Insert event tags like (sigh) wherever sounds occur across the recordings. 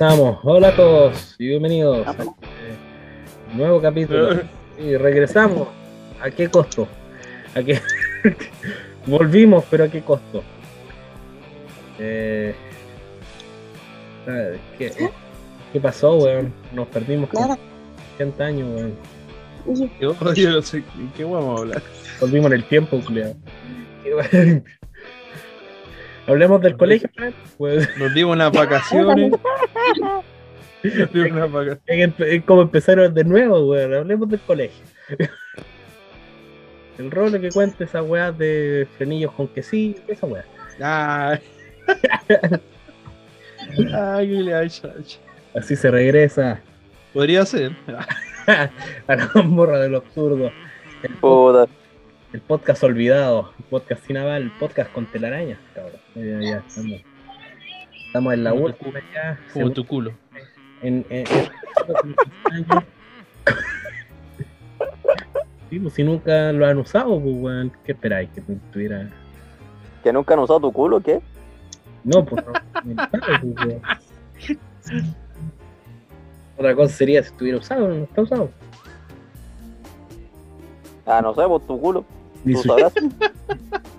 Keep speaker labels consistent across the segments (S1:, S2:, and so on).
S1: Regresamos. Hola a todos y bienvenidos a este nuevo capítulo. Y regresamos. ¿A qué costo? ¿A qué? (laughs) Volvimos, pero ¿a qué costo? Eh, ¿qué, ¿Qué pasó, weón? Nos perdimos con
S2: Nada.
S1: 80 años, weón.
S3: Yo, yo no sé qué vamos a hablar.
S1: Volvimos en el tiempo, culiao. Hablemos del colegio, weón. Pues,
S3: Nos dimos unas vacaciones. Nos dimos unas vacaciones.
S1: Es como empezar de nuevo, weón. Hablemos del colegio. El rol que cuenta esas weas de frenillos con quesillo, esa wea.
S3: Ay. Ay.
S1: Así se regresa
S3: Podría ser. (laughs)
S1: a la morra de lo absurdo. El,
S2: Puta.
S1: El podcast olvidado, el podcast sin aval, el podcast con telaraña, cabrón. Ya, ya, estamos, estamos en la
S3: Como tu
S1: última ya.
S3: Como tu culo.
S1: en, en- en- Sí, pues si nunca lo han usado, pues weón, ¿qué esperáis? Que tuviera.
S2: ¿Que nunca han usado tu culo o qué?
S1: No, pues no. pues. Otra cosa sería si estuviera usado, no está usado.
S2: Ah, no sé, pues tu culo.
S1: Ni su,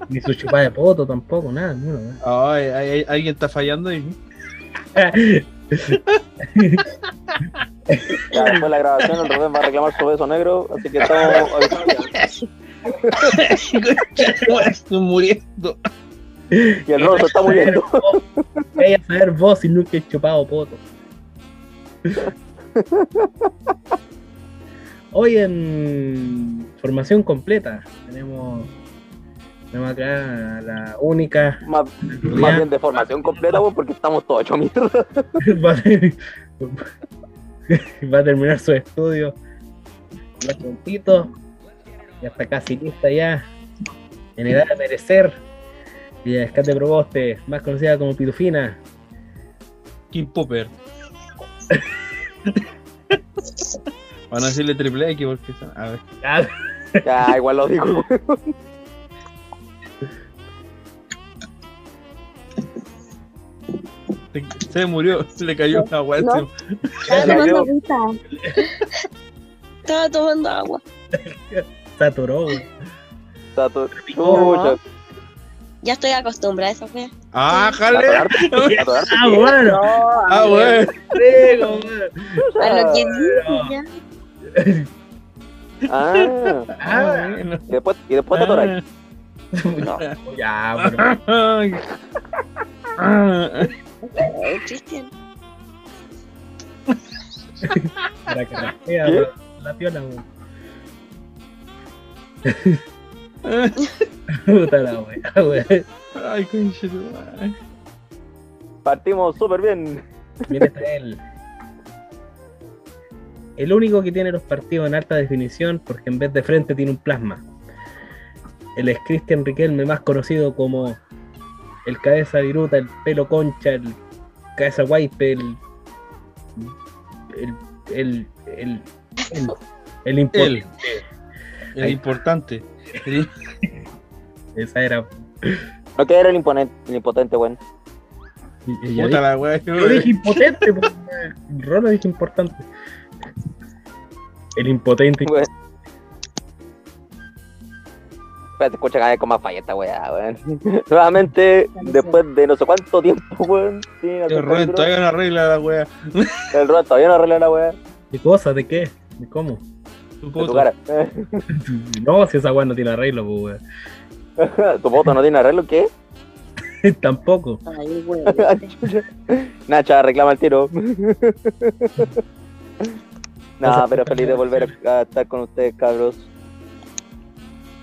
S1: ni su chupada de poto tampoco, nada, ni una, (laughs) weón.
S3: Ay, ay, ay, alguien está fallando ahí.
S2: Ya después de la grabación el Rubén va a reclamar su beso negro, así que estamos avisando.
S3: Estoy muriendo. (laughs)
S2: Y el se está muriendo.
S1: Vaya a saber vos si nunca he chupado poto. (laughs) Hoy en formación completa. Tenemos, tenemos acá a la única
S2: Más, más bien de formación completa, pues, porque estamos todos hechos mierda. (laughs)
S1: va a, va a terminar su estudio. Ya prontito ya está casi lista ya. En edad de merecer. Y es Kate Proboste más conocida como Pitufina.
S3: Kim Popper. (laughs) Van a decirle triple X porque son- A ver.
S1: Ah,
S2: Ya, igual lo digo.
S3: Se- Se murió, se le cayó una
S4: No.
S3: encima.
S4: Estaba tomando agüita. Estaba tomando agua.
S1: güey.
S2: Todo. Chucha.
S4: Ya estoy acostumbrada a esa wea.
S3: Ah, jale.
S1: Ah bueno
S3: Ah, bueno.
S1: Rico, güey.
S4: A lo que
S1: no.
S4: dije ya.
S2: Ah,
S1: Ah,
S3: bueno.
S2: y después, y después te atoras. No. (laughs)
S1: ya.
S3: Ah. (laughs)
S4: Cristian.
S1: para que raspea,
S2: ¿Qué?
S1: la piola güey. (laughs) puta la wea güey
S3: Ay, madre.
S2: Partimos súper bien.
S1: Mira, está él. El único que tiene los partidos en alta definición porque en vez de frente tiene un plasma. Él es Cristian Riquelme, más conocido como el cabeza viruta, el pelo concha, el cabeza guaype, el. el. el. el. el, el impotente.
S3: El importante.
S1: Esa era.
S2: No que era el imponente, el impotente, weón.
S1: y yo
S3: Puta
S1: dije-
S3: la weá.
S1: Yo dije impotente, Rolo dije importante. El impotente.
S2: Weón. Espérate, escucha cada vez con más falla esta weá, weón. Nuevamente, después de no sé cuánto tiempo, weón. hacer
S3: El Rubén todavía no arregla la weá. (laughs)
S2: El Rubén todavía no arregla la weá.
S1: ¿De cosa? ¿De qué? ¿De cómo?
S3: Tu
S2: De
S3: poto.
S2: tu cara. (laughs)
S1: No, si esa weá no tiene arreglo, pues (laughs)
S2: ¿Tu foto no tiene arreglo? ¿Qué?
S1: weón. Tampoco.
S4: Ay, weón.
S2: Nacha, reclama el tiro. Nada, pero feliz de volver a estar con ustedes, cabros.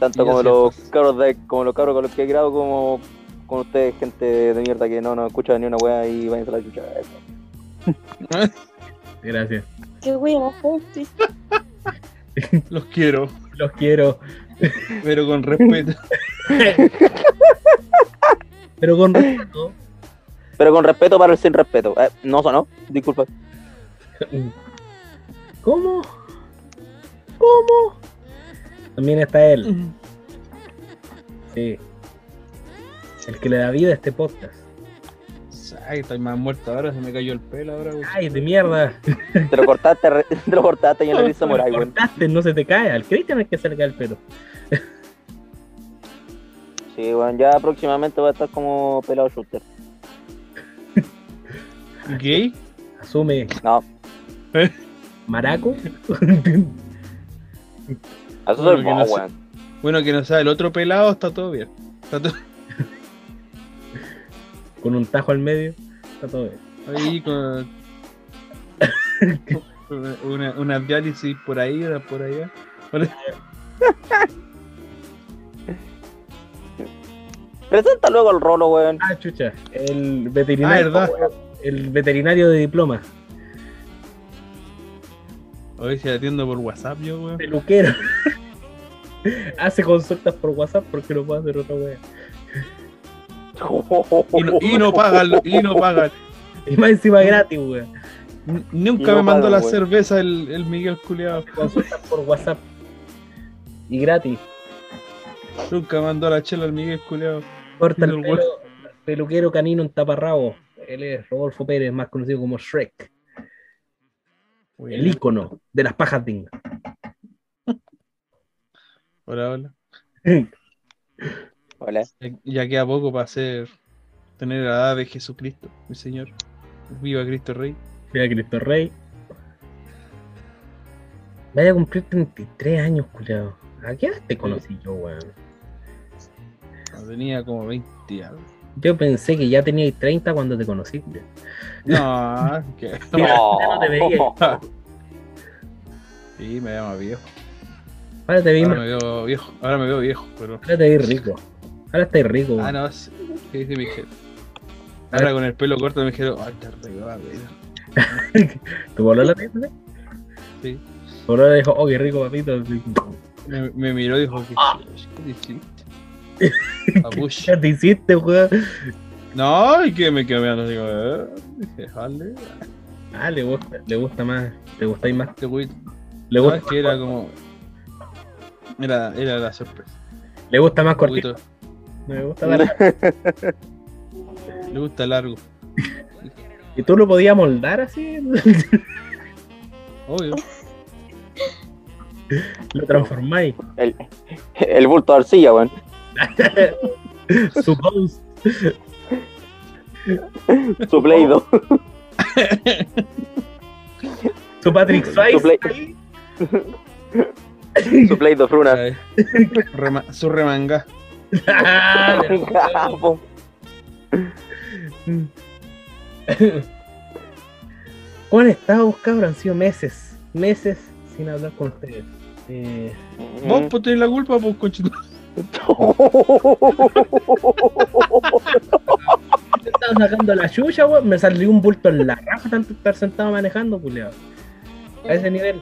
S2: Tanto como los cabros de, como los cabros con los que he grabado, como con ustedes, gente de mierda que no nos escucha ni una wea y vayan a la chucha. (laughs)
S1: Gracias.
S4: Qué wea, gente. (laughs)
S3: Los quiero,
S1: Los quiero. (laughs)
S3: pero con respeto.
S1: Pero con respeto.
S2: Pero con respeto para el sin respeto. Eh, no sonó, disculpa.
S1: ¿Cómo? ¿Cómo? También está él. Sí. El que le da vida a este podcast.
S3: Ay, estoy más muerto ahora, se me cayó el pelo ahora.
S1: Ay, de mierda.
S2: Te lo cortaste, (laughs) te lo cortaste y en la risa samurai, weón.
S1: Cortaste, no se te cae. Al Cristian es que se le cae el pelo.
S2: Sí, weón, ya próximamente va a estar como pelado shooter.
S3: ¿Gay?
S1: Asume.
S2: No, (laughs)
S1: Maraco.
S2: eso
S3: Bueno, que no sé.
S2: weón.
S3: Bueno, que no sea el otro pelado, está todo bien. Está todo
S1: con un tajo al medio. Está todo bien.
S3: ahí con. una, una diálisis por ahí, una por allá.
S2: Presenta luego el rolo, weón.
S1: Ah, chucha. El
S3: Ah,
S1: veterinario. el veterinario de diploma.
S3: Hoy se atiendo por WhatsApp yo, weón.
S1: Peluquero. (laughs) Hace consultas por WhatsApp porque no puede hacer otra wea. (laughs)
S3: Y no, y no pagan, y no pagan.
S1: Y más encima gratis, wea.
S3: N- Nunca
S2: no
S3: me mandó la
S2: weón.
S3: cerveza el, el Miguel Culeado.
S1: Consultas por WhatsApp. Y gratis.
S3: Nunca mandó la chela al Miguel Culeado.
S1: Corta el
S3: El
S1: pelo. Peluquero canino en taparrabo. Él es Rodolfo Pérez, más conocido como Shrek. El ícono de las pajas dingas.
S3: Hola, hola. (laughs)
S2: Hola.
S3: Ya, ya queda poco para ser. Tener la edad de Jesucristo, mi Señor. Viva Cristo Rey.
S1: Mira Cristo Rey. Vaya a cumplir 33 años, culiado. ¿A qué edad te conocí yo, weón?
S3: Tenía como 20 y algo.
S1: Yo pensé que ya tenías 30 cuando te conocí.
S3: No, (laughs) que.
S1: Ya no te veía.
S3: Sí, me llama viejo.
S1: Ahora te vi,
S3: Ahora
S1: más-
S3: me veo viejo. Ahora me veo viejo, pero.
S1: ahora te vi rico. Ahora estás rico,
S3: Ah, no, sí. ¿Qué dice mi jefe? Ahora con el pelo corto me dijeron, ay, te arreglaba, (laughs) weón.
S1: ¿Tu bolola te dice?
S3: Sí.
S1: Tu dijo, oh, qué rico, papito.
S3: Me, me miró y dijo, ¿qué, ¿qué te hiciste? (laughs)
S1: ¿Qué te hiciste, weón?
S3: No, y que me quedé mirando, digo, eh, dije, jale,
S1: Ah, le gusta, le gusta más, le gustáis más.
S3: este güey.
S1: Le
S3: No,
S1: gusta,
S3: es que era como. Era, era la sorpresa.
S1: le gusta más cortito.
S3: poquito-
S1: Me gusta dar. (laughs)
S3: Le gusta largo.
S1: ¿Y tú lo podías moldar así? (laughs)
S3: Obvio.
S1: lo transformáis.
S2: El, el bulto de arcilla, weón.
S1: Suppose. (laughs)
S2: Su Play-Doh.
S1: Su Patrick
S2: Su
S1: Swayze.
S2: play-
S1: ahí.
S2: Su Play-Doh Fruna.
S3: Ay, rema- su remanga.
S1: ¿Cómo han estado, cabros? Han sido meses, meses sin hablar con ustedes. Eh,
S3: Vos pues tenés la culpa, pues conchito. (laughs)
S1: estaba sacando la chucha, weón. Me salió un bulto en la raja tanto estar sentado manejando, culiado. A ese nivel.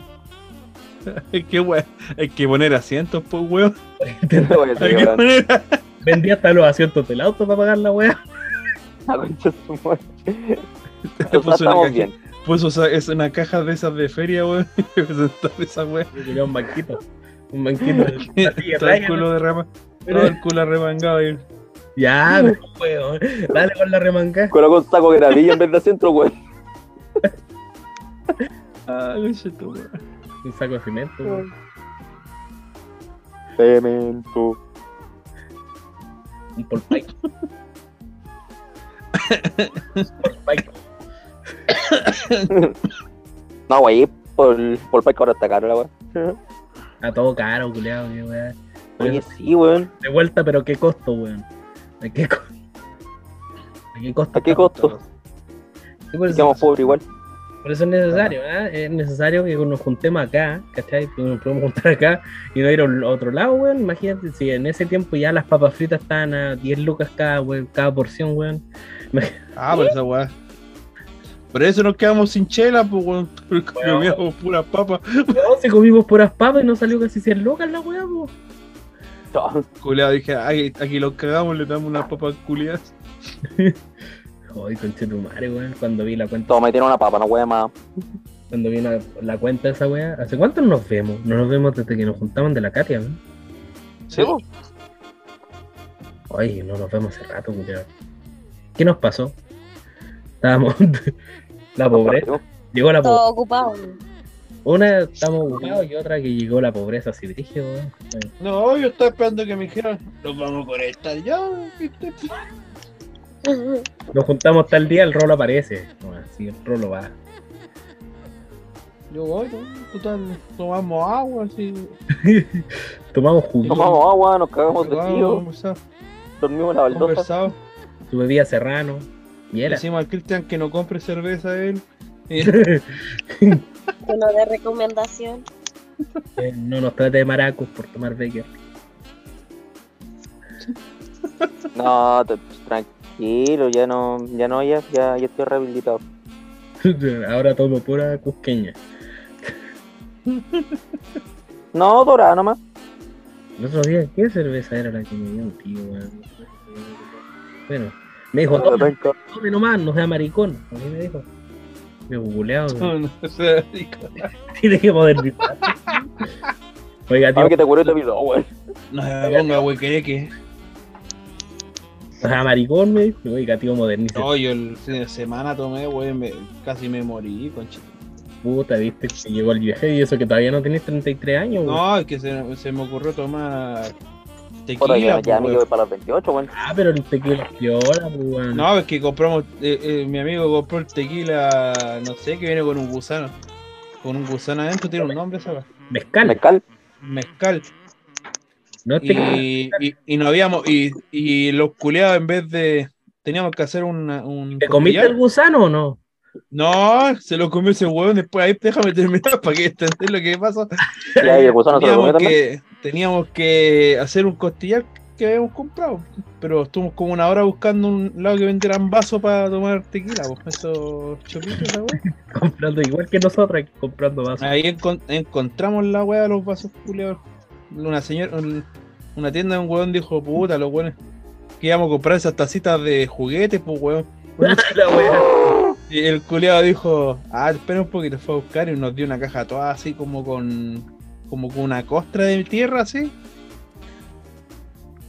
S3: Es que, weón, hay que poner asientos, pues, weón. (laughs) Hay que poner.
S1: Vendí hasta los asientos del auto para pagar la weá. (laughs)
S2: La concha de su sea,
S3: Puso una, caja,
S2: bien.
S3: puso es una caja de esas de feria, weón. Y me sentó en esa weón.
S1: Yo quería un banquito. Un banquito. de- (laughs)
S3: Todo el culo de rama. Todo el culo arremangado ahí.
S1: Ya, (laughs) pero, weón. Dale con la remanga.
S2: Colocó un saco de gravilla en vez de centro, weón. (laughs)
S3: Ah, conchito, weón.
S1: Un saco de cemento, weón.
S2: Cemento.
S1: Un polpaico. Un polpaico.
S2: No, wey, por, por el ahora está caro la weón.
S1: Está todo caro, culiado, qué weá.
S2: Oye, sí, weón.
S1: De vuelta, pero qué costo, weón. ¿De qué, co- ¿De qué costo?
S2: ¿A qué
S1: estamos
S2: costo?
S1: Sí,
S2: Quedamos pobres igual.
S1: por eso es necesario, ¿eh? Es necesario que nos juntemos acá, ¿cachai? Que Nos podemos juntar acá y no ir a otro lado, weón. Imagínate si en ese tiempo ya las papas fritas estaban a 10 lucas cada, weón, cada porción, weón.
S3: Ah, por esa weá. Por eso nos quedamos sin chela, pues, weón. Porque
S1: Weón.
S3: comíamos puras papas.
S1: No, si comimos puras papas y nos salió casi 100 lucas la weá, po.
S3: Culeado, dije, ay, aquí los cagamos, le damos unas papas culiadas. (laughs)
S1: Joder, conche tu madre, weón. Cuando vi la cuenta,
S2: Todos metieron una papa, no weón más.
S1: cuando vi la, la cuenta de esa weá, ¿hace cuánto no nos vemos? No nos vemos desde que nos juntaban de la Katia, ¿no?
S2: Sí.
S1: Oye, no nos vemos hace rato, culiao. ¿Qué nos pasó? Estábamos. (laughs) la pobreza. Llegó la pobreza.
S4: Todo ocupado.
S1: Una estamos ocupados y otra que llegó la pobreza así weón.
S3: No, yo estaba esperando que me dijeran, nos vamos a conectar ya. (laughs)
S1: Nos juntamos tal día, el rolo aparece. Así el rolo va.
S3: Yo voy, ¿no? total, tomamos agua, así. (laughs)
S1: Tomamos jugo.
S2: Tomamos agua, nos cagamos de
S3: conversamos,
S2: dormimos en la baldosa.
S1: Tu bebida serrano. Y
S3: Le
S1: era.
S3: decimos al Cristian que no compre cerveza a él. Y- (laughs)
S4: Uno de recomendación. (laughs)
S1: Eh, no nos trate de maracos por tomar Becker. (laughs)
S2: No, te- tranquilo, ya no, ya no, ya, ya, ya estoy rehabilitado.
S1: Ahora tomo pura cusqueña.
S2: No, dorada nomás.
S1: El otro día, ¿qué cerveza era la que me dio un tío? Bueno, me dijo, tome, tome nomás, no sea maricón. A mí me dijo. Me googleado,
S3: No, no, o (laughs) sea, digo,
S1: tiene que modernizar. Oiga,
S2: A
S1: tío,
S2: ver que te curé te pido, weón.
S3: no se ponga huequereque.
S1: no sea maricón, me dijo. Oiga, tío, moderniza.
S3: No, yo el fin de semana tomé, güey, me- casi me morí, concha.
S1: Puta, viste que llegó el viaje y eso que todavía no tenés 33 años, weón.
S3: No, es que se, se me ocurrió tomar Tequila.
S2: ya
S3: pues,
S2: me
S3: weón.
S2: quedo para las 28, weón.
S1: Ah, pero el tequila es piola, pues, weón.
S3: No, es que compramos, eh, eh, mi amigo compró el tequila, no sé, que viene con un gusano. Con un gusano adentro, tiene un nombre, ¿sabes?
S1: Mezcal,
S2: Mezcal.
S3: Mezcal.
S1: no.
S3: Y, y, y no habíamos, y, y los culeados en vez de, teníamos que hacer una, un...
S1: ¿Te comiste el gusano o no?
S3: No, se lo comió ese huevón, después ahí déjame terminar (laughs) para que entender lo que pasó.
S2: Ya, el gusano se lo comió
S3: teníamos,
S2: también.
S3: Teníamos que hacer un costillar que habíamos comprado, pero estuvimos como una hora buscando un lado que vendieran vasos para tomar tequila, pues esos chopitos, esa. (laughs)
S1: Comprando igual que nosotros, comprando vasos.
S3: Ahí encon- encontramos la wea de los vasos culiados. Una señora, un- una tienda de un huevón dijo, puta, los hueones, que íbamos a comprar esas tacitas de juguetes, pues huevón. (laughs)
S1: la wea.
S3: Y el culiado dijo, ah, espera un poquito, fue a buscar y nos dio una caja toda así como con como con una costra de tierra así.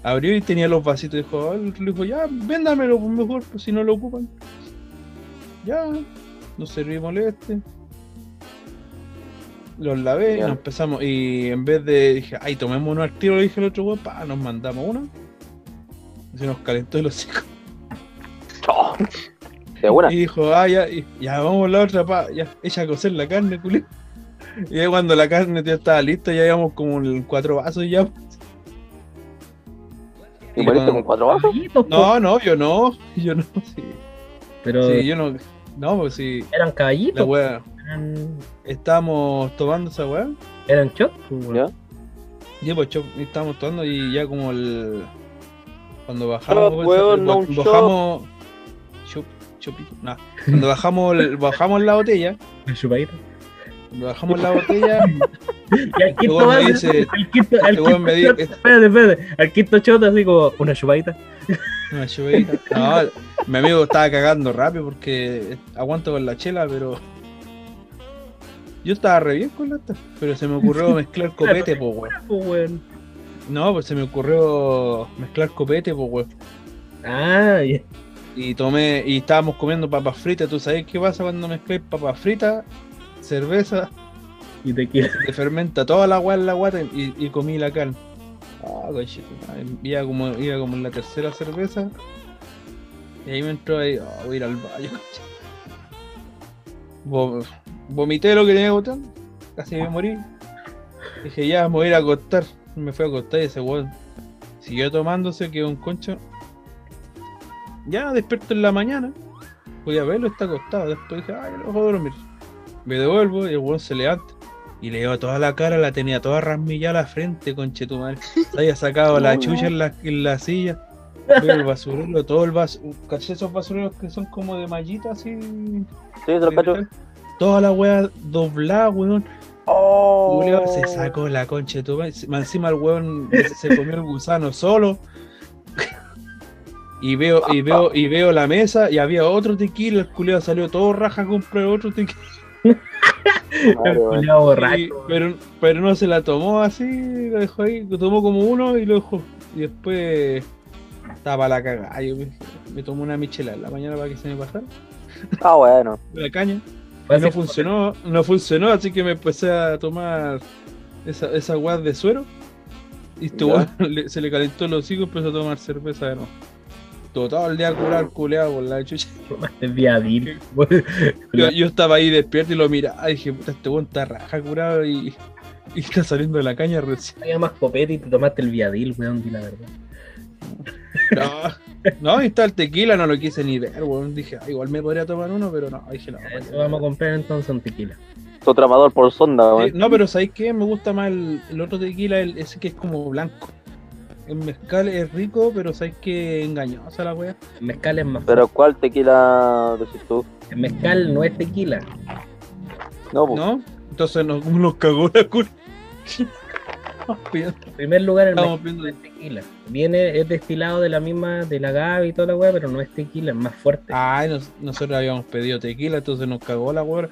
S3: Abrió y tenía los vasitos y dijo, dijo, ya, véndamelo pues mejor, pues si no lo ocupan. Ya, nos servimos este. Los lavé y nos empezamos. Y en vez de dije, ay, tomémonos al tiro, le dije al otro weón, pa, nos mandamos uno. Y se nos calentó el hocico. (laughs)
S2: Una.
S3: Y dijo, ah, ya, y- ya vamos la otra, pa, ya, echa a cocer la carne, culé. (laughs) Y ahí cuando la carne ya estaba lista, ya íbamos como en cuatro vasos ya.
S2: ¿Y moriste con cuatro vasos?
S1: Po.
S3: No, no, yo no, (laughs) yo no, sí.
S1: pero
S3: Sí, yo no, no, pues sí,
S1: eran
S3: la
S1: caballitos.
S3: wea,
S1: Eran,
S3: estábamos tomando esa wea,
S1: eran po, weón.
S2: ¿Ya?
S3: y pues cho- estábamos tomando y ya como el, cuando bajamos,
S2: Shot, weón, no un
S3: bajamos, chup, chupito, no, cuando bajamos, el- bajamos la botella,
S1: chupadita.
S3: Bajamos la botella, (laughs)
S1: Y al quinto
S3: weón me
S1: vaso,
S3: dice-
S1: al quinto, al
S3: este
S1: quinto
S3: me dice-
S1: espérate, espérate, al quinto shot así como una chupadita.
S3: Una chubadita. No, mi amigo estaba cagando rápido porque aguanto con la chela, pero. Yo estaba re bien con la esta, pero se me ocurrió mezclar copete, pues weón.
S1: po, weón.
S3: No, pues se me ocurrió mezclar copete, pues weón.
S1: Ah, ya.
S3: Y tomé, y estábamos comiendo papas fritas. ¿Tú sabes qué pasa cuando mezclas papas fritas, cerveza?
S1: y tequila. (laughs)
S3: Se fermenta toda la agua en la guata y, y comí la carne. Ah, coche, iba como, iba como en la tercera cerveza. Y ahí me entró ahí, ah, voy a ir al baño, (laughs) Vomité lo que tenía que botar, casi me morí. Dije, ya, me voy a ir a acostar. Me fui a acostar y ese weón siguió tomándose, quedó un concho. Ya, despierto en la mañana. Voy a verlo, está acostado. Después dije, ay, no puedo dormir. Me devuelvo y el weón se levanta. Y le veo toda la cara, la tenía toda rasmillada la frente, conche tu madre. Se había sacado la (laughs) chucha en la, en la silla. El basurero, todo el basurero. ¿Caché esos basureros que son como de mallita así?
S2: Sí.
S3: Toda la wea doblada, weón.
S2: Oh.
S3: Julio se sacó la concha de tu madre. Más Encima el weón se comió el gusano solo. Y veo, y veo, y veo la mesa y había otro tequila, el culiao salió todo raja a comprar otro tequila. (laughs)
S1: Borracho.
S3: pero, pero no se la tomó así, lo dejó ahí, lo tomó como uno y lo dejó. Y después estaba para la cagada. Yo me, me tomé una michela en la mañana para que se me pasara.
S2: Ah, bueno. (laughs)
S3: la caña. No funcionó, no funcionó, así que me empecé a tomar esa, esa weá de suero. Y este (laughs) se le calentó el hocico y empezó a tomar cerveza de nuevo. Todo, el día curar, culeado por la chucha. (laughs)
S1: Viadil.
S3: Yo, yo estaba ahí despierto y lo miraba y dije, puta, este weón está raja curado y, y está saliendo de la caña recién.
S1: Había más copete y te tomaste el viadil, weón, di la verdad.
S3: No, no, y está el tequila, no lo quise ni ver, weón. Dije, ah, igual me podría tomar uno, pero no, dije no.
S1: Eso vamos a comprar entonces un tequila.
S2: Tu tramador por sonda,
S3: Sí,
S2: weón.
S3: no, pero ¿sabéis qué? Me gusta más el, el otro tequila, el, ese que es como blanco. El mezcal es rico, pero ¿sabéis qué? Engañosa la wea.
S1: El mezcal es más
S2: Pero ¿cuál tequila decís tú?
S1: El mezcal no es tequila.
S2: No, pues.
S3: ¿No? Entonces nos, nos cagó la cura.
S1: En primer lugar, el
S3: Estamos
S1: mezcal no
S3: viendo.
S1: es tequila. Viene, es destilado de la misma, de la agave y toda la weá, pero no es tequila, es más fuerte.
S3: Ay, nos- nosotros habíamos pedido tequila, entonces nos cagó la wea.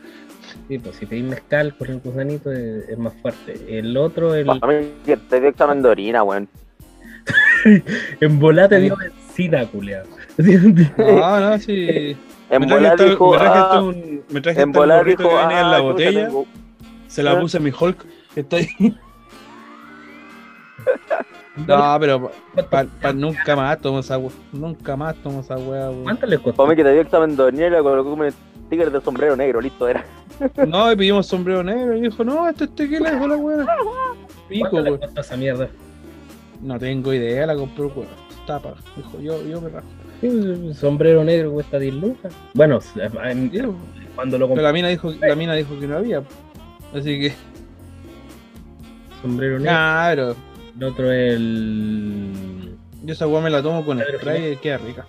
S1: Sí, pues si pedís mezcal con el gusanito es, es más fuerte. El otro, el
S2: A mí que te dio examen de orina, weón. (laughs)
S1: en volate dio benzina, culeado. (laughs)
S3: No, no, sí. (laughs)
S2: En
S3: me traje,
S2: volar
S3: esta-
S2: dijo,
S3: me traje
S2: ah,
S3: esta un- me traje
S2: en
S3: gorrito
S2: dijo,
S3: que venía en la
S2: ah,
S3: botella. Se la
S2: Ah.
S3: puse a mi Hulk. Está ahí. No, pero pa, pa- nunca más tomo esa wea. Nunca más tomo esa wea, weón.
S1: ¿Cuánto le
S2: Para
S1: costó?
S2: mí que te dio examen colocó como un sticker de sombrero negro, listo era.
S3: No, y pedimos sombrero negro y dijo, no, esto es tequila, dijo la wea. Pico,
S1: ¿Cuánto le
S3: weón.
S1: costó esa mierda?
S3: No tengo idea, la compró weón. Tapa. Dijo, yo, yo me rajo.
S1: Sombrero negro cuesta 10 lucas. Bueno, en-
S3: weón.
S1: cuando lo
S3: Pero
S1: compré,
S3: la mina dijo, la mina dijo que no había. Así que,
S1: sombrero negro.
S3: pero
S1: El otro es el.
S3: yo esa weá me la tomo con
S1: Pedro
S3: spray y queda rica.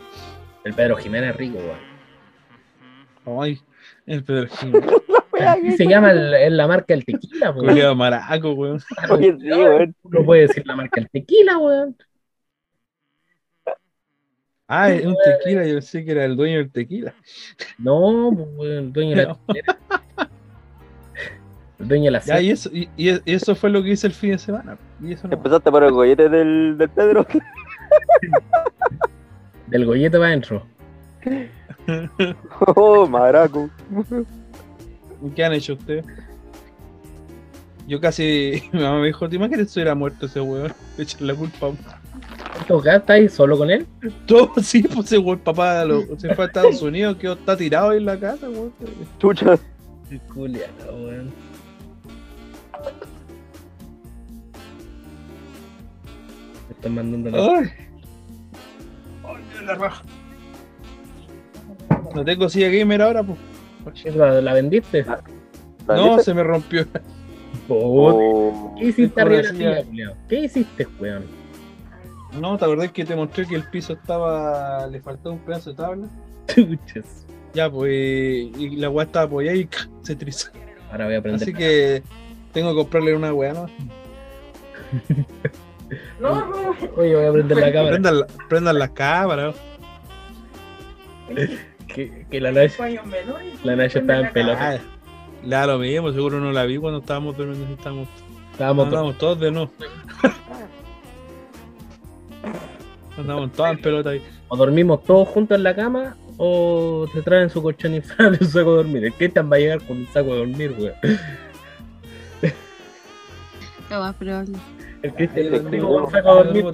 S1: El Pedro Jiménez rico, weón.
S3: Ay, el Pedro Jiménez.
S1: Así se llama el- es la marca del tequila, weón.
S3: Maraco, weón.
S2: Oye, sí, weón.
S1: No puede decir la marca del tequila, weón.
S3: Ah, es un tequila, yo pensé que era el dueño del tequila.
S1: No, weón, el dueño de la (laughs) tequila. El dueño de la
S3: Ya, y
S1: sierra.
S3: eso, y, y eso fue lo que hice el fin de semana. Y eso no.
S2: Empezaste por el gollete del, del Pedro.
S1: Del gollete para adentro. (laughs)
S2: Oh, maraco. (laughs)
S3: ¿Qué han hecho ustedes? Yo casi, (laughs) mi mamá me dijo, ¿te imaginas que estuviera muerto ese weón? (laughs) Le echan la culpa.
S1: ¿Cuánto gasta ahí solo con él?
S3: Todo (laughs) sí, pues ese weón, papá lo- se fue a Estados Unidos, quedó, está tirado ahí en la casa, weón.
S2: Chucha.
S1: Juliano, weón. Me están mandando la.
S3: Ay. Ay, la raja. No tengo silla gamer ahora, pues.
S1: ¿La, la vendiste?
S3: No, se me rompió.
S1: Oh. ¿Qué hiciste arriba de
S3: la
S1: la? ¿Qué hiciste, weón?
S3: No, ¿te acordás que te mostré que el piso estaba. le faltaba un pedazo de tabla?
S1: Chuches.
S3: Ya, pues. Y la weá estaba apoyada y se trizó.
S1: Ahora voy a aprender.
S3: Así que tengo que comprarle una weá, ¿no? (laughs)
S1: Oye, voy a prender la cámara.
S3: Prendan, la- prendan las (laughs) cámaras.
S1: Que, que la Nash, la Nash estaba en pelota.
S3: Ah, le da lo mismo, seguro no la vi cuando estábamos durmiendo. Estábamos,
S1: Estábamos todos.
S3: andábamos todos de no. (laughs) Andábamos todos en pelota ahí.
S1: O dormimos todos juntos en la cama o se traen su colchón inflable y (laughs) un saco de dormir. El Cristian va a llegar con un saco de dormir, weón.
S4: Lo más probable.
S1: El Cristian tengo un saco de dormir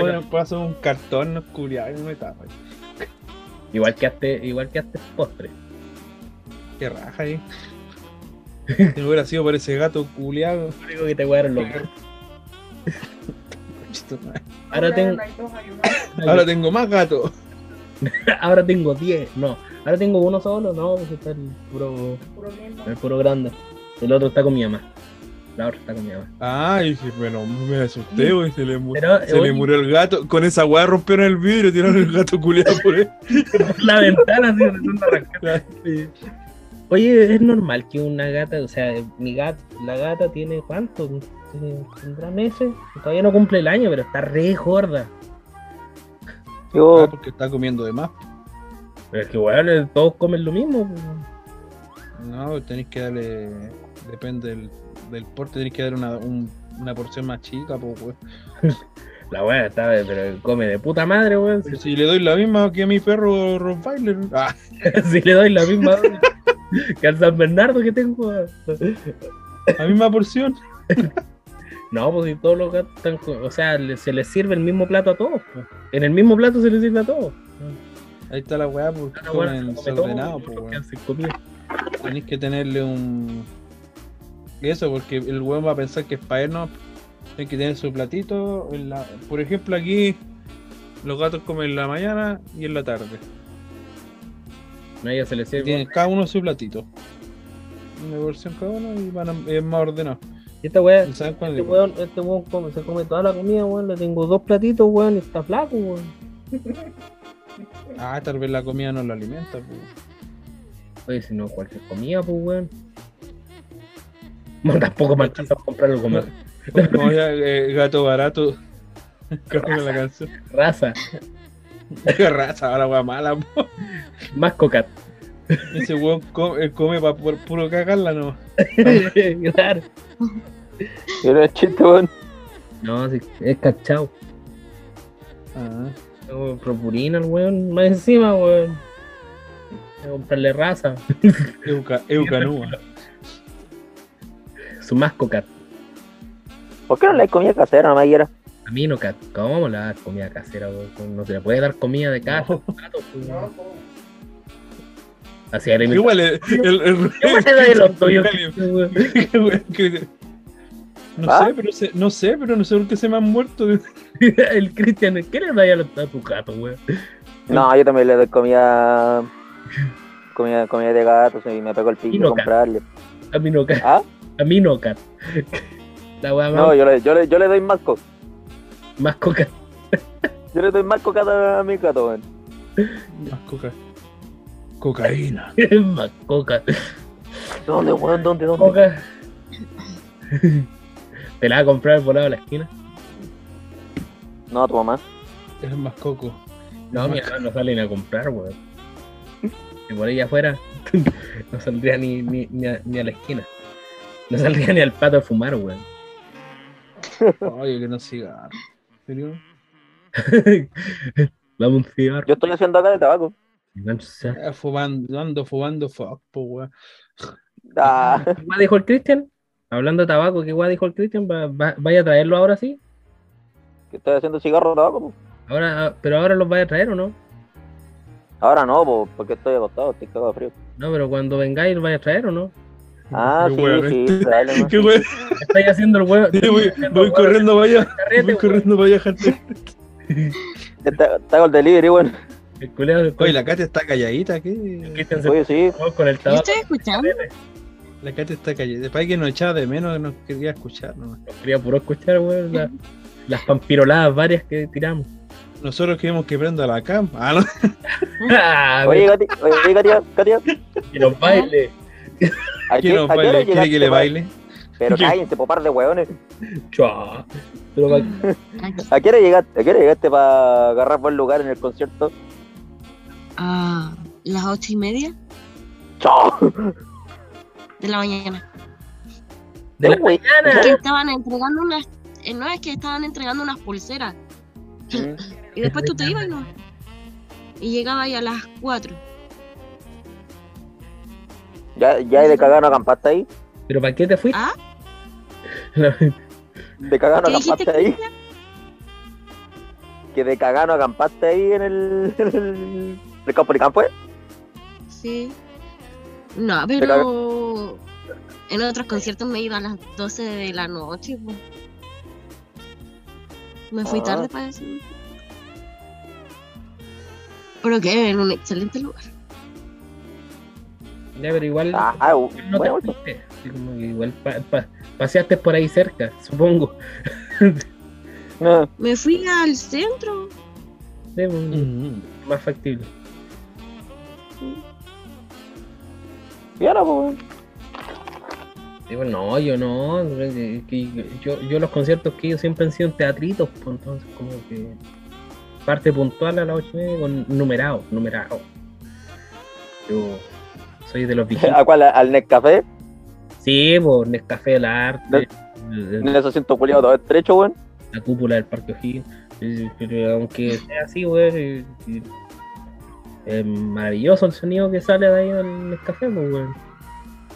S3: Bueno, paso un cartón, no culiado, y no me tapa.
S1: Igual que hazte, igual que hazte postre.
S3: Qué raja ahí. (laughs) Si no hubiera sido por ese gato culiado.
S1: Lo único que te guardaron los (laughs) Ahora tengo,
S3: Ahora tengo más gatos. (laughs)
S1: ahora tengo 10, no. Ahora tengo uno solo, no, pues está el puro, el puro grande. El otro está con mi mamá. La otra está con mi mamá.
S3: Ah, y dije, pero me asusté, güey. Se, le, mu-
S1: Pero,
S3: se le
S1: oye,
S3: murió el gato. Con esa weá rompieron el vidrio, tiraron el gato culiado por
S1: por (laughs) la ventana, así. (laughs) Oye, es normal que una gata, o sea, mi gata, la gata tiene cuánto, Tiene- tendrá meses, todavía no cumple el año, pero está re gorda.
S3: Ah,
S2: Yo,
S3: porque está comiendo de más.
S1: Pero es que weón, todos comen lo mismo. pues.
S3: No, tenéis que darle. Depende del, del porte, tenéis que darle una, un- una porción más chica, pues, weón. (laughs)
S1: La weá está, pero come de puta madre, weón.
S3: Si le doy la misma que a mi perro Rottweiler. Ah, (laughs)
S1: si le doy la misma que al San Bernardo que tengo.
S3: la misma porción. (laughs)
S1: No, pues si todos los gatos están. O sea, se les sirve el mismo plato a todos. pues. En el mismo plato se les sirve a todos.
S3: Ahí está la weá, porque
S1: Cada weón
S3: comen desordenado, pues. Tenéis que tenerle un. Eso, porque el weón va a pensar que es para él, ¿no? Tiene que tener su platito. en la- Por ejemplo, aquí los gatos comen en la mañana y en la tarde.
S1: No, se les sirve.
S3: tienen cada uno su platito. Una porción cada uno y van a- es más ordenado.
S1: Y esta weá,
S3: ¿Y saben cuál
S1: este
S3: es?
S1: weón, este weón come- se come toda la comida, weón. Le tengo dos platitos, weón, y está flaco, weón.
S3: Ah, tal vez la comida no lo alimenta. Pues.
S1: Oye, si no, cualquier comida, pues, weón. No, tampoco me alcanza a comprar algo más.
S3: Como ya, eh, gato barato. (laughs) Como la canción.
S1: Raza,
S3: Raza, ahora weá mala. po.
S1: más cocat.
S3: Ese weón come, come para puro cagarla, no. (laughs)
S1: claro.
S2: No chiste, weón.
S1: No, sí, es cachao.
S3: Ah,
S1: Tengo propurina el weón, más encima, weón. Voy a comprarle raza.
S3: Euca, Eucanúa.
S1: Su más cocat.
S2: ¿Por qué no le hay comida casera, nomás era?
S1: A mí no cat. ¿Cómo le dar comida casera? No se le puede dar comida de casa.
S3: No.
S1: gato. Así era
S3: Igual el, el, el,
S1: Igual (laughs) era de los tuyos,
S3: el- (laughs) que- No
S2: ¿Ah?
S3: sé, pero se, no sé, pero no sé por qué se me han muerto. (laughs)
S1: El Cristian, ¿qué le da a, los- a tu gato, weón?
S2: No, yo también le doy comida. Comida, comida de gatos y me pego el pico
S1: no
S2: comprarle.
S1: A mí no cat.
S2: ¿Ah?
S1: A mí no cat. La weá
S2: No, yo le, yo le, yo le doy más coca.
S1: más cocat.
S2: Yo le doy más coca a mi gato, weón.
S3: Más coca. Cocaína. (laughs)
S1: más coca.
S2: ¿Dónde, weón? ¿Dónde, dónde?
S1: Coca. ¿Te la va a comprar por lado de la esquina?
S2: No, tu mamá.
S3: Es más coco.
S1: No, mi hermano no salen a comprar, weón. Si por ella afuera, (laughs) no saldría ni, ni, ni, a, ni a la esquina. (laughs) No saldría ni al pato a fumar, weón.
S3: Oye, que no siga. ¿En serio? (laughs)
S1: Dame un cigarro.
S2: Yo estoy haciendo acá de tabaco.
S3: Ah, Fumando, ando fumando fuck, po, weón.
S2: Ah,
S1: ¿Qué guay dijo el Cristian? Hablando de tabaco, ¿qué guay dijo el Cristian? ¿Va- va- ¿Vaya a traerlo ahora sí?
S2: que estoy haciendo cigarro de tabaco, po.
S1: Ahora, pero ahora los vaya a traer o no?
S2: Ahora no, po, porque estoy acostado, estoy cagado de frío.
S1: No, pero cuando vengáis, ¿los vaya a traer o no?
S2: Ah,
S3: Qué
S2: sí, sí, dale, no. (laughs)
S3: Qué weón.
S1: Estáis haciendo el huevo.
S3: Voy, voy corriendo para allá. Voy corriendo para allá, gente.
S2: Está, está con el delivery, weón.
S1: El culeado se
S3: Oye, la Katy está calladita, ¿qué?
S2: Oye, sí.
S1: con el tabaco.
S4: escuchando.
S3: La Katy está calladita. Para que nos echaba de menos, no quería escuchar nomás.
S1: No quería puro escuchar, weón. la- las pampiroladas varias que tiramos.
S3: Nosotros queremos que prenda la cam. Ah, no. (laughs)
S1: Ah,
S2: Oye, Katia, oye, Katia, Katia.
S1: que nos baile.
S2: ¿A qué,
S3: ¿Quién baile? ¿Quiere que le baile?
S2: Pero cállense, po par de hueones.
S1: Chua. Pero pa-. (laughs)
S2: ¿A qué hora llegaste, a qué hora llegaste para agarrar buen lugar en el concierto?
S4: A las ocho y media
S2: ¡Chao!
S4: de la mañana.
S1: de la mañana.
S4: Que estaban entregando unas. eh, No es que estaban entregando unas pulseras. Y después tú te ibas y no. Y llegaba ahí a las cuatro.
S2: ¿Ya, ya de cagano acampaste ahí?
S1: ¿Pero para qué te fuiste?
S4: ¿Ah? (laughs)
S2: ¿De cagano
S4: ¿Qué dijiste,
S2: acampaste ahí? ¿Que de cagano acampaste ahí en el, (laughs) en el, el campo de campo? eh?
S4: Sí. No, pero. En otros conciertos me iba a las 12 de la noche. po. Me fui
S2: Ah.
S4: tarde para eso. Pero que en un excelente lugar.
S1: Ya, pero igual
S2: Ah, ah,
S1: no
S2: bueno,
S1: te fuiste. Así como que igual pa- pa- paseaste por ahí cerca, supongo.
S2: no. (laughs)
S4: Me fui al centro.
S1: Sí, pues,
S3: Mm.
S1: Más factible.
S2: Y ahora, pues,
S1: Digo, no, yo no. yo, yo los conciertos que yo siempre han sido en teatritos, pues entonces como que parte puntual a las ocho y media con numerado, numerado. Yo soy de los (laughs) viejitos.
S2: ¿a cuál? ¿Al Nescafé?
S1: Sí, por Nescafé del Arte.
S2: En ese asiento culiado todo estrecho, weón.
S1: la cúpula del Parque O'Higgins. Pero aunque sea así, weón, eh, eh, es maravilloso el sonido que sale de ahí en el café, pues, weón.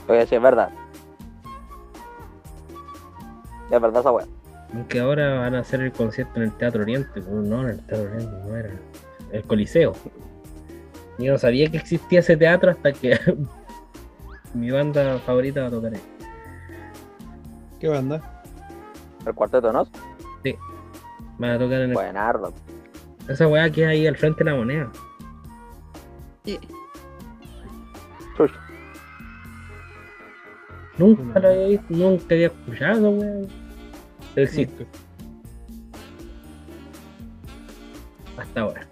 S2: Oye, sí, es verdad. Es verdad esa weá.
S1: Aunque ahora van a hacer el concierto en el Teatro Oriente, no, en el Teatro Oriente, no era. El Coliseo. Yo no sabía que existía ese teatro hasta que (laughs) mi banda favorita va a tocar ahí.
S3: ¿Qué banda?
S2: El cuarteto de nos.
S1: Van a tocar en el...
S2: Buenardo.
S1: esa weá que es ahí al frente de la moneda.
S4: Sí.
S2: Chuch.
S1: Nunca lo había visto, nunca había escuchado, weón. Pero existe, hasta ahora.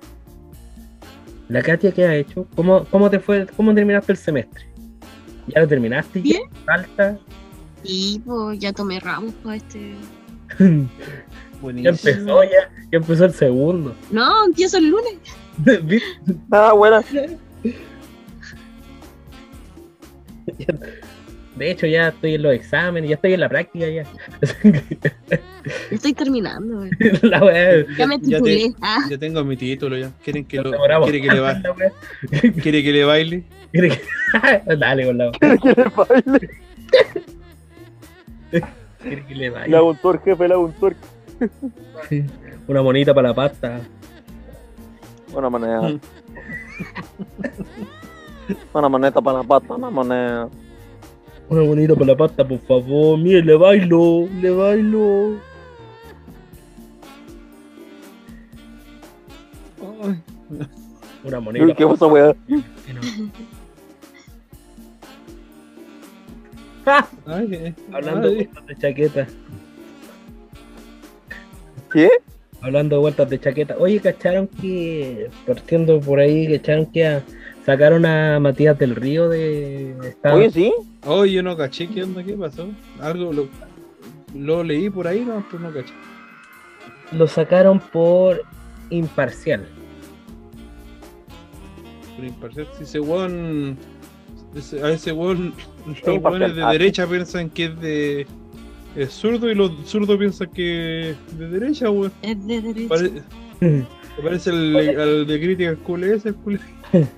S1: La Katia, ¿qué ha hecho? ¿Cómo, cómo te fue? ¿Cómo terminaste el semestre? ¿Ya lo terminaste?
S4: Bien.
S1: ¿Falta?
S4: Y pues ya tomé ramos para este. (laughs)
S1: ya
S3: Buenísimo.
S1: empezó, ya, ya empezó el segundo.
S4: No, empiezo el lunes. (laughs)
S2: Ah, buena. (laughs)
S1: De hecho, ya estoy en los exámenes, ya estoy en la práctica ya.
S4: Estoy terminando. (laughs)
S1: la.
S4: Ya me
S3: Ya te-
S4: titulé. Ah,
S3: Ya tengo mi título ya. ¿Quieren que, lo. ¿quiere que le ba- (laughs)
S1: La weá.
S3: ¿Quiere que le baile?
S1: ¿Quiere que- (laughs) Dale con la.
S2: ¿Quiere baile?
S1: ¿Quiere que le
S2: Le
S1: vaya?
S2: hago un jefe, le hago un.
S1: Una monita para la pasta.
S2: Una moneda. Una moneda para la pata, una moneda.
S1: Una bonita para la pasta, por favor. Mire, le bailo, le bailo. Una monita.
S2: ¿Qué?
S1: ¡Ja!
S3: ay, eh,
S1: Hablando de vueltas de chaqueta.
S2: ¿Qué?
S1: Hablando de vueltas de chaqueta. Oye, ¿cacharon que, partiendo por ahí, cacharon que a- sacaron a Matías del Río de Estado?
S2: Oye, sí.
S3: Oye, yo no caché qué onda, qué pasó. Algo lo, lo leí por ahí, no, pero no caché.
S1: Lo sacaron por imparcial.
S3: Por imparcial, si ese weón. ese- A ese weón, los weones de
S2: Ah,
S3: derecha piensan que es de. Es zurdo y los zurdos piensan que es de derecha, weón.
S4: es de derecha.
S3: Pare- (laughs) ¿Te parece el, de crítica cool ese, cool? (laughs)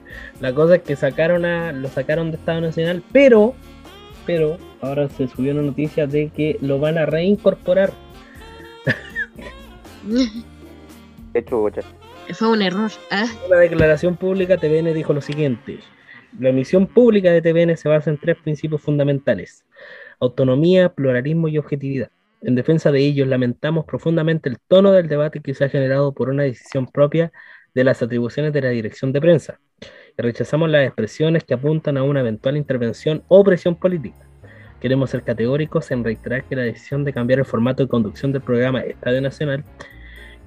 S1: La cosa es que sacaron a, lo sacaron de Estado Nacional, pero, pero ahora se subió una noticia de que lo van a reincorporar. (laughs)
S2: Qué chucha.
S4: Fue un error. Ah,
S1: En una declaración pública, TVN dijo lo siguiente. La misión pública de TVN se basa en tres principios fundamentales. Autonomía, pluralismo y objetividad. En defensa de ellos, lamentamos profundamente el tono del debate que se ha generado por una decisión propia de las atribuciones de la dirección de prensa. Y rechazamos las expresiones que apuntan a una eventual intervención o presión política. Queremos ser categóricos en reiterar que la decisión de cambiar el formato de conducción del programa Estadio Nacional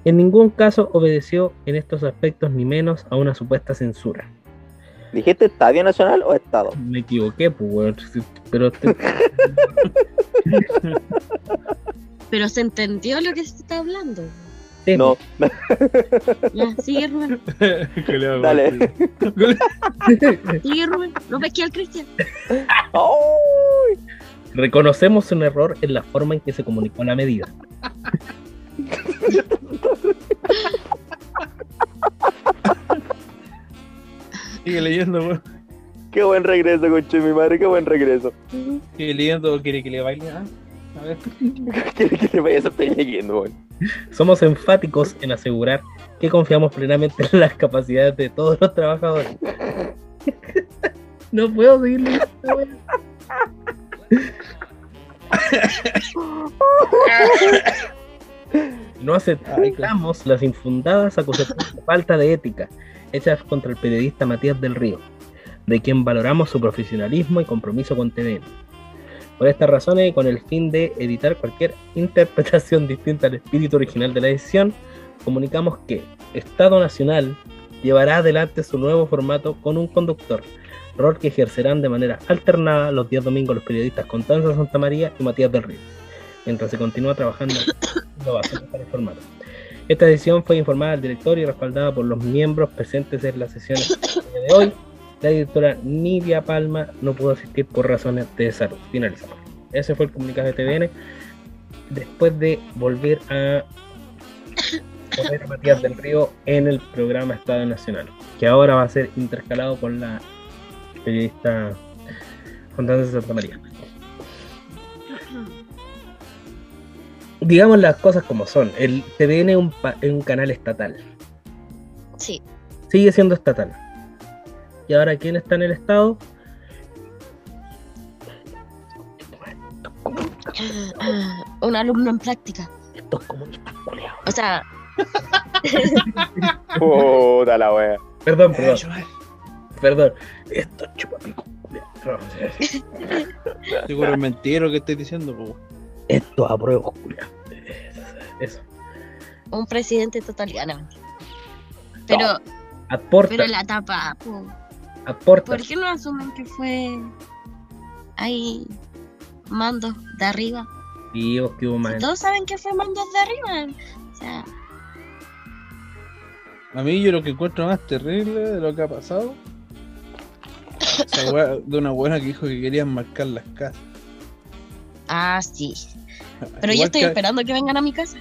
S1: en ningún caso obedeció en estos aspectos ni menos a una supuesta censura.
S2: ¿Dijiste Estadio Nacional o Estado?
S1: Me equivoqué, pues. Pero te- (laughs)
S4: pero se entendió lo que se está hablando.
S1: sí,
S2: No. (laughs)
S4: Ya, sigue Rubén. (laughs)
S3: ¿Qué le hago?
S2: Dale.
S4: Sigue Rubén. No pesqué al Cristian.
S1: Reconocemos un error en la forma en que se comunicó la medida.
S3: Sigue leyendo, weón.
S2: Qué buen regreso, conche mi madre, qué buen regreso.
S3: Sigue leyendo, quiere que le baile. Ah, a ver. (laughs)
S2: Quiere que le vayas a estar leyendo, weón.
S1: Somos enfáticos en asegurar que confiamos plenamente en las capacidades de todos los trabajadores. no puedo seguir leyendo, weón. No aceptamos las infundadas acusaciones de falta de ética hechas contra el periodista Matías del Río, de quien valoramos su profesionalismo y compromiso con TVN. Por estas razones y con el fin de evitar cualquier interpretación (laughs) distinta al espíritu original de la decisión, comunicamos que Estado Nacional llevará adelante su nuevo formato con un conductor, rol que ejercerán de manera alternada los días domingos los periodistas Constanza Santamaría y Matías del Río, mientras se continúa trabajando en (coughs) innovaciones para el formato. Esta decisión fue informada al directorio y respaldada por los miembros presentes en las sesiones de hoy. La directora Nidia Palma no pudo asistir por razones de salud. Finalizamos. Ese fue el comunicado de TVN. Después de volver a Romero Matías del Río en el programa Estado Nacional, que ahora va a ser intercalado con la periodista Constanza Santa María. Digamos las cosas como son. El TVN es un, pa- es un canal estatal.
S4: Sí.
S1: Sigue siendo estatal. Y ahora, ¿quién está en el Estado?
S4: Un alumno en práctica.
S1: Estos comunistas culiados.
S4: O sea, (laughs)
S2: Puta la wea.
S1: Perdón, perdón. Perdón. Estos chupapicos culiados. No,
S3: Seguro es mentira lo que estoy diciendo, po.
S1: Estos apruebos culiados. Eso.
S4: un presidente total gana. Pero,
S1: Aporta.
S4: pero la tapa, po,
S1: aporta.
S4: ¿por qué no asumen que fue ahí mandos de arriba?
S1: Y vos que hubo más.
S4: Todos saben que fue mandos de arriba. O sea,
S3: A mí yo lo que encuentro más terrible de lo que ha pasado. De una buena que dijo que querían marcar las casas.
S4: ah, sí. (laughs) Pero yo estoy
S3: que,
S4: esperando que vengan a mi casa.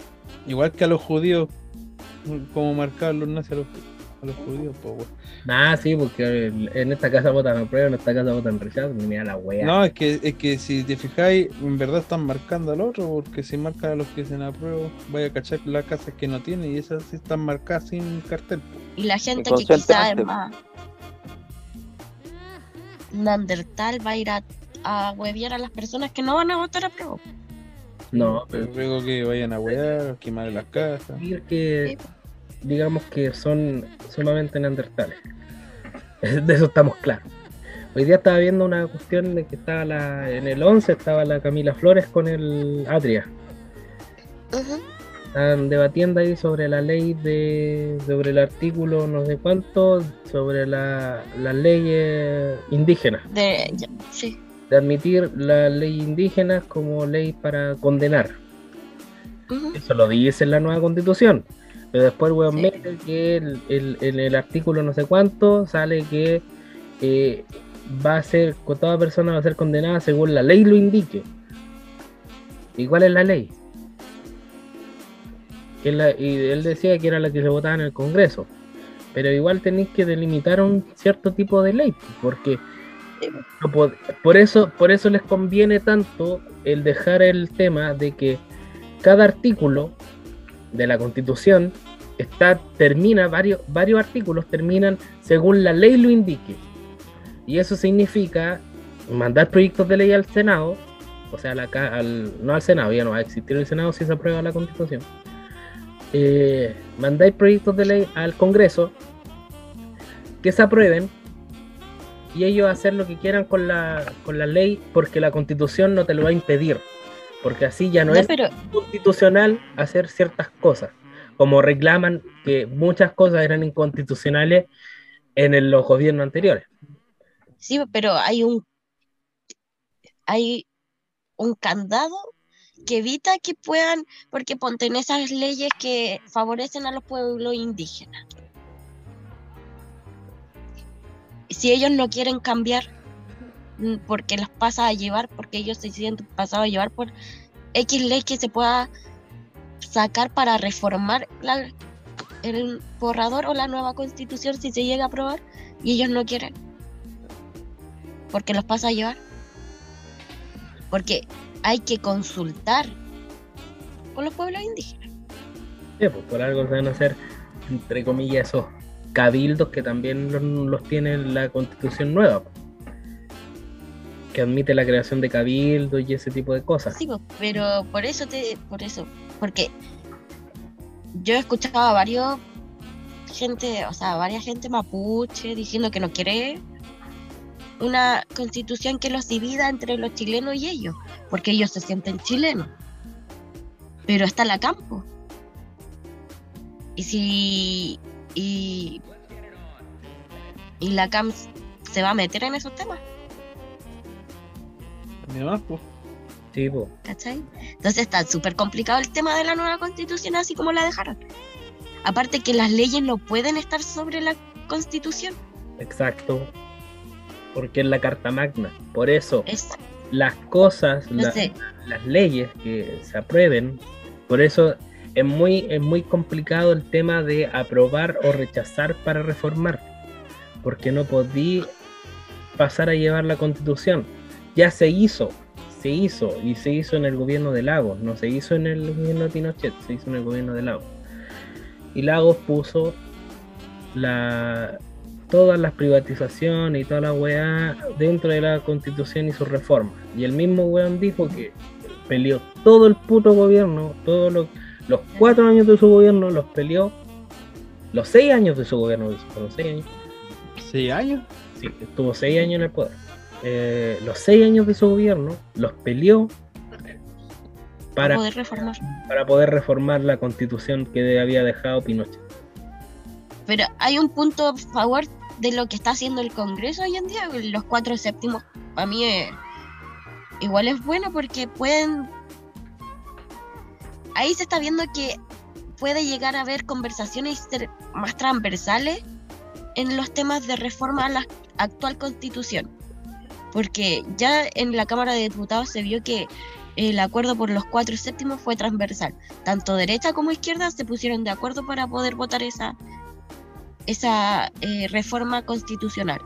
S3: igual que a los judíos, como marcaban los nazis a los, a los judíos, pues.
S1: Ah, sí, porque en esta casa votan apruebo, en esta casa votan rechazo. Mira la wea.
S3: No, es que, es que si te fijáis, en verdad están marcando al otro, porque si marcan a los que se apruebo, vaya a cachar las casas que no tienen y esas sí están marcadas sin cartel.
S4: Y la gente que quizá es más Neandertal va a ir a, a hueviar a las personas que no van a votar a prueba.
S1: No,
S3: pero luego que vayan a a quemar las casas.
S1: decir que digamos que son sumamente neandertales. (laughs) De eso estamos claros. Hoy día estaba viendo una cuestión de que estaba la, en el 11 estaba la Camila Flores con el Atria.
S4: Ujú.
S1: Estaban debatiendo ahí sobre la ley de. sobre el artículo no sé cuánto, sobre la, las leyes indígenas.
S4: De, sí.
S1: De admitir la ley indígena como ley para condenar. Eso lo dice en la nueva constitución. Pero después, weón,
S4: Sí.
S1: mete que el, el- en el artículo no sé cuánto sale que eh, va a ser, toda persona va a ser condenada según la ley lo indique. ¿Y cuál es la ley? Que la- y él decía que era la que se votaba en el Congreso. Pero igual tenéis que delimitar un cierto tipo de ley, porque por eso, por eso les conviene tanto el dejar el tema de que cada artículo de la constitución está, termina, varios, varios artículos terminan según la ley lo indique. Y eso significa mandar proyectos de ley al Senado, o sea, al- no al Senado, ya no va a existir el Senado si se aprueba la constitución. Eh, mandáis proyectos de ley al Congreso que se aprueben y ellos hacer lo que quieran con la, con la ley porque la constitución no te lo va a impedir. Porque así ya no,
S4: No,
S1: es
S4: pero
S1: constitucional hacer ciertas cosas, como reclaman que muchas cosas eran inconstitucionales en el- los gobiernos anteriores.
S4: sí, pero hay un hay un candado que evita que puedan, porque ponte en esas leyes que favorecen a los pueblos indígenas. Si ellos no quieren cambiar mm, porque los pasa a llevar, porque ellos se sienten pasados a llevar por X ley que se pueda sacar para reformar el borrador o la nueva constitución si se llega a aprobar y ellos no quieren. Porque los pasa a llevar porque hay que consultar con los pueblos indígenas.
S1: Sí, pues por algo se van a hacer, entre comillas, esos cabildos que también los, los tiene la constitución nueva, que admite la creación de cabildos y ese tipo de cosas.
S4: Sí, pero por eso te, por eso, porque yo he escuchado a varios gente, o sea, varias gente mapuche diciendo que no quiere una constitución que los divida entre los chilenos y ellos, porque ellos se sienten chilenos. Pero está la campo. Y si y, y la CAM se va a meter en esos temas.
S3: Además, pues,
S1: Sí, pues,
S4: ¿Cachai? Entonces está súper complicado el tema de la nueva constitución así como la dejaron. Aparte que las leyes no pueden estar sobre la constitución.
S1: exacto. Porque es la Carta Magna. Por eso,
S4: Es,
S1: las cosas,
S4: no
S1: la-
S4: sé,
S1: las leyes que se aprueben, por eso es muy, es muy complicado el tema de aprobar o rechazar para reformar, porque no podí pasar a llevar la constitución. Ya se hizo, se hizo, y se hizo en el gobierno de Lagos, no se hizo en el gobierno de Pinochet, se hizo en el gobierno de Lagos. Y Lagos puso todas las privatizaciones y toda la weá dentro de la constitución y sus reformas. Y el mismo weón dijo que peleó todo el puto gobierno, todos los, los cuatro años de su gobierno los peleó, los seis años de su gobierno, fueron seis años,
S3: ¿Seis años?
S1: sí, estuvo seis años en el poder. Eh, los seis años de su gobierno los peleó para,
S4: poder reformar.
S1: para poder reformar la constitución que había dejado Pinochet.
S4: Pero hay un punto a favor de lo que está haciendo el Congreso hoy en día, los cuatro séptimos, para mí eh, igual es bueno porque pueden... Ahí se está viendo que puede llegar a haber conversaciones más transversales en los temas de reforma a la actual constitución. Porque ya en la Cámara de Diputados se vio que el acuerdo por los cuatro séptimos fue transversal. Tanto derecha como izquierda se pusieron de acuerdo para poder votar esa, esa eh, reforma constitucional.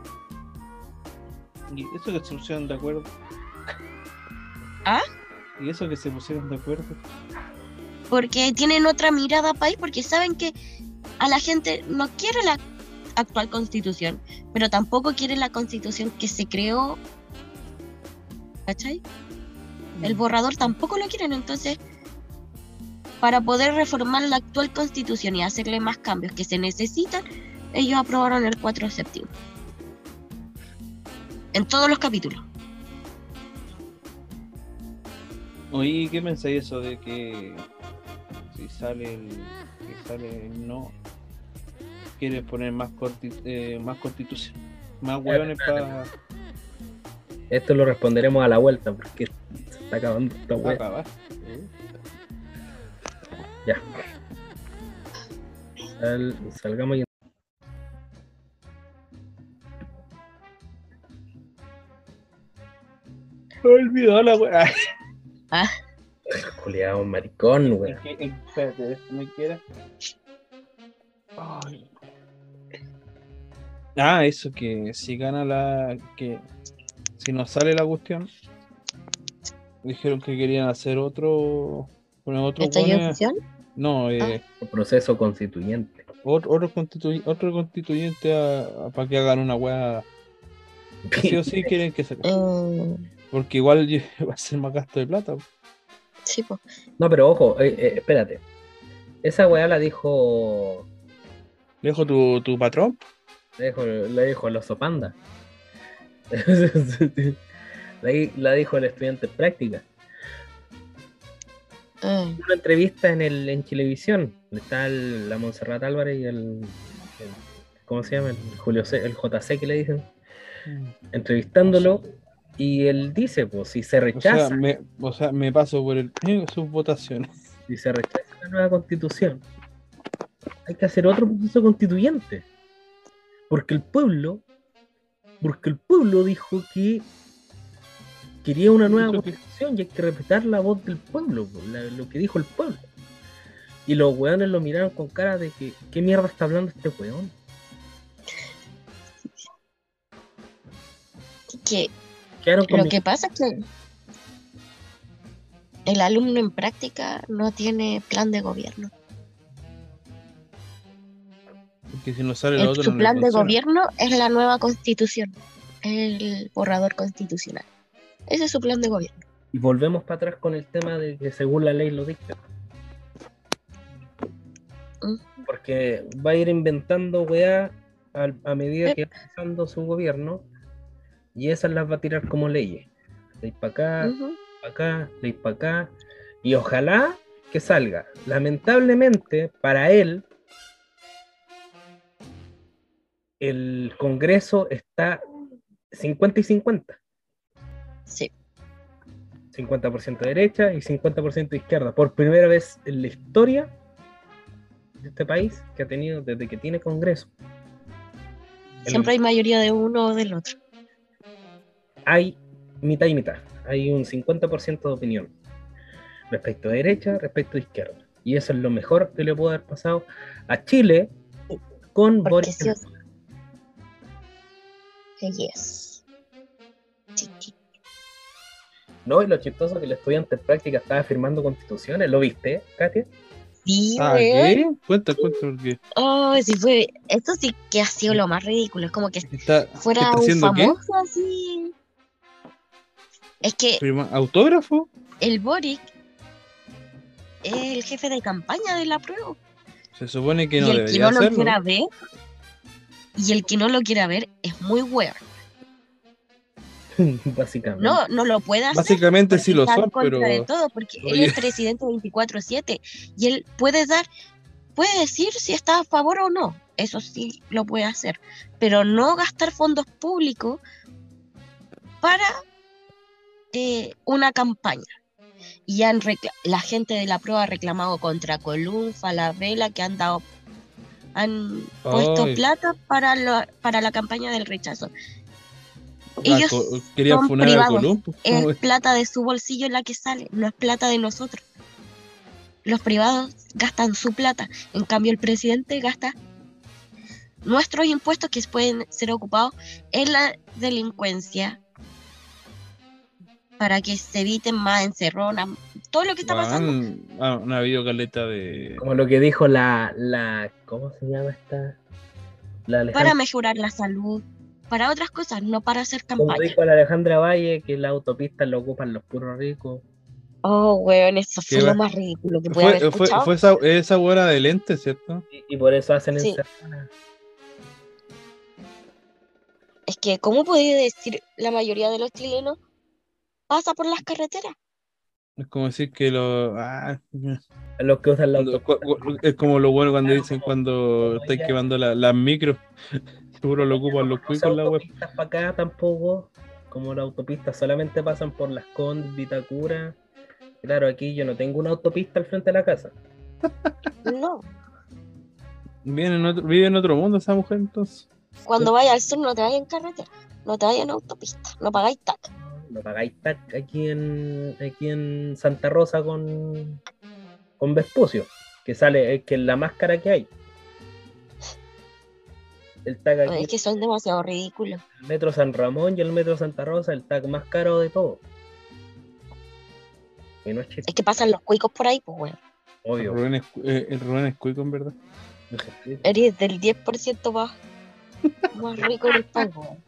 S3: ¿Y eso que se pusieron de acuerdo?
S4: ¿Ah?
S3: ¿Y eso que se pusieron de acuerdo?
S4: Porque tienen otra mirada país, porque saben que a la gente no quiere la actual constitución, pero tampoco quiere la constitución que se creó. ¿Cachai? El borrador tampoco lo quieren, entonces para poder reformar la actual constitución y hacerle más cambios que se necesitan, ellos aprobaron el 4 séptimo. En todos los capítulos.
S3: Oye, ¿qué pensáis eso de que si sale el, que sale el no, quiere poner más, corti- eh, más constitución? Más hueones para
S1: Esto lo responderemos a la vuelta porque se está acabando esta
S3: acabar.
S1: Ya. Sal- salgamos y
S3: olvidó la wea.
S1: Juliado, maricón.
S3: Es que- Espérate, me quiera. Ay. Ah, eso que si gana la. que si nos sale la cuestión. Dijeron que querían hacer otro. Poner otro.
S4: ¿Estallido
S3: pone- no, eh,
S1: Proceso constituyente.
S3: otro, otro, otro constituyente a- a- para que hagan una weá. Sí o sí (laughs) quieren que se.
S4: Eh,
S3: Porque igual (laughs) va a ser más gasto de plata.
S4: Sí, pues.
S1: No, pero ojo, eh, eh, espérate. Esa weá la dijo.
S3: Le dijo tu, tu patrón.
S1: La dijo, la dijo el oso panda. (laughs) la, la dijo el estudiante en práctica.
S4: Eh,
S1: Una entrevista en el en Chilevisión. Está el- la Montserrat Álvarez y el, el- ¿Cómo se llama? El Julio C, el JC que le dicen. Entrevistándolo. Y él dice, pues, si se
S3: O
S1: rechaza.
S3: sea, me, o sea, me paso por el (laughs) sus votaciones.
S1: si se rechaza la nueva constitución, hay que hacer otro proceso constituyente. Porque el pueblo, porque el pueblo dijo que quería una nueva constitución y hay que respetar la voz del pueblo, la- lo que dijo el pueblo. Y los weones lo miraron con cara de que, ¿qué mierda está hablando este weón?
S4: que
S1: Quedaron
S4: Lo que pasa es que el alumno en práctica no tiene plan de gobierno.
S3: Porque si no sale el
S4: El-
S3: otro.
S4: su
S3: no
S4: plan de gobierno es la nueva constitución, el borrador constitucional. Ese es su plan de gobierno.
S1: Y volvemos para atrás con el tema de que según la ley lo dicta.
S4: Mm.
S1: Porque va a ir inventando weá al- a, medida que va pasando su gobierno y esas las va a tirar como leyes. Ley para acá, para acá, ley para acá. Y ojalá que salga. Lamentablemente, para él, el Congreso está 50 y 50.
S4: Sí.
S1: 50% derecha y 50% izquierda. Por primera vez en la historia de este país que ha tenido desde que tiene Congreso. El-
S4: Siempre hay mayoría de uno o del otro.
S1: Hay mitad y mitad. Hay un 50% de opinión respecto a derecha, respecto a izquierda. Y eso es lo mejor que le pudo haber pasado a Chile con
S4: Porque
S1: Boris
S4: sí o sí. Yes. Sí, sí.
S1: No, y lo chistoso es que el estudiante en práctica estaba firmando constituciones, ¿lo viste, Katia?
S4: Sí,
S3: Ah. ¿qué? Cuenta, cuenta, porque
S4: Oh, sí fue. Esto sí que ha sido lo más ridículo. Es como que
S3: está,
S4: fuera
S3: está
S4: un
S3: haciendo qué?
S4: famoso así. Es que
S3: Firma- ¿Autógrafo?
S4: el Boric es el jefe de campaña de la prueba.
S3: Se supone que no
S4: y el que no lo
S3: hacerlo.
S4: quiera ver, y el que no lo quiera ver es muy weón. (laughs)
S1: Básicamente.
S4: No, no lo puede hacer.
S3: Básicamente sí lo son, pero
S4: de todo, porque él es presidente 24-7 y él puede dar, puede decir si está a favor o no. Eso sí lo puede hacer, pero no gastar fondos públicos para eh, una campaña. Y han la gente de la prueba ha reclamado contra Colum, Falabella, que han dado, han puesto plata para, lo- para la campaña del rechazo. Ellos
S3: querían
S4: son privados.
S3: Column. pues, ¿cómo
S4: es plata de su bolsillo la que sale, no es plata de nosotros. Los privados gastan su plata, en cambio el presidente gasta nuestros impuestos que pueden ser ocupados en la delincuencia para que se eviten más encerronas, todo lo que está pasando.
S3: Han habido caleta de.
S1: Como lo que dijo la, la ¿cómo se llama esta? La
S4: Para mejorar la salud, para otras cosas, no para hacer
S1: como
S4: campaña.
S1: dijo la Alejandra Valle, que la autopista lo ocupan los puros ricos.
S4: Oh, weón, eso fue lo más ridículo que pude haber
S3: Fue, fue,
S4: escuchado.
S3: fue esa, esa buena de lente, ¿cierto?
S1: Y, y por eso hacen
S4: Sí.
S1: encerronas.
S4: Es que, ¿cómo podía decir la mayoría de los chilenos pasa por las carreteras?
S3: Es como decir que lo. Ah,
S1: los que usan la
S3: cuando- es como lo bueno cuando dicen cuando
S1: como
S3: estáis
S1: ella-
S3: quemando la- las micros. (laughs) Seguro lo ocupan los cuicos la web.
S1: autopistas para acá tampoco, como la autopista solamente pasan por las Condes, Vitacura. Claro, aquí yo no tengo una autopista al frente de la casa.
S4: No.
S3: Vive en otro, vive en otro mundo esa mujer entonces.
S4: Cuando vayas al sur no te vayas en carretera, no te vayas en autopista, no pagáis TAC.
S1: No pagáis tac aquí en aquí en Santa Rosa con con Vespucio, que sale es que es la más cara que hay. El tag aquí,
S4: Es que son demasiado ridículos.
S1: el metro San Ramón y el metro Santa Rosa, el tag más caro de todo. Y no es
S4: que pasan los cuicos por ahí, pues, weón.
S3: El
S1: obvio.
S3: Rubén es, eh, el Rubén es cuico en verdad.
S4: Eres del 10% más, (laughs) más rico del país, weón.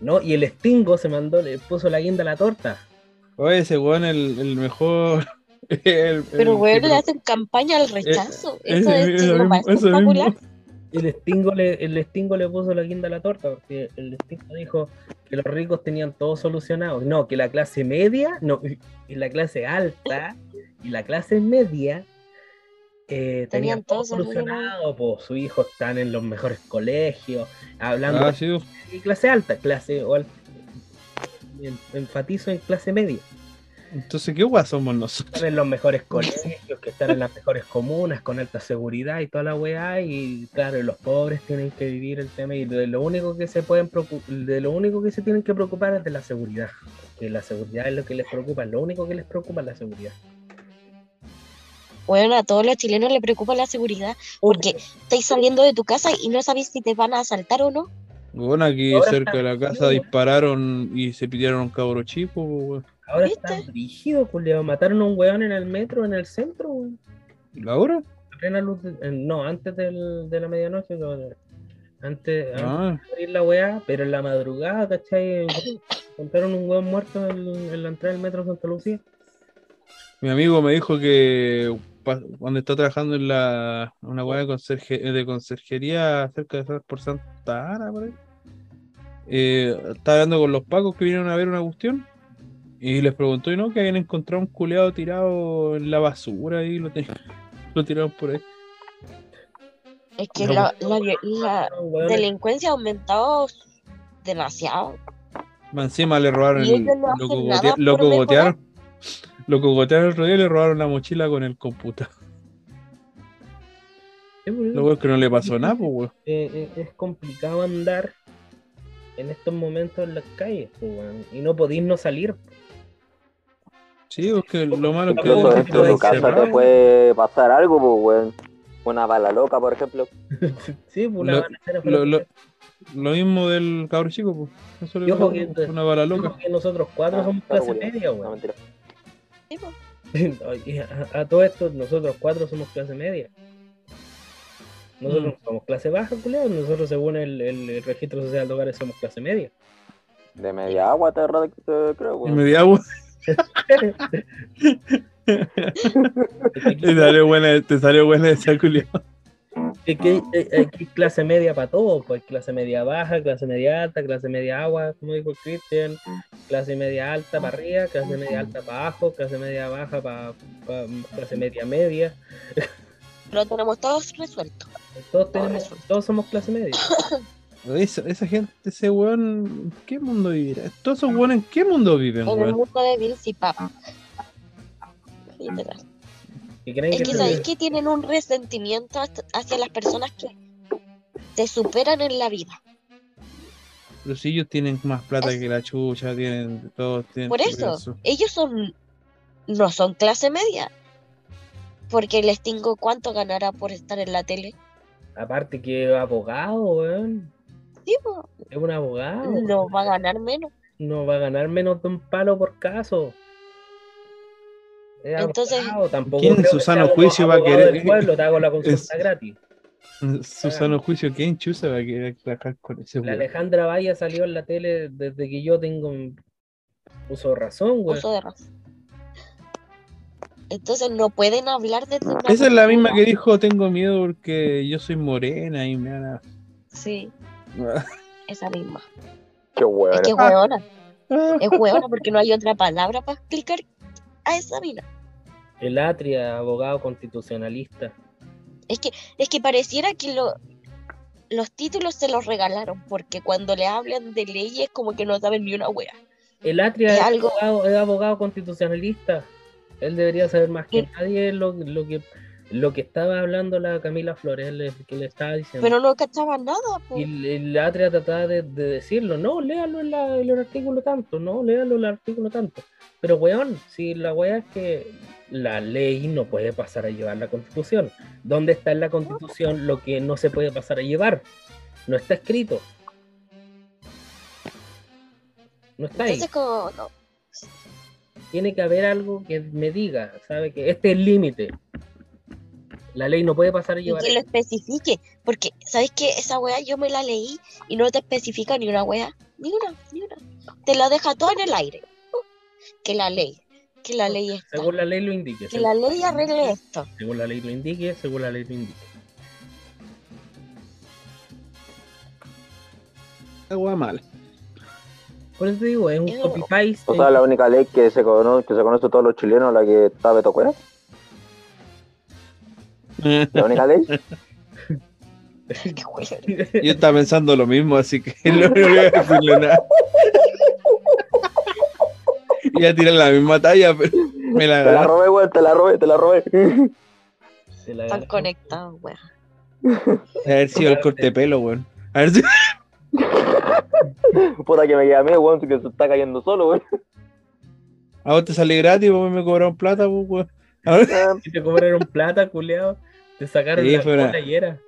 S1: No, y el Stingo se mandó, le puso la guinda a la torta.
S3: Oye, ese weón el, el mejor. (laughs) el-
S4: Pero, weón, le hacen campaña al rechazo.
S3: eh,
S4: Eso es más
S3: mismo, eso
S4: espectacular.
S3: mismo.
S1: El Stingo, le, el Stingo le puso la guinda a la torta, porque el Stingo dijo que los ricos tenían todo solucionado. No, que la clase media, no, y la clase alta y la clase media eh, tenían, todo
S4: todo
S1: solucionado. Pues sus hijos están en los mejores colegios, hablando
S3: Ah, sí,
S1: de clase alta, clase o al- en- enfatizo en clase media.
S3: entonces, ¿qué weón somos nosotros?
S1: están en los mejores (laughs) colegios, que están en las mejores comunas, con alta seguridad y toda la weá, y claro, los pobres tienen que vivir el tema, y de lo único que se pueden de lo único que se tienen que preocupar es de la seguridad, que la seguridad es lo que les preocupa, lo único que les preocupa es la seguridad.
S4: Bueno, a todos los chilenos les preocupa la seguridad, porque estáis saliendo de tu casa y no sabéis si te van a asaltar o no.
S3: Bueno, aquí
S1: Ahora
S3: cerca de la casa dispararon y se pidieron un cabro chico, weón.
S1: Ahora
S4: ¿Viste?
S1: está rígido, culiao, mataron a un weón en el metro, en el centro, weón.
S3: ¿La hora?
S1: A plena luz, de- no, antes del- de la medianoche, no, antes, antes
S3: Ah,
S1: de abrir la weá, pero en la madrugada, ¿cachai? (coughs) Encontraron un weón muerto en, en la entrada del metro Santa Lucía.
S3: mi amigo me dijo que cuando está trabajando en la una weá de, conserje- de conserjería cerca de por Santa Ana, por ahí, eh, estaba hablando con los pacos que vinieron a ver una cuestión y les preguntó y no que habían encontrado un culeado tirado en la basura y lo, ten- (laughs) lo tiraron por ahí.
S4: Es que
S3: No,
S4: la, delincuencia ha aumentado demasiado.
S3: Encima le robaron el,
S4: no
S3: lo, cogotea- cogotearon. Lo cogotearon el otro día y le robaron la mochila con el computador.
S1: Pues,
S3: bueno es que no le pasó nada, pues, weón.
S1: eh, eh, es complicado andar en estos momentos en las calles, pues, weón, y no podéis no salir.
S3: Sí, porque lo malo es que
S2: Incluso dentro de tu casa te puede pasar algo, pues, weón. Una bala loca, por ejemplo. (laughs)
S1: Sí, pues una
S3: Lo-
S1: fue
S3: Lo,
S1: lo
S3: mismo del cabro chico, pues. Eso le
S1: Y ojo
S3: pasó,
S1: que-
S3: una bala
S1: Yo
S3: loca.
S1: que nosotros cuatro
S2: Ah,
S1: somos clase
S2: weón.
S1: media,
S2: No,
S1: weón.
S2: mentira. (laughs)
S1: A, a todo esto, nosotros cuatro somos clase media. Nosotros
S3: Mm.
S1: no somos clase baja, culeo. Nosotros, según el, el- el registro social de hogares, somos clase media.
S2: De media agua te, te creo, (laughs) (laughs)
S3: Y
S2: weón.
S3: me di agua. Te salió buena, te salió buena esa culia.
S1: Es que hay, hay- clase media para todo, pues clase media baja, clase media alta, clase media agua, como dijo Cristian, clase media alta para arriba, clase media alta para abajo, clase media baja para clase media media. (laughs)
S4: Lo tenemos todos resuelto.
S1: Todos tenemos, todos somos clase media.
S3: Esa, esa gente, ese weón, ¿en qué mundo vivirá? Todos esos weones, ¿en qué mundo viven,
S4: En el mundo de Vince y Papa. Literal.
S1: Creen
S4: Es
S1: que
S4: que
S1: se-
S4: sabéis que tienen un resentimiento hacia las personas que te superan en la vida.
S3: Si ellos tienen más plata que la chucha, tienen todos tienen
S4: Por eso, ellos son no son clase media. Porque les tengo cuánto ganará por estar en la tele.
S1: aparte que es abogado, weón.
S4: Sí, po,
S1: Es un abogado.
S4: no va a ganar menos.
S1: no va a ganar menos de un palo por caso. Es
S4: Entonces-
S1: tampoco
S3: ¿Quién en su sano juicio va a querer-
S1: pueblo, te hago la (laughs) consulta
S3: Es-
S1: gratis. (laughs)
S3: Susano Juicio, ¿quién chusa va a querer trabajar con ese
S1: La? Alejandra Valle salió en la tele desde que yo tengo uso de razón, güey.
S4: Uso de razón. Entonces no pueden hablar desde una
S3: Esa es la misma que dijo, tengo miedo porque yo soy morena y me van a...
S4: Sí, (laughs) esa misma.
S2: Qué weón.
S4: Es que es hueona. Es hueona porque no hay otra palabra para explicar a esa mina.
S1: El Atria, abogado constitucionalista.
S4: Es que, es que pareciera que lo, los títulos se los regalaron, porque cuando le hablan de leyes como que no saben ni una wea.
S1: El Atria
S4: Es algo-
S1: abogado, es abogado constitucionalista. Él debería saber más que
S4: Sí.
S1: nadie lo, lo que lo que estaba hablando la Camila Flores, que le estaba diciendo.
S4: Pero no cachaban nada, po.
S1: Y el, el Atria trataba de, de decirlo, no, léalo en, la- en el artículo tanto, no, léalo en el artículo tanto. Pero weón, si la weá es que la ley no puede pasar a llevar la constitución. ¿Dónde está en la constitución lo que no se puede pasar a llevar? No está escrito. No está ahí.
S4: Entonces como, no,
S1: Tiene que haber algo que me diga, ¿sabe? Que este es el límite. La ley no puede pasar a
S4: y
S1: llevar.
S4: que lo especifique, porque, ¿sabes qué? Esa wea yo me la leí y no te especifica ni una wea, ni una, ni una. Te la deja todo en el aire. Que la ley, que la ley está,
S1: Según la ley lo indique.
S4: que la ley arregle esto.
S1: Según la ley lo indique, según la ley lo indique.
S3: Weá mala.
S1: Por eso te digo, es un
S4: Yo-
S1: copy paste.
S2: ¿Tú sabes la única ley que se conoce, que se conoce todos los chilenos, la que está Beto Cueva? La única ley. (laughs) (laughs)
S3: Yo estaba pensando lo mismo, así que no, (laughs) no voy a decirle nada. Iba a tirar la misma talla, pero me la
S2: Te la robé, weón, te la robé, te la robé.
S1: Se la
S4: Están conectados, wea.
S3: haber sido el corte de pelo, weón. A ver si... (laughs)
S2: Puta que me queda a mí, weón, que se está cayendo solo, weón.
S3: A vos te sale gratis, vos me cobraron plata, pues, weón. A ver-
S1: Si te cobraron plata, culeado, te sacaron
S3: Sí,
S1: la
S3: fue una-
S1: cola y era.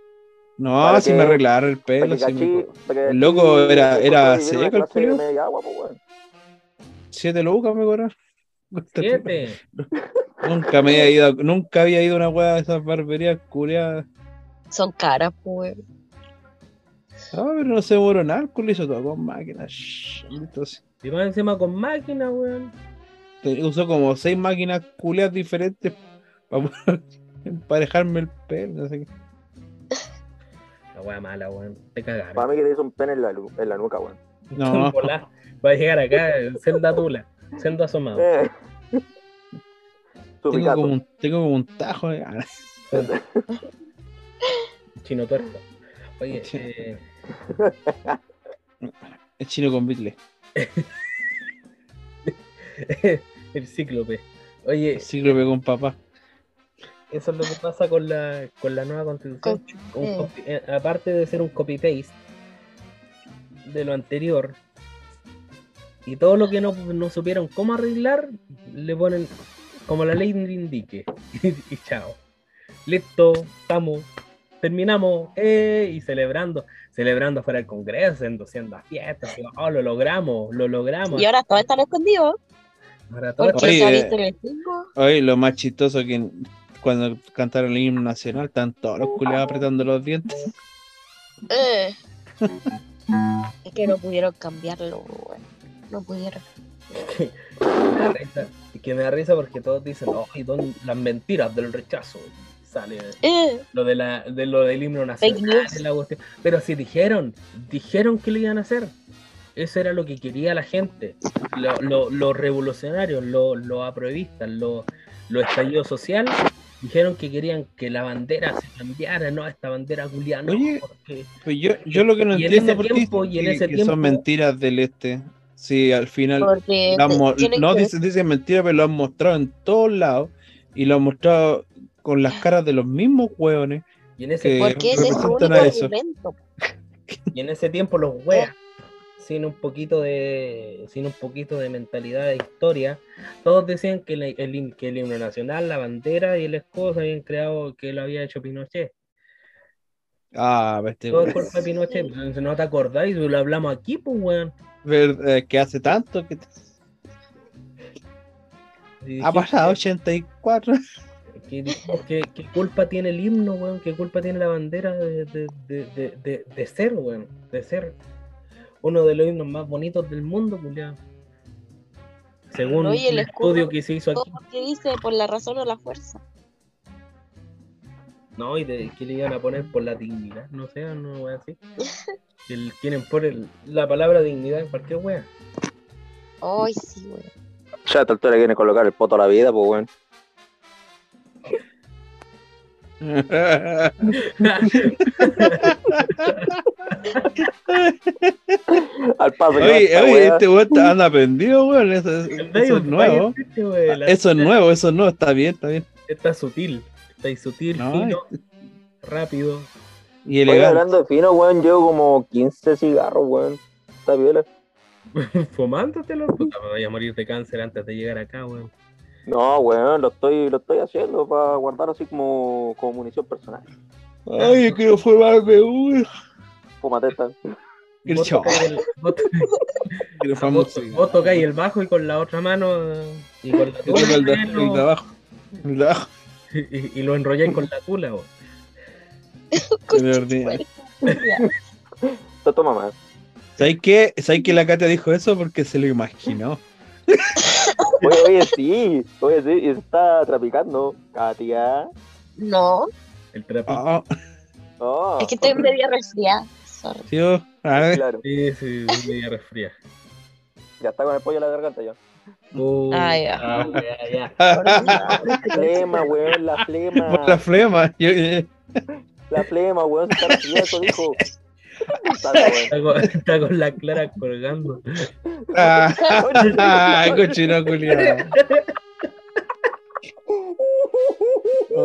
S3: No,
S2: Para
S3: si
S2: que-
S3: me arreglaron el
S2: Para
S3: pelo.
S2: que
S3: si me
S2: para que
S3: El loco era- era seco, el
S2: clase
S3: Siete lucas me cobraron.
S1: Siete. (laughs)
S3: Nunca me había ido, nunca había ido a una weá de esas barberías culiadas.
S4: Son caras, pues.
S3: Ah, pero no se demoró nada, el hizo todo con máquinas. Entonces,
S1: Y más encima con máquina, weón.
S3: te- usó como seis máquinas culiadas diferentes para (laughs) emparejarme el pelo. No sé qué.
S1: La wea mala, weón. Te cagaron.
S2: Para mí que te hizo un pene en la, en la nuca, weón.
S3: No. (laughs)
S1: Va a llegar acá, senda tula, sendo asomado.
S2: Eh.
S3: Tengo como, un, tengo como un tajo. de- ah, (laughs)
S1: Chino tuerto. Oye,
S3: Sí.
S1: eh,
S3: Es chino con bitle. (laughs)
S1: el cíclope. Oye,
S3: lo pegó un papá.
S1: eso es lo que pasa con la, con la nueva constitución. Un
S4: eh.
S1: copy- eh, aparte de ser un copy-paste de lo anterior, Y todo lo que no, no supieron cómo arreglar, le ponen como la ley le indique. (laughs) y chao. Listo, estamos, terminamos, eh, y celebrando, celebrando fuera del Congreso, haciendo fiestas, y, oh, lo logramos, lo logramos.
S4: Y ahora todo están escondidos.
S1: Ahora todo-
S4: el cinco.
S3: Oye, lo más chistoso que cuando cantaron el himno nacional, están todos los culiados apretando los dientes.
S4: Eh. (laughs) es que no pudieron cambiarlo, weón. No pudieron.
S1: me da risa, (laughs) y que me da risa porque todos dicen, oh, y don- las mentiras del rechazo. Sale
S4: Eh.
S1: lo de la de lo del himno nacional
S4: Fake news.
S1: y la cuestión. pero si dijeron dijeron que lo iban a hacer eso era lo que quería la gente Lo- lo- los revolucionarios los los apruebistas los los estallidos sociales dijeron que querían que la bandera se cambiara no esta bandera culiana
S3: Oye,
S1: porque
S3: Pues yo, yo lo que no
S1: Y en
S3: entiendo
S1: ese
S3: por qué
S1: tiempo-
S3: dicen
S1: y en
S3: que,
S1: ese
S3: que
S1: tiempo-
S3: son mentiras del este. Sí, al final
S4: Porque
S3: no
S4: que-
S3: dicen, dicen mentiras, pero lo han mostrado en todos lados y lo han mostrado con las caras de los mismos hueones.
S1: y en ese
S3: que
S4: porque ese es su único argumento.
S1: y en ese tiempo los weas (laughs) sin un poquito de sin un poquito de mentalidad de historia todos decían que, el, hin- que el himno nacional la bandera y el escudo se habían creado que lo había hecho Pinochet
S3: Ah, este
S1: todo es
S3: weón.
S1: culpa de Pinochet no te acordáis lo hablamos aquí pues weón
S3: Ver- eh, que hace tanto que ha pasado 84.
S1: que- que dijimos que- ¿Qué culpa tiene el himno, weón? ¿Qué culpa tiene la bandera de, de, de, de, de- de ser, weón? De ser uno de los himnos más bonitos del mundo, culiao. Según
S4: No, el escudo,
S1: estudio que se hizo aquí.
S4: porque dice por la razón o la fuerza.
S1: No, y de que le iban a poner por la dignidad, no sé, no voy a decir. (laughs) El- quieren poner la palabra dignidad en cualquier wea.
S4: Ay, sí, weón.
S2: Ya a esta altura quieren colocar el poto a la vida, pues weón. (laughs) Al paso que
S3: oye,
S2: wea.
S3: este weón está- anda aprendido, weón. Eso, eso
S1: David
S3: es nuevo.
S1: Este,
S3: Eso es nuevo, eso es nuevo. Está bien, está bien.
S1: Está sutil. Está ahí sutil,
S3: No,
S1: fino, rápido.
S3: Y
S2: Oye,
S3: elegante.
S2: hablando de fino, weón, llevo como 15 cigarros, weón. Está viola. (laughs)
S1: Fumándotelo, puta, me voy a morir de cáncer antes de llegar acá, weón.
S2: No, weón, lo estoy, lo estoy haciendo para guardar así como, como munición personal.
S3: Ay, yo quiero formarme uno.
S2: Fúmate esta.
S1: Vos tocáis el, vos, (laughs)
S3: Quiero
S1: vos-
S3: famoso.
S1: vos tocáis el bajo y con la otra mano y con la
S3: de,
S1: tula,
S3: el de abajo. El de abajo. (laughs)
S1: y, y lo enrolláis con la tula, vos.
S3: Ordinario.
S2: Esto toma más.
S3: ¿Sabes qué? ¿Sabes que la Katia dijo eso? Porque se lo imaginó. (laughs)
S2: Oye, oye, sí. Oye, sí. Y se está trapicando. Katia.
S4: No,
S1: El trapito.
S3: Ah,
S2: Oh.
S4: es que estoy media resfriada. Sorry.
S3: tío. A ver.
S2: Claro.
S1: Sí, sí, media resfría.
S2: Ya está con el pollo en la garganta ya.
S1: Uh,
S4: Ah, ya.
S1: ah, ya. (laughs)
S2: La flema, weón, la flema.
S3: Por la flema. Yo-
S2: La flema, weón, se está eso dijo. Está
S1: con, está con la clara colgando.
S3: Ah, (laughs) Ay, cochino culiado.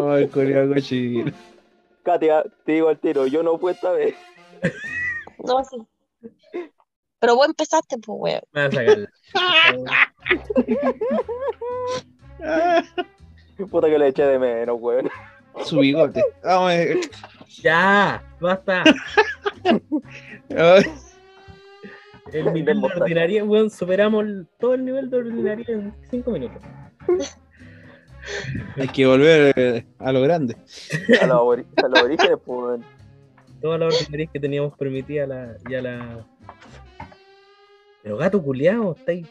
S3: Ay, culiado cochino.
S2: Katia, te digo al tiro, yo no fui esta vez.
S4: No, sí. Pero vos empezaste, pues, weón.
S1: Me vas a.
S3: Ah, (laughs) (laughs)
S2: Puta que le eché de menos, weón.
S3: Su bigote. Vamos a ver.
S1: Ya, basta. El nivel de ordinaria, weón, superamos el- todo el nivel de ordinaria en 5 minutos.
S3: Hay que volver eh, a lo grande.
S2: A los, orígenes, pues, weón.
S1: Todas las ordinarias que teníamos permitida la, ya la. Pero gato culiao, está ahí.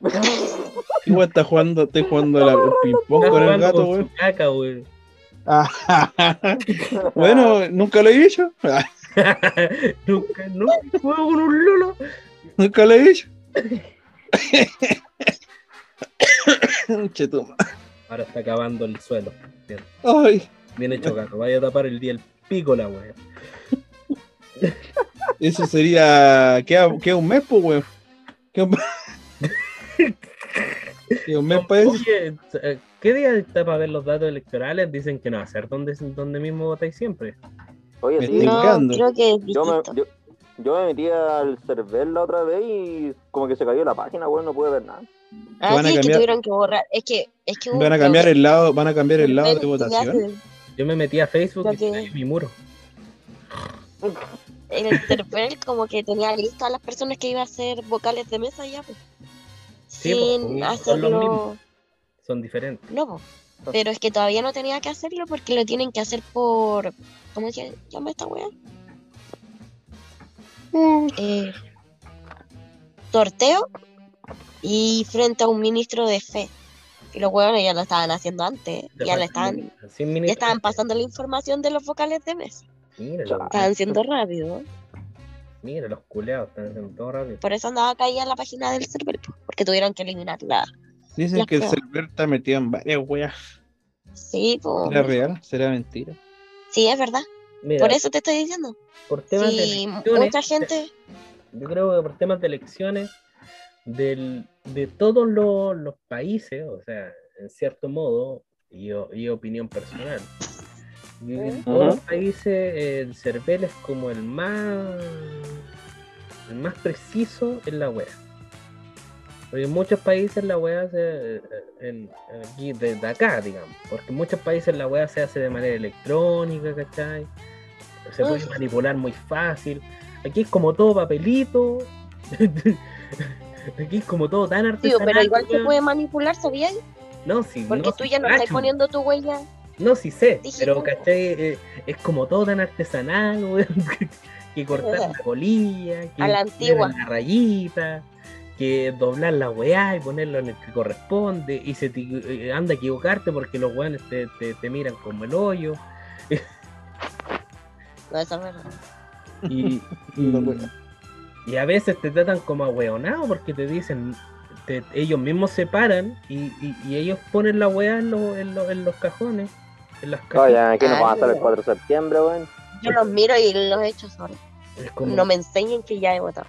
S1: (laughs)
S3: Igual está jugando, estoy jugando la- el ping-pong
S1: Está
S3: con el
S1: jugando
S3: gato,
S1: su caca, weón.
S3: Ah, (laughs) bueno, nunca lo he dicho. (laughs)
S1: Nunca, nunca juego con un lolo.
S3: Nunca lo he dicho. Chetuma.
S1: Ahora está acabando el suelo. Bien,
S3: Ay,
S1: bien hecho gato. Vaya a tapar el día el pico la weón.
S3: Eso sería. Queda, queda un mes, pues, weón. Queda un, queda un mes para eso.
S1: Oye, eh, ¿qué día está para ver los datos electorales? Dicen que no va a ser donde, donde mismo votáis siempre.
S2: Oye,
S3: Me
S2: sí,
S3: estoy
S4: No,
S3: brincando.
S4: creo que es
S2: yo me, yo, Yo me metí al server la otra vez y como que se cayó la página, weón, no pude ver nada.
S4: Ah,
S3: van a
S4: es que
S3: cambiar-
S4: tuvieron que borrar. Es que, es que
S3: Van a
S4: un
S3: cambiar el lado, van a cambiar el lado de votación.
S1: Yo me metí a Facebook y se cayó mi muro. (laughs)
S4: En el server como que tenía listas a las personas que iban a hacer vocales de mesa ya, pues.
S1: Sí, pues,
S4: Sin
S1: son los
S4: hacerlo.
S1: mismos. Son diferentes.
S4: No, pues. Pero es que todavía no tenía que hacerlo porque lo tienen que hacer por. ¿Cómo se llama esta wea? Eh, sorteo y frente a un ministro de fe. Y los huevones ya lo estaban haciendo antes. Ya le estaban, ya estaban pasando la información de los vocales de mesa. Estaban siendo rápido.
S1: mira, los culeados están haciendo todo rápido.
S4: Por eso andaba caída la página del server, porque tuvieron que eliminarla.
S3: Dicen
S4: Las
S3: que el server está metido en varias weas.
S4: Sí, pues.
S3: ¿Será real? ¿Será mentira?
S4: Sí, es verdad.
S1: Mira,
S4: Por eso te estoy diciendo.
S1: por temas de
S4: Sí,
S1: elecciones,
S4: mucha gente.
S1: yo creo que por temas de elecciones del, de todos los, los países, o sea, en cierto modo, y, y opinión personal, en los países el CERVEL es como el más el más preciso en la wea. Porque en muchos países la wea se en, aquí desde acá, digamos, porque en muchos países la wea se hace de manera electrónica, ¿cachai? Se puede manipular muy fácil. Aquí es como todo papelito. (laughs) Aquí es como todo tan
S4: Tío,
S1: artesanal.
S4: pero igual se puede manipular, ¿sabías?
S1: No, sí,
S4: Porque
S1: no,
S4: tú ya no estás poniendo tu huella.
S1: No, sí sé,
S4: Digital.
S1: pero ¿cachai? Eh, es como todo tan artesanal, weón, (laughs) que, que cortar la colilla, que
S4: A la
S1: poner
S4: antigua.
S1: la rayita, que doblar la weá y ponerlo en el que corresponde, y se te, eh, anda a equivocarte porque los weones te, te, te miran como el hoyo, (laughs)
S4: No, es verdad. (laughs)
S1: y, a veces te tratan como a weonado porque te dicen, te- ellos mismos se paran y, y, y ellos ponen la weá en, los- en, los- en los cajones, en las cajas.
S2: Oye, aquí nos
S4: Ay,
S2: vamos a estar el
S4: weón.
S2: 4 de septiembre, weón.
S4: Yo los miro y los echo solo.
S1: Es como-
S4: No me enseñen que ya he votado.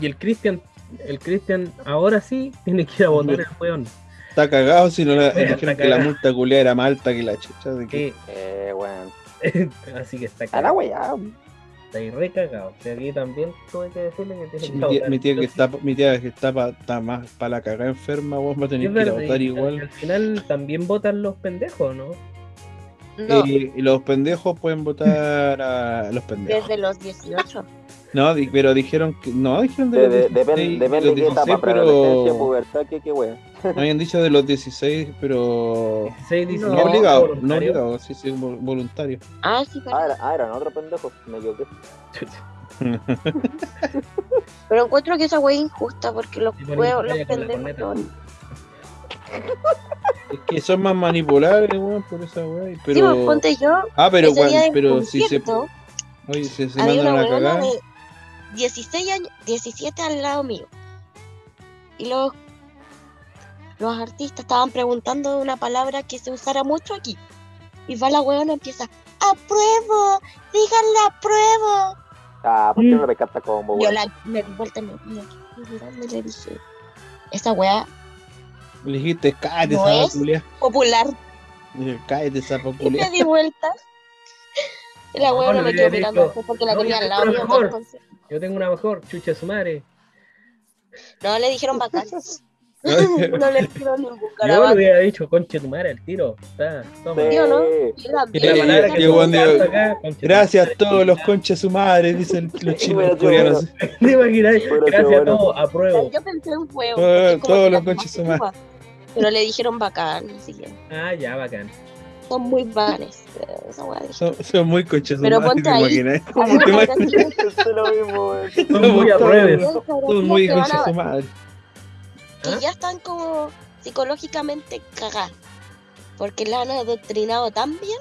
S1: Y el Cristian, el Cristian ahora sí tiene que ir a votar el weón.
S3: Está cagado si no le dijeron que la multa culia era más alta que la chucha. De que...
S1: Sí,
S2: Eh, weón. (laughs)
S1: así que está cagado. Está ahí re cagado. Y aquí también tuve que decirle que tiene que
S3: Mi tía,
S1: votar.
S3: mi tía que está, mi tía que está, pa- está más para la cagada enferma, vos va a tener que ir a votar igual.
S1: Al final también votan los pendejos, ¿no?
S4: No,
S3: Eh, y los pendejos pueden votar a los pendejos.
S4: desde los 18.
S3: No, di- pero dijeron que. No, dijeron de
S2: De-
S3: los
S2: de-
S3: 16.
S2: Depende depende
S3: los
S2: de qué etapa,
S3: 16, pero.
S2: pubertad, qué, qué weón.
S3: No habían dicho de los 16, pero.
S1: 16, 17,
S3: No, obligado, no
S1: voluntario.
S3: obligado, sí, sí, vol- voluntario.
S4: Ah, sí, pero,
S2: Ah, era- ah, eran otros pendejos. Me equivoqué. (laughs)
S4: pero encuentro que esa wea es injusta porque los
S1: ponen
S4: huevos, los pendejos. No-
S3: Es que son más manipulables, weón, por esa weá.
S4: Sí,
S3: Pero.
S4: pues ponte yo.
S3: ah, pero
S4: ese día
S3: weón,
S4: del
S3: pero si se. Oye, se
S4: había
S3: mandan
S4: una
S3: a cagar.
S4: de 16 años, 17 al lado mío. Y los, los artistas estaban preguntando una palabra que se usara mucho aquí. Y va la huevona y empieza, ¡apruebo! ¡Díganle apruebo!
S2: Ah, ¿por qué no me canta como,
S4: Yo
S2: weón?
S4: la, me di vuelta y me, me y le dije, esa wea
S3: Le dijiste, cállate,
S4: No
S3: esa
S4: popular.
S3: Dije, Cállate, esa
S4: Y
S3: culia.
S4: me di vuelta. Y (laughs) la
S1: No,
S4: huevona
S1: le
S4: me quedó mirando porque la
S1: "No,
S4: tenía
S1: yo
S4: al lado
S1: tengo
S4: mío.
S1: mejor".
S4: todo el concierto.
S1: Yo tengo una mejor, chucha su madre.
S4: No le dijeron bacán. (laughs) (laughs) no le dijeron ningún
S1: Yo le hubiera dicho, conche tu madre al tiro. Está, toma.
S2: Sí.
S4: ¿Sí o no? Y
S3: Y- y- y- y Gracias a
S1: madre.
S3: todos los conches su madre, dicen los chinos coreanos.
S1: Gracias a todos, apruebo.
S4: Yo pensé en huevo.
S3: Todos- los
S4: más
S3: son
S4: antigua. Pero le dijeron bacán, así que
S1: Ah, ya, bacán.
S4: son muy bacanes. Esa
S3: Son, son muy conches su
S4: Pero ponte
S3: ¿te
S4: ahí.
S3: imaginas? ¿Te
S4: una
S3: imaginas?
S4: canción
S2: Es lo mismo, weón.
S1: Son muy apruebes.
S3: Son muy conches
S4: a-
S3: su madre.
S4: que
S1: ¿Ah?
S4: ya están como psicológicamente cagadas. Porque la han adoctrinado tan bien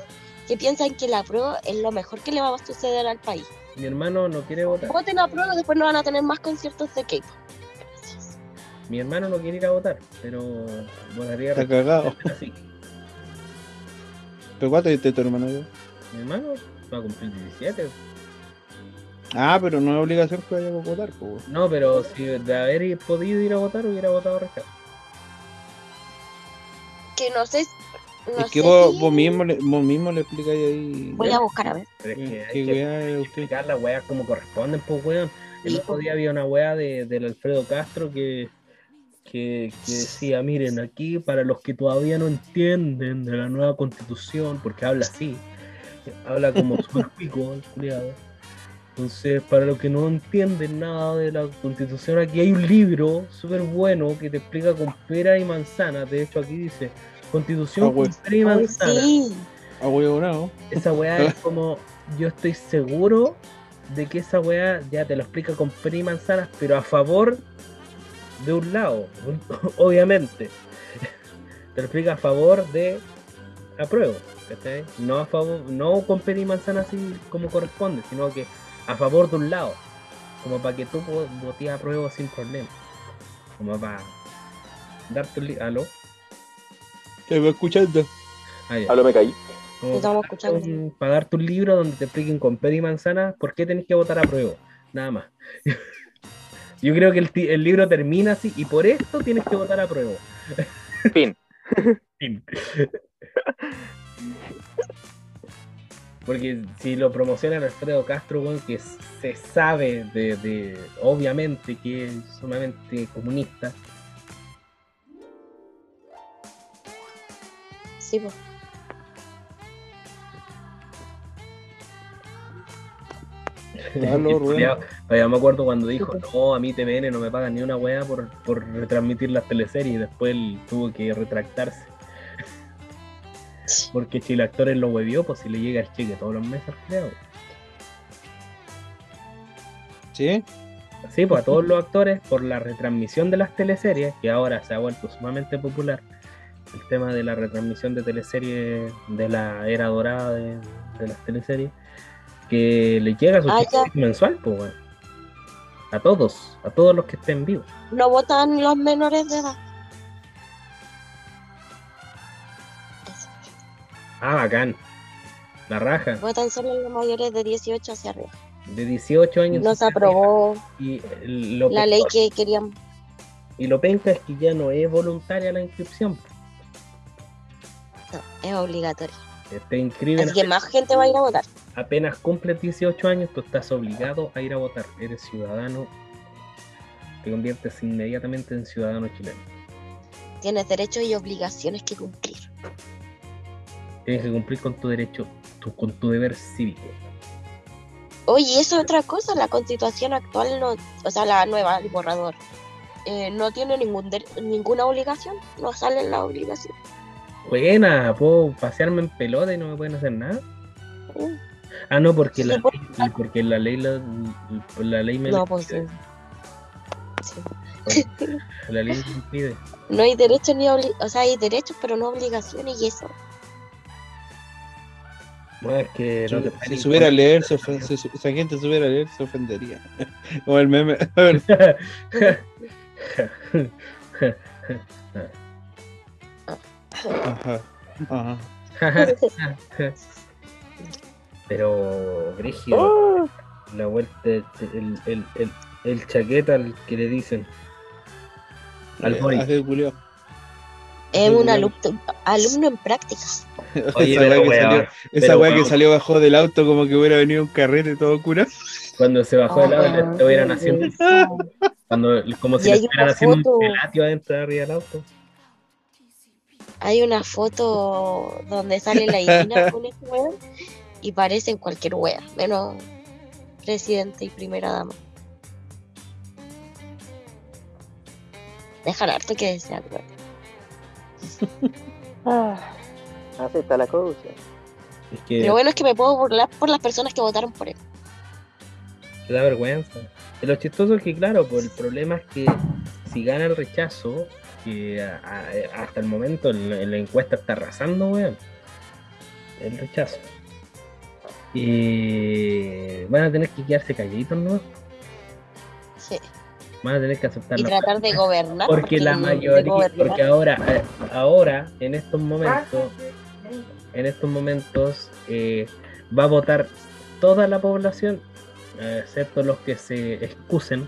S4: que piensan que la prueba es lo mejor que le va a suceder al país.
S1: Mi hermano no quiere votar.
S4: Voten a prueba, después no van a tener más conciertos de K-pop.
S1: Mi hermano no quiere ir a votar, pero votaría
S3: Está cagado. (laughs)
S1: así.
S3: ¿Pero cuánto dice tu hermano? yo?
S1: Mi hermano va a cumplir 17.
S3: Ah, pero no es obligación que vaya a votar, pues.
S1: No, pero si de haber podido ir a votar, hubiera votado rechazo.
S4: Que no sé, No
S3: es que
S4: sé
S3: vos,
S4: si-
S3: vos mismo le, vos mismo le explicáis ahí.
S4: Voy a buscar a ver.
S1: Pero es que
S3: ¿Qué
S1: hay que
S3: usted?
S1: explicar las weas como corresponden, pues weón. El otro día había una wea de, del Alfredo Castro que, que, que decía, miren, aquí para los que todavía no entienden de la nueva constitución, porque habla así, habla como (laughs) súper pico. Entonces, para los que no entienden nada de la constitución, aquí hay un libro súper bueno que te explica con pera y manzana. De hecho, aquí dice, constitución
S3: Ah,
S1: con pera y manzana.
S4: sí.
S3: Ah.
S1: Esa weá es (laughs) como, yo estoy seguro de que esa weá ya te lo explica con pera y manzanas, pero a favor de un lado, (laughs) obviamente. Te lo explica a favor de apruebo, ¿cachai? No a favor, no con pera y manzana así como corresponde, sino que a favor de un lado, como para que tú votes a apruebo sin problema. Como para darte un li- ¿Aló?
S3: Te voy escuchando.
S1: Ah.
S2: Hablo, me caí.
S1: Como
S4: Estamos
S1: para,
S4: escuchando.
S1: un, para darte un libro donde te expliquen con pera y manzana por qué tenés que votar a prueba. Nada más. (laughs) Yo creo que el, el libro termina así y por esto tienes que votar a prueba.
S2: Fin. (laughs)
S1: Fin. Porque si lo promociona el Alfredo Castro, weón, que se sabe de, de- obviamente que es sumamente comunista,
S4: Sí, pues. (laughs)
S1: Ya, todavía me acuerdo cuando dijo, no, a mí TVN no me pagan ni una weá por, por retransmitir las teleseries y después él tuvo que retractarse. (laughs) Porque Chile Actores lo huevió, pues si le llega el cheque todos los meses, creo.
S3: ¿Sí?
S1: Sí, pues a todos los actores por la retransmisión de las teleseries, que ahora se ha vuelto sumamente popular. El tema de la retransmisión de teleseries de la era dorada de, de las teleseries, que le llega su
S4: Ah,
S1: mensual, pues. A todos, a todos los que estén vivos.
S4: No votan los menores de edad.
S1: Ah, bacán. La raja.
S4: Votan solo los mayores de 18 hacia arriba.
S1: De 18 años.
S4: No se aprobó
S1: Y eh, lo,
S4: la ley que querían.
S1: y lo penca es que ya no es voluntaria la inscripción.
S4: No, es obligatorio.
S1: Te inscriben
S4: Así que más gente va a ir a votar.
S1: Apenas cumples 18 años, tú estás obligado a ir a votar. Eres ciudadano, te conviertes inmediatamente en ciudadano chileno.
S4: Tienes derechos y obligaciones que cumplir.
S1: Tienes que cumplir con tu derecho, tu- con tu deber cívico.
S4: Oye, eso es otra cosa. La constitución actual, no, o sea, la nueva, el borrador, eh, no tiene ningún de- ninguna obligación. No sale la obligación.
S1: Buena, puedo pasearme en pelota y no me pueden hacer nada.
S4: Mm.
S1: Ah, no, porque la, porque la ley la, la ley me
S4: No, pues sí.
S1: impide.
S4: Sí. (laughs)
S1: La ley me impide.
S4: No hay derechos ni obli o sea, hay derechos, pero no obligaciones y eso.
S1: No, es que no te
S3: Si supiera
S1: con-
S3: leer, se si esa gente supiera leer, se ofendería. (laughs) Como el meme. A ver, (laughs) ajá. Ajá.
S1: Pero, Grigio,
S2: Oh,
S1: la vuelta, el, el, el, el chaqueta al que le dicen. Al.
S3: Hace el culiao.
S4: Es un alumno, alumno en prácticas. (laughs)
S1: Oye,
S3: esa weá que salió, esa weá que salió bajo del auto como que hubiera venido un carrete todo cura.
S1: Cuando se bajó del auto, le
S4: Ah, (laughs)
S1: estuvieran haciendo, cuando, como si le estuvieran haciendo
S4: foto.
S1: un pelatio adentro de arriba del auto.
S4: Hay una foto donde sale la Irina con ese weón y parecen cualquier wea, menos presidente y primera dama. Dejan harto que desear, weón. (laughs)
S2: ah, así está la cosa.
S1: Es que
S4: Lo bueno es que me puedo burlar por las personas que votaron por él.
S1: te da vergüenza. Y lo chistoso es que, claro, pues el problema es que si gana el rechazo, que a- a- hasta el momento en, en la encuesta está arrasando, weón. El rechazo. Y van a tener que quedarse calladitos, ¿no?
S4: Sí.
S1: Van a tener que aceptar
S4: Y tratar de gobernar.
S1: porque la mayoría porque ahora eh, ahora en estos momentos en estos momentos eh, va a votar toda la población eh, excepto los que se excusen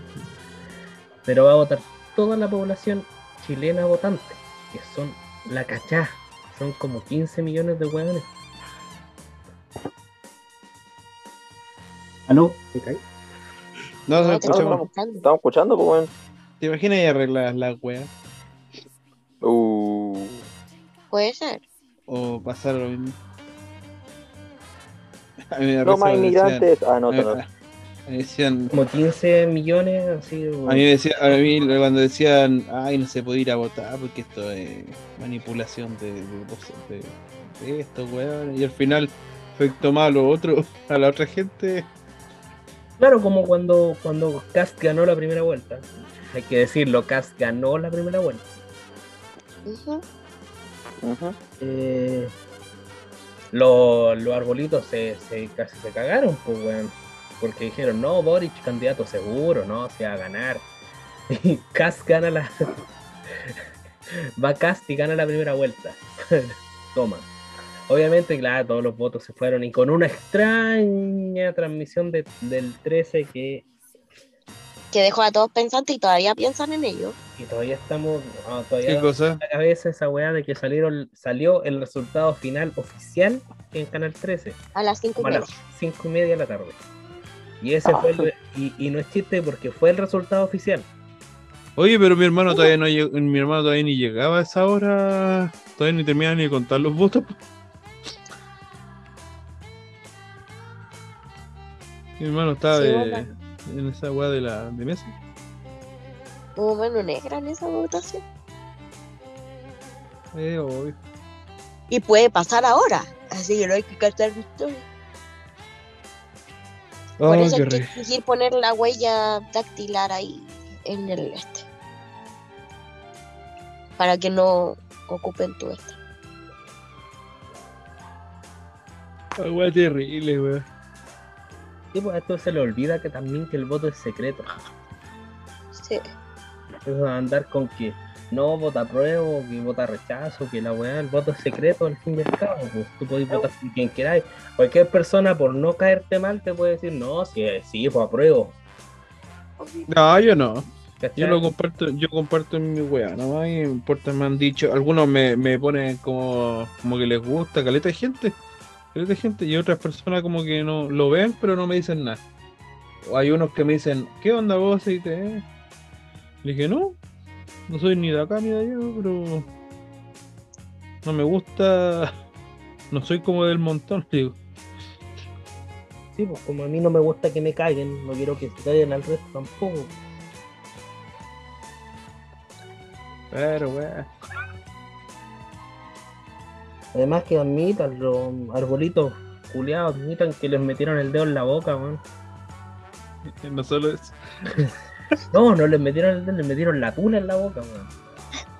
S1: pero va a votar toda la población chilena votante que son la cachá son como 15 millones de hueones. ¿Aló? ¿Me caí?
S3: No, no,
S4: No, te
S3: escuchamos.
S4: estamos
S2: escuchando, pues, weón.
S3: ¿Te imaginas y arreglar las weas?
S2: Uh,
S4: Puede ser.
S3: O pasar lo mismo. (laughs)
S2: No más inmigrantes. Ah, no,
S3: decían-
S2: no, no.
S3: me decían,
S1: Como 15 millones, así.
S3: a mí, me decía, a mí cuando decían, ay, no se puede ir a votar porque esto es manipulación de, de, de, de esto, weón. Y al final afectó más a lo otro, (laughs) a la otra gente.
S1: Claro, como cuando, cuando Cast ganó la primera vuelta. Hay que decirlo, Cast ganó la primera vuelta. Eh, los, los arbolitos se, se- casi se cagaron, pues, weón. Porque dijeron, no, Boric, candidato seguro, no, se va a ganar. (laughs) Y Cast gana la. (laughs) Va Cast y gana la primera vuelta. (laughs) Toma. Obviamente, claro, todos los votos se fueron y con una extraña transmisión de- del 13 que
S4: Que dejó a todos pensantes y todavía piensan en ello.
S1: y todavía estamos, no, todavía
S3: ¿Qué cosa?
S1: la cabeza esa weá de que salieron, salió el resultado final oficial en Canal 13.
S4: A las cinco y
S1: como a
S4: media.
S1: las 5 y media de la tarde. Y ese fue el, y, y no es chiste porque fue el resultado oficial.
S3: Oye, pero mi hermano todavía no mi hermano todavía ni llegaba a esa hora, todavía ni terminaba ni de contar los votos. Mi hermano estaba
S4: Sí,
S3: de- en esa weá de la de mesa.
S4: Hubo mano negra en esa votación.
S3: Eh, obvio.
S4: Y puede pasar ahora. Así que no hay que cantar victoria. Por
S3: Oh,
S4: eso
S3: qué
S4: hay que exigir poner la huella dactilar ahí en el este. Para que no ocupen tu este.
S3: Weá terrible, weá.
S1: Y pues a esto se le olvida que también que el voto es secreto.
S4: Sí.
S1: Eso de andar con que no vota apruebo, que vota rechazo, que la weá, el voto es secreto al fin y al cabo. Pues tú podés votar por quien queráis. Cualquier persona por no caerte mal te puede decir, no, sí, sí, pues apruebo.
S3: No, yo no.
S1: ¿cachai?
S3: Yo lo comparto, yo comparto en mi weá, no me importa, me han dicho, algunos me, me ponen como, como que les gusta, caleta de gente, de gente, y otras personas como que no lo ven, pero no me dicen nada. O hay unos que me dicen, ¿qué onda vos? Y te... Le dije, no, no soy ni de acá ni de allá, pero no me gusta, (laughs) no soy como del montón, digo.
S1: Sí, pues como a mí no me gusta que me caguen, no quiero que se caigan al resto tampoco.
S3: Pero weá.
S1: Además que admitan, los arbolitos culiados, admitan que les metieron el dedo en la boca, weón. (laughs)
S3: No solo eso. (laughs)
S1: No, no les metieron el dedo, les metieron la tula en la boca, weón.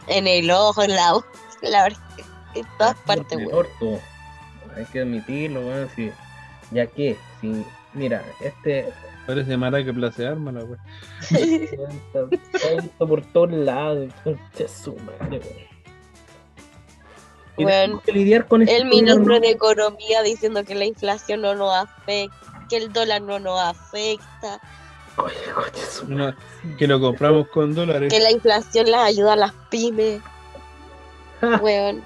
S4: En el ojo, en la boca, la verdad. En todas partes, weón.
S1: orto. Hay que admitirlo, weón, sí. Ya que, si, mira, este
S3: Parece mara que place arma la weá. (laughs)
S1: weón, por todos lados, su madre, weón. Y
S4: Weón,
S1: tenemos que lidiar con este
S4: El ministro de Economía diciendo que la inflación no nos afecta, que el dólar no nos afecta,
S3: No, que lo compramos con dólares.
S4: que la inflación las ayuda a las pymes, (laughs) weón.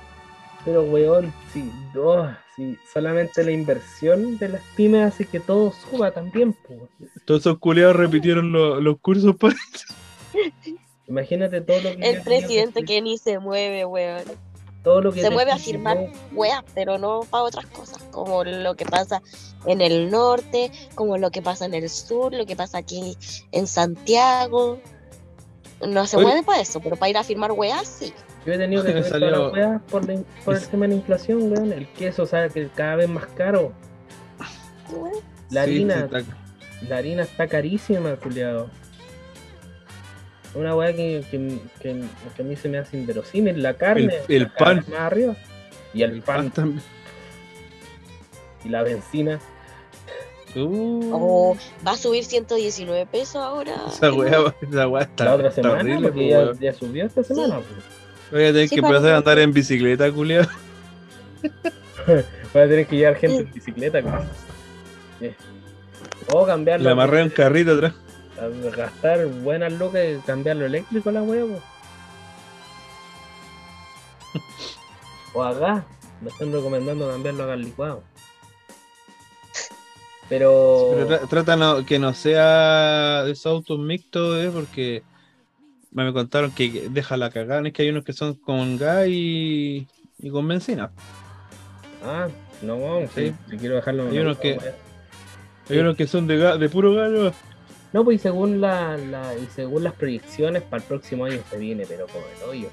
S1: Pero weón, sí, oh, sí, solamente la inversión de las pymes hace que todo suba también, po.
S3: Todos esos culiados repitieron lo- los cursos para
S1: Imagínate todo lo que
S4: El presidente
S1: que
S4: ni se mueve, weón.
S1: Todo lo que
S4: Se mueve a firmar weas, pero no para otras cosas, como lo que pasa en el norte, como lo que pasa en el sur, lo que pasa aquí en Santiago. No se
S3: Oye.
S4: mueve para eso, pero para ir a firmar weas, sí.
S1: Yo he tenido que (laughs)
S3: salió-
S1: todas las weas por, la in- por el tema de la inflación, weón. El queso, o sea, que cada vez más caro. La
S3: Sí,
S1: harina,
S3: sí, está-
S1: la harina está carísima, culiado. Una weá que, que, que- que a mí se me hace inverosímil, la carne.
S3: El- pan.
S1: Más arriba. Y el,
S3: el
S1: pan,
S3: pan también.
S1: y la benzina.
S3: Uh,
S4: Oh, va a subir 119 pesos ahora.
S3: esa weá, esa weá está,
S1: la otra
S3: está
S1: semana,
S3: horrible,
S1: porque
S3: po,
S1: ya, subió esta semana. pues.
S3: Voy a tener
S4: Sí,
S3: que empezar a andar en bicicleta, culiado. (laughs)
S1: Voy a tener que llevar gente en bicicleta. pues. Sí. O cambiarlo.
S3: Le amarré un carrito atrás.
S1: Gastar buenas lucas y cambiarlo eléctrico a la huevo. (laughs) O acá, me están recomendando cambiarlo a gas licuado. Pero,
S3: Pero tra- trata no- que no sea de esos autos mixtos, ¿eh? porque me contaron que deja la cagada. Es que hay unos que son con gas y, y con benzina.
S1: ah, no,
S3: Sí.
S1: si, si quiero dejarlo
S3: Hay unos que-. Hay unos que son de gas, de puro gas. ¿No?
S1: Pues y según la, la- y según las proyecciones, para el próximo año se viene, pero como el hoyo.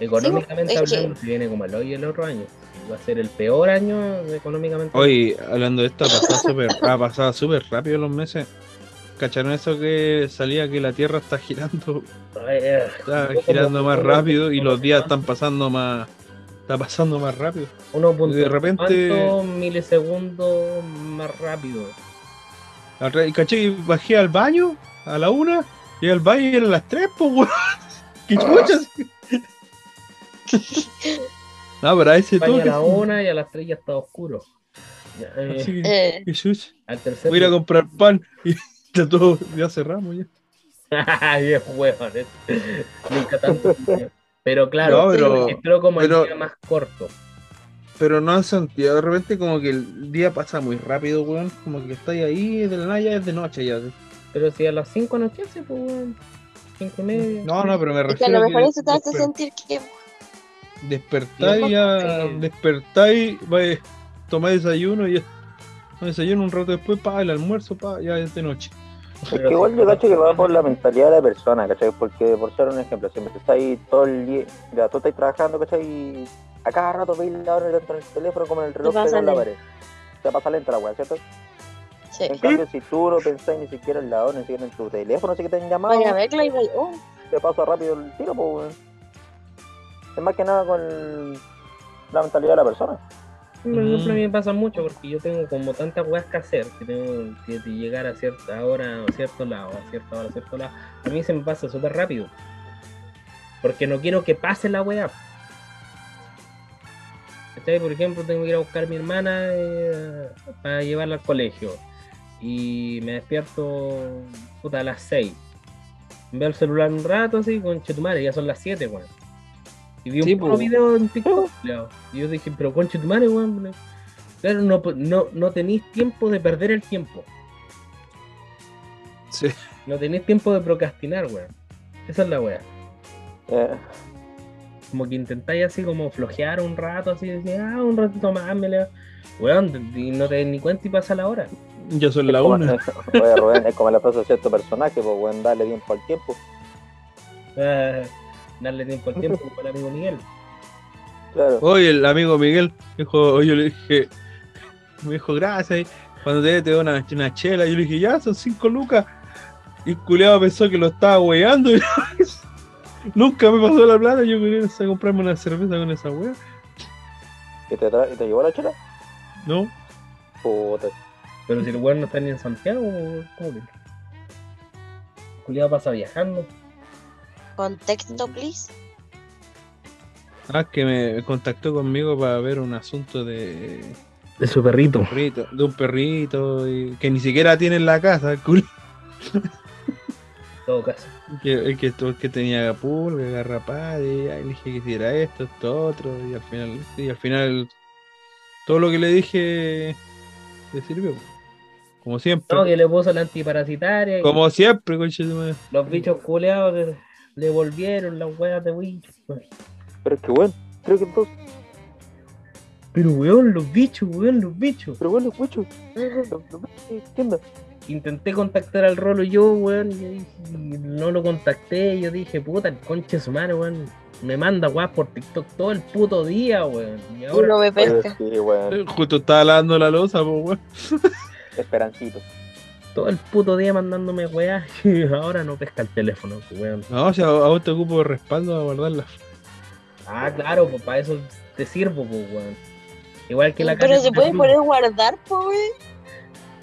S1: Económicamente
S4: que-
S1: hablando, se viene como el hoyo el otro año. Va a ser el peor año económicamente.
S3: Hoy, hablando de esto, ha pasado súper (laughs) ha pasado súper rápido los meses. ¿Cacharon eso que salía que la Tierra está girando,
S1: eh,
S3: está girando más rápido y los días están pasando más, está pasando más rápido?
S1: uno punto
S3: de repente-
S1: milisegundos más rápido.
S3: La otra- Y caché que bajé al baño a la una y al baño y eran las tres, pues weón. (laughs) ¿Qué chuchas? (laughs) No, pero a ese
S1: España a
S3: toque.
S1: la una y a las tres ya está oscuro. Eh,
S3: Así que,
S4: Eh,
S3: chucha.
S1: al tercer
S3: Voy a ir a comprar pan y (laughs) ya todo, ya cerramos ya.
S1: Ay, es huevón, es- nunca tanto. Pero claro,
S3: No, pero-
S1: entró como
S3: pero-
S1: el día más corto.
S3: Pero no han sentido, de repente como que el día pasa muy rápido, weón. Como que estáis ahí, de la nada ya es de noche ya.
S1: Pero si a las 5 anochece, pues weón. 5 y media.
S3: No, no, pero me
S4: es que a
S3: refiero
S4: lo mejor
S3: que
S4: eso te hace
S3: desper-
S4: sentir que
S3: despertáis ya,
S1: porque-
S3: despertáis, vais, tomáis desayuno y ya. no, desayuno un rato después, pa, el almuerzo, pa, ya es de noche.
S2: Es que igual yo cacho que va por la mentalidad de la persona, ¿cachai? Porque, por ser un ejemplo, siempre estás ahí todo el día, ya tú estás trabajando, ¿cachai? Y a cada rato veis la hora tanto en el teléfono como en el reloj pegado en la pared. Te pasa lenta la weá, ¿cierto?
S4: sí.
S2: En cambio, si tú no pensás ni siquiera en la hora, ni siquiera en tu teléfono, así que te han llamado,
S4: Vaya a verla y vaya, oh,
S2: te pasa rápido el tiro, pues. Es más que nada con la mentalidad de la persona.
S1: Por ejemplo, a mí me pasa mucho porque yo tengo como tantas weas que hacer que tengo que llegar a cierta hora a cierto lado, a cierta hora a cierto lado. A mí se me pasa súper rápido. Porque no quiero que pase la wea. ¿Cachai? Por ejemplo, tengo que ir a buscar a mi hermana eh, para llevarla al colegio. Y me despierto puta, a las 6. Veo el celular un rato así, con chetumare, ya son las 7, weón. Y vi un
S3: Sí,
S1: puro
S3: po.
S1: video en TikTok, culiao. Y yo dije, pero conche tu madre, weón. Claro, no, no, no tenéis tiempo de perder el tiempo.
S3: Sí.
S1: No tenéis tiempo de procrastinar, weón. Esa es la weá.
S2: Eh,
S1: Como que intentáis así como flojear un rato, así, decir, ah, un ratito más, me leo. Weón, y no te das ni cuenta y pasa la hora.
S3: Ya son
S2: es
S3: la
S2: como-
S3: una.
S2: Oye, Rubén, es como la frase de cierto personaje, pues, weón, darle tiempo al tiempo.
S1: Ah, darle tiempo al tiempo con el amigo Miguel.
S2: Claro.
S3: Oye, el amigo Miguel dijo, yo le dije, me dijo, gracias. Cuando te, te doy una, una chela, yo le dije, ya, son cinco lucas. Y el culeado pensó que lo estaba weyando. y (laughs) Nunca me pasó la plata, yo quería a comprarme una cerveza con esa wea.
S2: ¿Y te, te llevó la chela?
S3: No,
S2: Puta.
S1: Pero si el weón no está ni en Santiago, ¿cómo que? Julián pasa viajando.
S4: Contexto, please.
S3: ah, que me contactó conmigo para ver un asunto de,
S1: De su perrito.
S3: perrito, de un perrito y- que ni siquiera tiene en la casa.
S1: En todo caso.
S3: Que, que, tenía pulga, garrapata, y ahí le dije que hiciera esto, esto, otro, y al final, y al final todo lo que le dije le sirvió. Como siempre.
S1: No, que le puso la antiparasitaria. y
S3: Como siempre, madre.
S1: Los bichos culeados le, volvieron las weas de bichos. weón.
S2: Pero es que, weón, creo que dos.
S1: Pero weón, los bichos, weón, los bichos.
S2: Pero bueno, escucho. ¿Qué onda?
S1: Intenté contactar al rolo yo, weón, y, no lo contacté. Yo dije, puta, el conche su madre, weón. Me manda weas por TikTok todo el puto día, weón. Y ahora
S4: no me
S2: Oye,
S4: pesca.
S2: Sí, weón.
S3: Justo estaba lavando la losa, pues, weón.
S2: Esperancito.
S1: Todo el puto día mandándome weas (laughs) y ahora no pesca el teléfono, weón.
S3: No, o sea, a vos te ocupo de respaldo a guardarla.
S1: Ah, claro, pues para eso te sirvo, pues, weón. Igual que la
S4: Pero
S1: caja
S4: se
S1: de
S4: puede poner guardar, po, wey.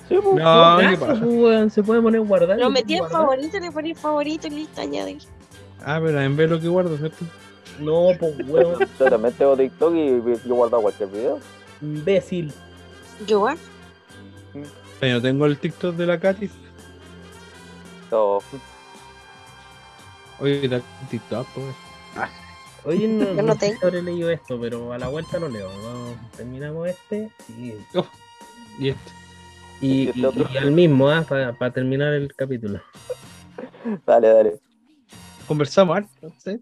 S2: Sí, pues.
S3: No,
S1: ¿qué
S3: ¿qué
S1: pasa, pues? Se puede poner guardar.
S4: Lo metí en
S1: guardar.
S4: favorito, le poní favorito y listo, añade.
S3: Ah, pero en vez lo que guardo, ¿cierto?
S1: No, pues, weón,
S2: Yo también tengo TikTok y yo he guardado cualquier video.
S1: imbécil.
S4: Yo, ah,
S3: Yo no tengo el TikTok de la Katy.
S2: So,
S3: Oye, da TikTok, pues.
S1: Oye, no, (laughs)
S4: Yo no
S1: no sé
S4: tengo.
S1: si habré leído esto, pero a la vuelta lo leo. Vamos, terminamos este y,
S3: Y este.
S1: y,
S2: Y
S1: al mismo, ¿ah? para terminar el capítulo.
S2: Dale, dale.
S3: Conversamos harto. ¿sí?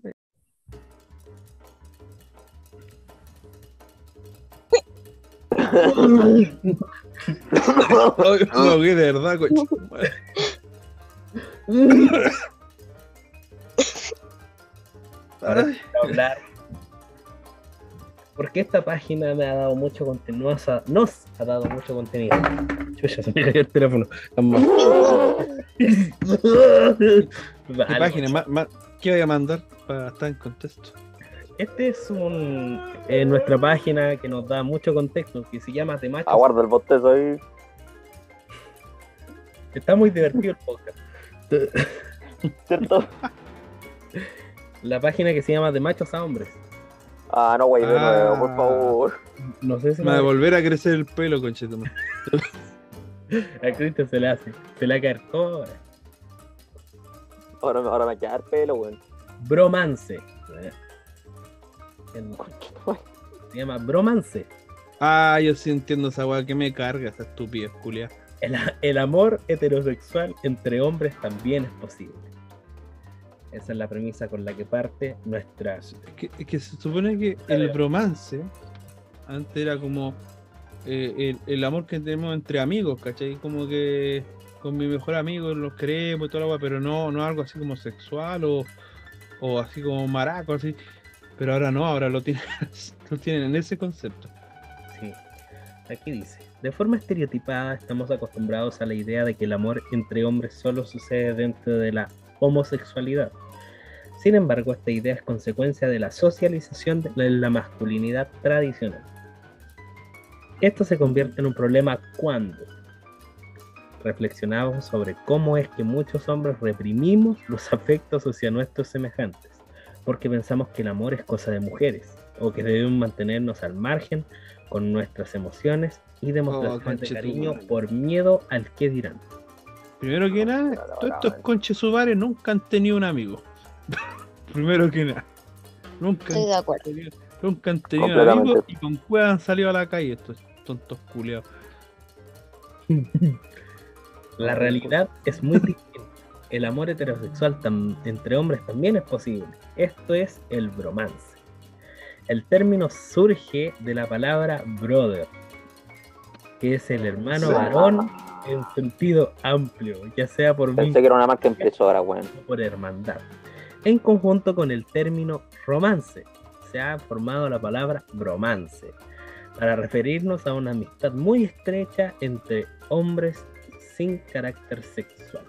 S3: Ay, (laughs) ahogué (laughs) de verdad, coche.
S1: Ahora hablar. Porque esta página me ha dado mucho contenido. Nos ha, nos ha dado mucho contenido. Chucha, se me cayó el teléfono. (laughs)
S3: ¿Qué página? ¿Qué voy a mandar para estar en contexto?
S1: Este es un eh, nuestra página que nos da mucho contexto, que se llama De Machos.
S2: Aguarda el bostezo ahí.
S1: Está muy divertido el podcast. (laughs)
S2: ¿Cierto?
S1: La página que se llama De Machos a Hombres.
S2: Ah, no, güey, de
S3: Ah.
S2: nuevo, por favor.
S1: No sé si
S3: Me va a volver a crecer el pelo, conchetoma. (laughs)
S1: a Cristian se le hace. Se le va a caer todo. ahora.
S2: Ahora, me- ahora me va a quedar pelo, güey.
S1: Bromance. En- Se llama Bromance.
S3: Ah, yo sí entiendo esa weá que me carga, esa estupidez, culia.
S1: El, el amor heterosexual entre hombres también es posible. Esa es la premisa con la que parte nuestra.
S3: Es que, es que se supone que el bromance antes era como eh, el, el amor que tenemos entre amigos, ¿cachai? Como que con mi mejor amigo los queremos y toda la weá, pero no, no algo así como sexual o, o así como maraco, así. Pero ahora no, ahora (laughs) lo tienen, en ese concepto.
S1: Sí. Aquí dice: De forma estereotipada, estamos acostumbrados a la idea de que el amor entre hombres solo sucede dentro de la homosexualidad. Sin embargo, esta idea es consecuencia de la socialización de la masculinidad tradicional. Esto se convierte en un problema cuando reflexionamos sobre cómo es que muchos hombres reprimimos los afectos hacia nuestros semejantes, porque pensamos que el amor es cosa de mujeres, o que debemos mantenernos al margen con nuestras emociones y demostraciones de
S3: conche tu
S1: cariño por miedo al que dirán.
S3: Primero que nada, todos estos conches subares nunca han tenido un amigo. (laughs) Primero que nada. Nunca
S4: Estoy de acuerdo.
S3: tenido- nunca han tenido un amigo y con cueva han salido a la calle estos tontos culiados. (laughs)
S1: La realidad es muy distinta. El amor heterosexual entre hombres también es posible. Esto es el bromance. El término surge de la palabra brother, que es el hermano varón en sentido amplio, ya sea por
S2: Pensé que era una marca impresora, güey.
S1: o por hermandad. En conjunto con el término romance, se ha formado la palabra bromance, para referirnos a una amistad muy estrecha entre hombres sin carácter sexual.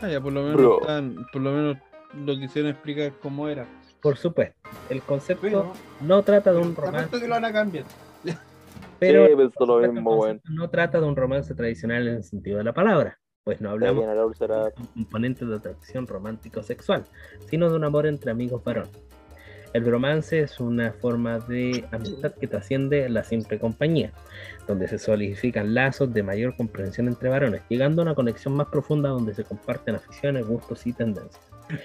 S3: Ah, ya por lo menos
S2: Bro.
S3: están- por lo menos lo quisieron explicar cómo era.
S1: Por supuesto, el concepto
S3: Pero,
S1: no trata de un romance,
S3: apuesto que lo van a cambiar. (laughs)
S1: pero
S2: sí,
S1: el
S2: pensó lo
S1: concepto
S2: mismo, güey.
S1: no trata de un romance tradicional en el sentido de la palabra, pues no hablamos
S2: úlcera.
S1: un componente de atracción romántico-sexual, sino de un amor entre amigos varones. El romance es una forma de amistad que trasciende la simple compañía, donde se solidifican lazos de mayor comprensión entre varones, llegando a una conexión más profunda donde se comparten aficiones, gustos y tendencias.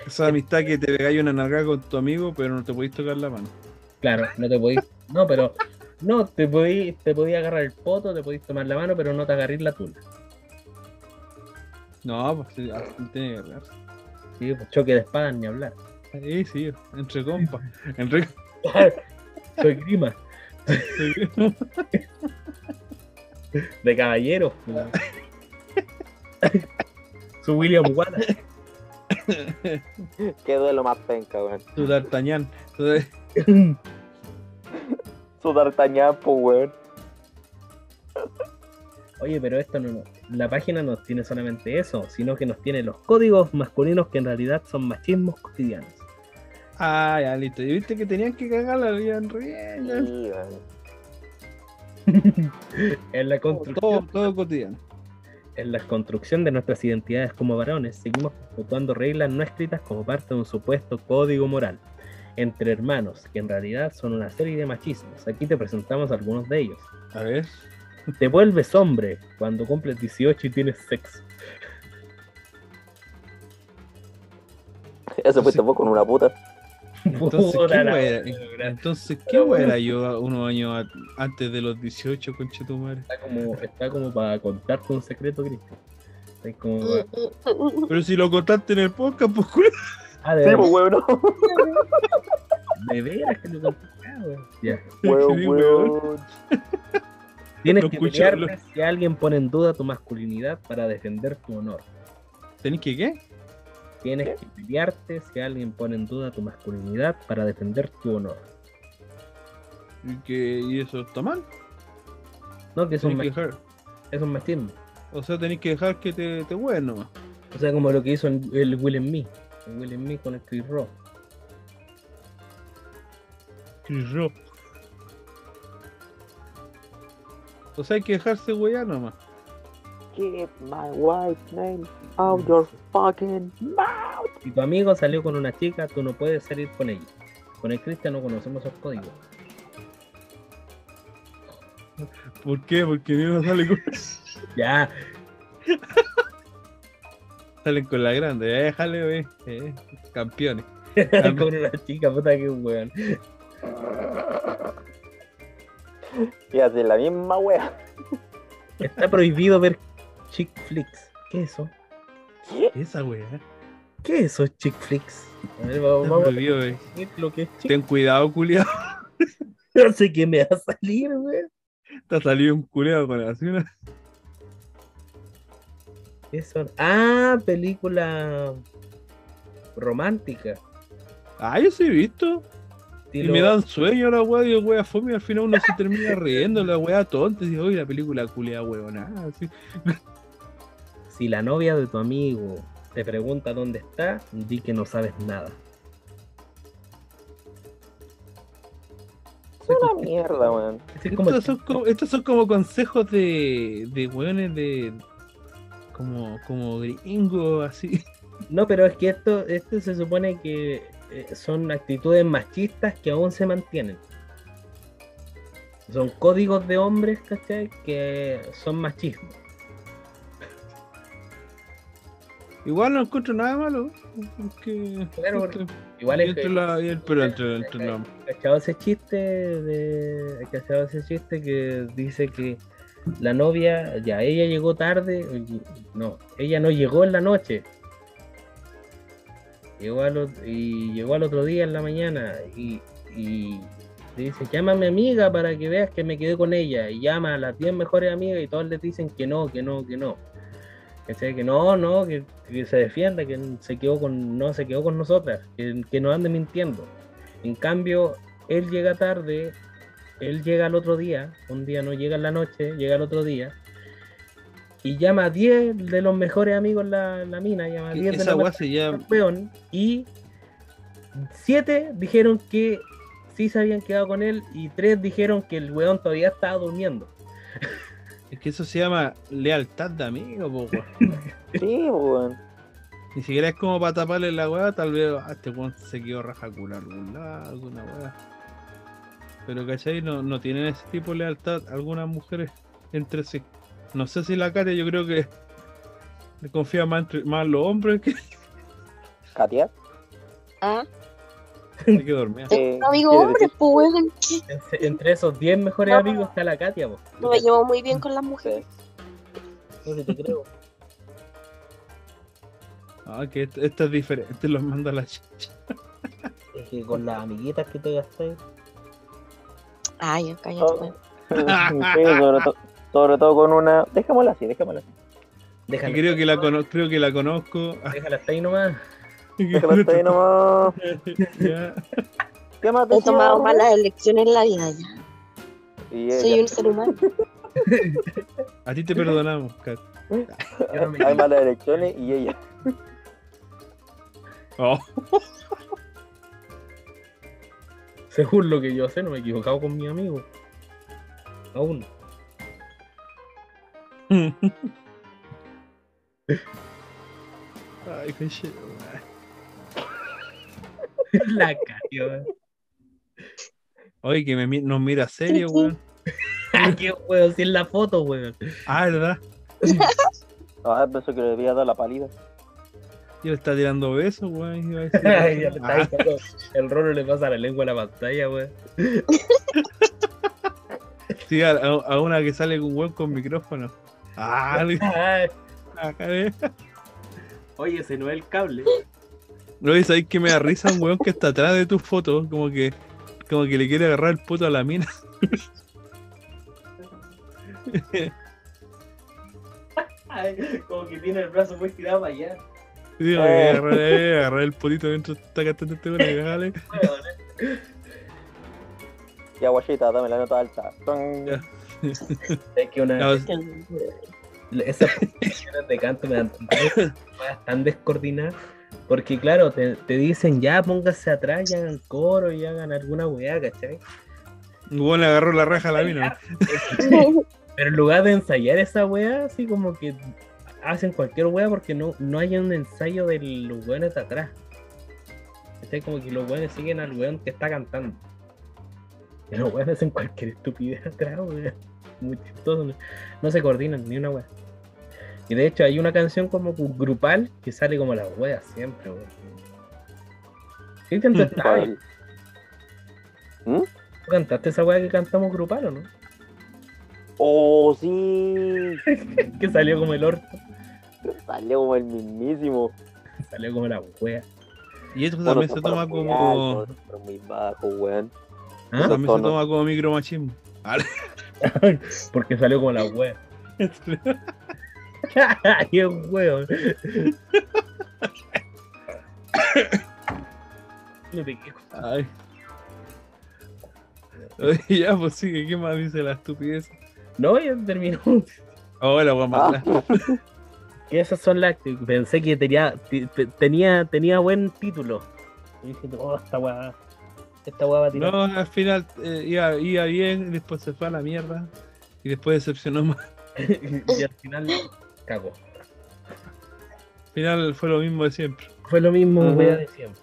S3: Esa amistad que te pegáis una nalgada con tu amigo, pero no te podéis tocar la mano.
S1: Claro, no te podéis, no, pero no, te podéis, te podéis agarrar el poto, te podéis tomar la mano, pero no te agarréis la tula.
S3: No, pues así tiene que agarrarse.
S1: Sí, pues, choque de espadas ni hablar.
S3: Sí, sí, entre compas. Entre... (laughs)
S1: Soy grima, de caballero. Su William Wallace.
S2: Qué duelo más penca, güey.
S3: Tu D'Artagnan.
S2: Su D'Artagnan, pues, güey.
S1: Oye, pero esto no, la página no tiene solamente eso, sino que nos tiene los códigos masculinos que en realidad son machismos cotidianos.
S3: Ah, ya, listo. Y viste que tenían que cagar la vida en.
S2: Sí. (laughs)
S1: En la
S3: Todo,
S1: construcción,
S3: todo cotidiano.
S1: en la construcción de nuestras identidades como varones, seguimos perpetuando reglas no escritas como parte de un supuesto código moral entre hermanos, que en realidad son una serie de machismos. Aquí te presentamos algunos de ellos.
S3: A ver.
S1: Te vuelves hombre cuando cumples 18 y tienes sexo.
S2: Eso fuiste vos con una puta.
S3: Entonces, ¿qué era? Entonces, ¿qué era yo unos años a- antes de los 18, conche tu madre?
S1: Está como, está como para contarte un secreto, Cristian. Es como.
S3: Pero si lo contaste en el podcast, pues culo.
S1: Ah, de
S2: Sí,
S1: veras,
S2: pues, no.
S1: de veras que lo contaste. ah, weón. Ya.
S3: Sí,
S2: weón.
S1: Tienes
S3: Lo
S1: que pelearte si alguien pone en duda tu masculinidad para defender tu honor.
S3: ¿Tenés que qué?
S1: Tienes que pelearte si alguien pone en duda tu masculinidad para defender tu honor.
S3: ¿Y, que, ¿Y eso está mal?
S1: No, que es un,
S3: que dejar,
S1: es un machismo.
S3: o sea, tenés que dejar que te, te hueven nomás.
S1: O sea, como lo que hizo el, el Will and Me. El Will and Me con el Chris Rock.
S3: Chris Rock. O sea, hay que dejarse huear nomás.
S2: Keep my wife's name out your fucking mouth.
S1: Si tu amigo salió con una chica, tú no puedes salir con ella. Con el Cristian no conocemos esos códigos.
S3: ¿Por qué? Porque uno sale con, (laughs)
S1: Ya,
S3: salen con la grande. Eh, déjale, ve. Eh, campeones.
S1: con una chica, puta que weón.
S2: Y así la misma wea.
S1: Está prohibido ver chick flicks. ¿Qué es eso?
S2: ¿Qué?
S3: Esa wea.
S1: ¿Qué es eso, chick flicks? A ver, vamos,
S3: Está
S1: vamos a
S3: prohibido, ve.
S1: ver lo que es chick
S3: Ten cuidado, culiado.
S1: No (laughs) sé qué me va a salir, weón.
S3: Te ha salido un culiado con una.
S1: ¿Qué son? Ah, película romántica.
S3: Ah, yo sí he visto. Y me dan sueño la weá, digo, weá, fome, y al final uno se termina riendo, la weá tonta, y digo, oye, la película culia weona, así. (laughs)
S1: Si la novia de tu amigo te pregunta dónde está, di que no sabes nada.
S2: Es una mierda, weón.
S3: Estos son como, estos son como consejos de, de weones de. como, como gringos, así.
S1: No, pero es que esto, esto se supone que eh, son actitudes machistas que aún se mantienen. Son códigos de hombres, ¿cachai? Que son machismo.
S3: Igual no encuentro nada malo. Porque,
S1: Claro,
S3: entre-
S1: Igual es
S3: entre la- el- pero entre, entre la-
S1: ¿Cachado ese chiste de. ¿Cachado ese chiste que dice que la novia, ya ella llegó tarde? No, ella no llegó en la noche. Llegó al, y llegó al otro día en la mañana y, y dice, llama a mi amiga para que veas que me quedé con ella. Y llama a las 10 mejores amigas y todas les dicen que no, que no, que no. ¿Cachai? Que no, no, que, que se defienda, que se quedó con, no se quedó con nosotras, que, que no ande mintiendo. En cambio, él llega tarde, él llega al otro día, un día no llega en la noche, llega al otro día, y llama a 10 de los mejores amigos la, la mina, llama a 10 de
S3: Esa
S1: los campeón, y 7 dijeron que sí se habían quedado con él, y 3 dijeron que el weón todavía estaba durmiendo. (laughs)
S3: Es que eso se llama lealtad de amigo, po, weón. (laughs)
S2: Sí, weón.
S3: Ni siquiera es como para taparle la weá, tal vez ah, este weón se quedó rajacular algún lado, alguna weá. Pero ¿cachai? No, no tienen ese tipo de lealtad algunas mujeres entre sí. No sé si la Katia yo creo que le confía más, entre, más los hombres que,
S2: Katia.
S4: Ah,
S3: que dormía.
S2: Eh,
S4: amigo
S2: ¿quieres
S4: hombre, pues.
S1: Entre- Entre esos 10 mejores
S4: No.
S1: amigos está la Katia, po.
S4: No me llevo muy bien con las mujeres.
S1: No te creo.
S3: Ah, que esto, esto es diferente, los manda la chicha.
S1: Es que con las amiguitas que te gasté.
S4: Ay, ya, cállate,
S2: Oh. Sí, sobre, to- sobre todo con una. Dejémosla así, dejémosla así.
S1: Déjala,
S3: creo que la creo que la conozco.
S1: déjala hasta ahí nomás.
S2: Déjala hasta ahí nomás. (laughs)
S3: Ya.
S2: ¿Qué más
S4: He tomado malas elecciones en la vida ya.
S2: Y
S4: Soy un ser humano. (laughs)
S3: A ti te perdonamos, Kat.
S1: No me
S2: Hay malas elecciones y ella.
S3: Oh.
S1: Según lo que yo sé, no me he equivocado con mi amigo. Aún. (laughs)
S3: Ay, conche- (laughs)
S1: la cayó.
S3: Oye, que me, nos mira serio, weón. (laughs)
S1: ¿Qué weón? Si es la foto, weón.
S3: Ah, ¿verdad? (laughs)
S2: Ah, pensó que le había dado la pálida.
S3: Y le está tirando besos, weón. iba a decir.
S1: Ay, ya le está
S3: Ah,
S1: diciendo, el rolo le pasa la lengua a la pantalla, weón.
S3: sí, a, a una que sale con un weón con micrófono. Ah.
S1: Oye, ese no es el cable.
S3: No, y sabes que me da risa un weón que está atrás de tu foto, como que, como que le quiere agarrar el puto a la mina.
S1: Como que tiene el brazo muy tirado para allá.
S3: Sí, eh, agarrar el putito mientras está cantando este y dale.
S2: Ya, guachita, dame la nota alta.
S3: Ya.
S1: Es que una.
S3: No,
S1: Esas canciones de canto me dan tan descoordinadas. Porque claro, te, te dicen ya pónganse atrás y hagan coro y hagan alguna weá, ¿cachai?
S3: un weón le agarró la raja a la mina. (laughs)
S1: Pero en lugar de ensayar esa weá, así como que hacen cualquier weá porque no, no hay un ensayo de los weones de atrás. ¿Cachai? Como que los weones siguen al weón que está cantando. Y los weones hacen cualquier estupidez atrás, weón. Muy chistoso. No se coordinan ni una weá. Y de hecho hay una canción como grupal que sale como las weas siempre, weón. (laughs)
S2: ¿Cuál? ¿Mm?
S1: ¿Tú cantaste esa weá que cantamos grupal o no?
S2: Oh, sí. (laughs)
S1: Que salió como el orto.
S2: Salió como el mismísimo. (laughs)
S1: Salió como la wea.
S3: Y esto
S2: Bueno,
S3: también se toma como.
S2: muy bajo, weón.
S1: ¿Ah?
S3: También se toma como micromachismo.
S1: Porque salió como la wea. (laughs) Es weón. No te quejo.
S3: Ay. Oye, ya, pues sigue, ¿qué más dice la estupidez?
S1: No, ya terminó.
S3: Ahora vamos a.
S1: Que esas son las que pensé que tenía, tenía, tenía buen título. Y dije, oh, esta weá. Esta weá va a tirar.
S3: No, al final eh, iba, iba bien, y después se fue a la mierda. Y después decepcionó más. (laughs)
S1: y al final cagó.
S3: Al final fue lo mismo de siempre.
S1: Fue lo mismo de siempre.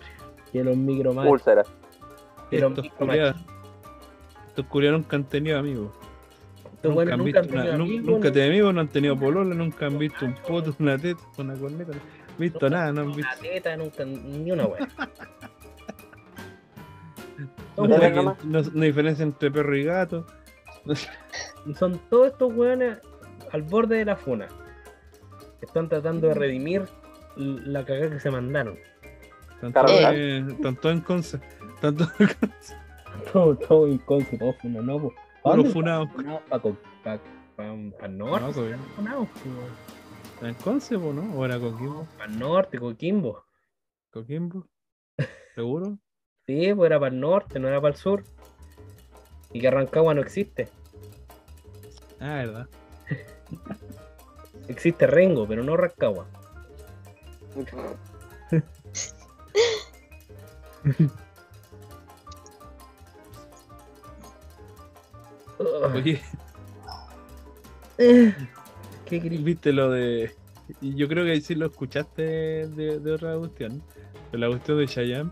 S1: Que los micromachos.
S2: Úlcera.
S1: Que los
S3: Estos
S1: micromachos.
S3: culiados. Estos culiados nunca han tenido amigos. Nunca,
S1: weones
S3: han
S1: nunca han
S3: visto una-
S1: tenido
S3: nun-
S1: amigos,
S3: nunca
S1: no-
S3: tienen amigos, no han tenido polola, nunca han visto un poto, una teta, una corneta. No han visto nada, no han visto.
S1: Una teta, nunca, ni una weá. (laughs)
S3: No, no, no hay diferencia entre perro y gato. (laughs)
S1: Son todos estos weones al borde de la funa. Están tratando de redimir la cagada que se mandaron.
S2: Claro,
S3: todos
S2: claro.
S3: en- están todos en conce.
S1: Todo, todo inconsciente, todo funa, no, po. ¿A
S3: puros
S1: dónde
S3: funados.
S1: está funado? Pa, co- pa, pa, pa norte,
S3: No, pues. ¿Está en conce, po, no? ¿O era Coquimbo?
S1: Pa norte, Coquimbo.
S3: ¿Coquimbo? ¿Seguro? (laughs)
S1: Sí, pues era para el norte, no era para el sur. Y que Rancagua no existe.
S3: Ah, verdad. (laughs)
S1: Existe Rengo, pero no Rancagua. (laughs)
S3: Oye, (laughs)
S1: ¿Qué
S3: viste lo de. y Yo creo que sí lo escuchaste de, de otra cuestión. De la cuestión de Chayanne.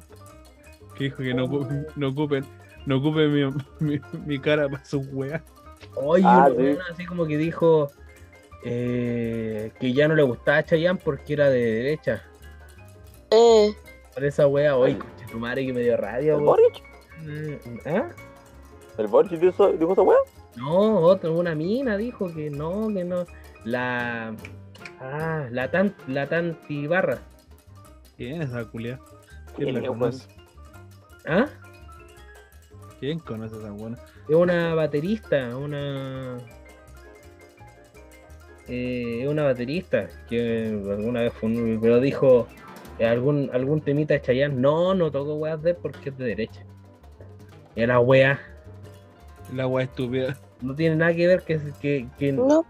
S3: Que dijo que no, ocupen- no ocupen, no ocupen mi, mi, mi cara para sus weas.
S1: Oye,
S2: Ah, sí.
S1: así como que dijo eh, que ya no le gustaba Chayanne porque era de derecha.
S4: Eh,
S1: Por esa wea, oye, coche tu madre que me dio radio,
S2: ¿El. Boric?
S1: ¿Ah?
S2: ¿El Boric dijo, esa weá?
S1: No, otra, una mina dijo que no, que no. La. Ah, la tan, la Tanti Barra.
S3: ¿Quién es esa culia?
S2: ¿Quién
S3: ¿Quién la conoce?
S1: ¿Ah?
S3: ¿Quién conoce a esa buena?
S1: Es una baterista, una. Eh, es una baterista que alguna vez fue un- pero dijo algún algún temita de Chayanne. No, no toco weas de porque es de derecha. Y la wea
S3: La wea estúpida.
S1: no tiene nada que ver que, que, que
S4: no,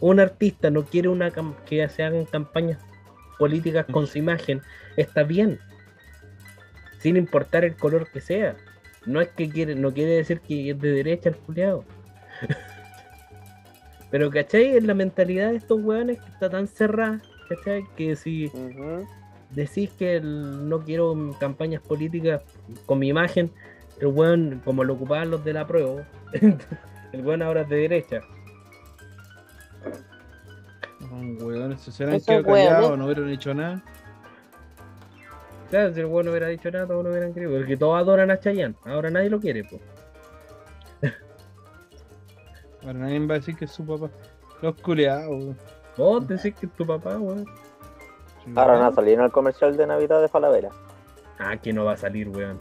S1: un artista no quiere una que se hagan campañas políticas con su imagen, está bien. Sin importar el color que sea. No es que quiere, no quiere decir que es de derecha el culiado. (laughs) Pero ¿cachai? En la mentalidad de estos weones que está tan cerrada, ¿cachai? Que si decís que el- no quiero campañas políticas con mi imagen, el weón, como lo ocupaban los de la prueba, (laughs) el weón ahora es de derecha.
S3: Son hueones, se
S4: Esos
S3: quedado
S4: hueones.
S3: callados, no hubieran hecho nada.
S1: Claro, si el weón no hubiera dicho nada, todos no hubieran querido. Porque todos adoran a Chayanne. Ahora nadie lo quiere, pues.
S3: Ahora nadie va a decir que es su papá. Los culeados.
S1: Vos decís que es tu papá, weón.
S2: Ahora nada, salieron al comercial de Navidad de Falabella.
S1: Ah, que no va a salir, weón.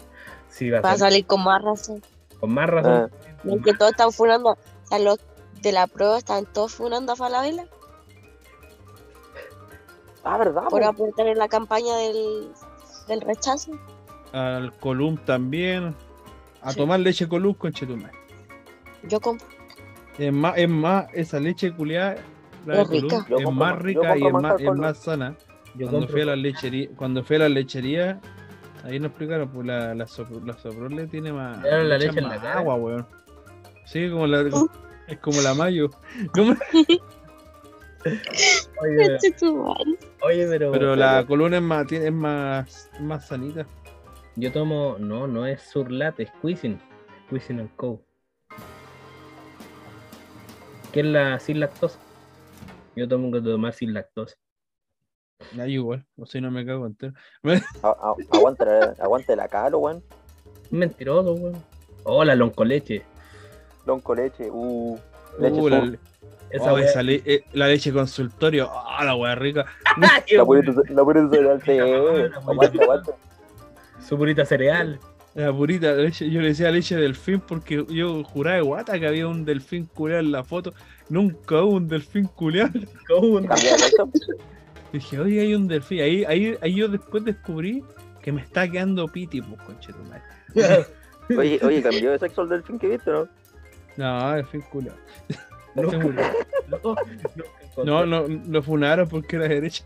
S1: Sí, va a
S4: Va a
S1: salir.
S4: salir con más razón.
S1: Con más razón.
S4: Que todos están funando. O sea, los de la prueba están todos funando a Falabella
S2: Ah, ¿verdad?
S4: por
S2: po?
S4: aportar en la campaña del, del rechazo.
S3: Al Colum también. A
S4: Sí.
S3: tomar leche Colum con Chetumay.
S4: Yo compro.
S3: Es más, es más, esa leche culiada, la de
S4: Es rica.
S3: Es más rica y es más, es más sana.
S1: Yo
S3: Cuando
S1: compro.
S3: fui a la lechería, cuando fui a la lechería, ahí nos explicaron, pues la, la, sopro- la Soprole tiene más,
S1: la
S3: le
S1: leche
S3: echan
S1: en la
S3: más
S1: cara.
S3: agua, weón. Sí, como la, es como la mayo. ¿Cómo? (laughs)
S1: Oye, pero.
S3: Pero la columna es más, tiene, es más, más sanita.
S1: Yo tomo. No, no es Surlat, es Cuisin. Cuisin and Co. Que es la sin lactosa. Yo tomo que tomar sin lactosa.
S3: Ahí igual, o si no me cago entero.
S2: Aguante, la- aguante la caro, weón.
S1: Mentiroso, weón. Oh, la loncoleche.
S2: Don con leche, uh, leche
S3: Uh, la.
S1: Esa
S3: oh,
S1: wea-
S3: esa le- eh, la leche consultorio, ah, la wea rica. (laughs)
S1: ¡Qué
S2: La
S1: wea! (laughs)
S2: purita, cereal, sí.
S1: Puta,
S2: Aguante, aguante.
S1: Su purita cereal.
S3: La purita leche, yo le decía leche de delfín porque yo juraba de guata que había un delfín culeado en la foto. Nunca hubo un delfín culeado. (laughs) Dije, oye, hay un delfín. Ahí, ahí, ahí yo después descubrí que me está quedando piti, pues, conchetumare. (laughs)
S2: Oye, oye, cambió de sexo el delfín que viste, ¿no?
S3: No, delfín culeado. (laughs)
S1: No, no.
S3: No, no, lo funaron porque era derecha.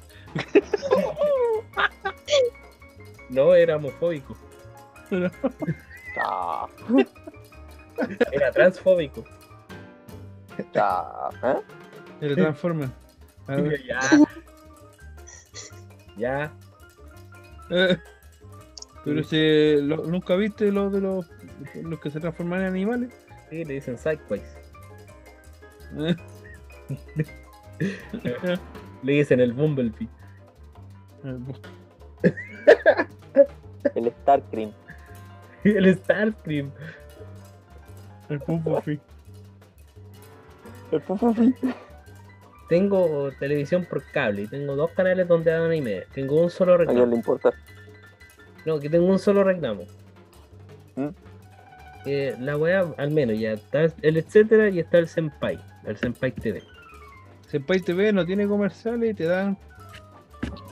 S1: No, era homofóbico.
S2: Ah,
S1: Era transfóbico.
S2: ah, ¿eh?
S3: Se le transforman. A ver,
S1: Ya. Ya.
S3: eh. Pero si lo- nunca viste los de los, los que se transforman en animales.
S1: Sí, le dicen sideways.
S3: Eh. (laughs)
S1: Le dicen el Bumblebee.
S3: Eh,
S2: El Starcream. (laughs)
S1: El Starscream.
S3: El Pupufi.
S2: El Fufufi.
S1: Tengo televisión por cable y tengo dos canales donde dan anime. Tengo un solo
S2: A quién
S1: reclamo.
S2: le importa.
S1: No, que tengo un solo reclamo.
S2: ¿Mm?
S1: Eh, la weá, al menos ya está el etcétera y está el Senpai. El Senpai TV.
S3: Senpai TV no tiene comerciales y te dan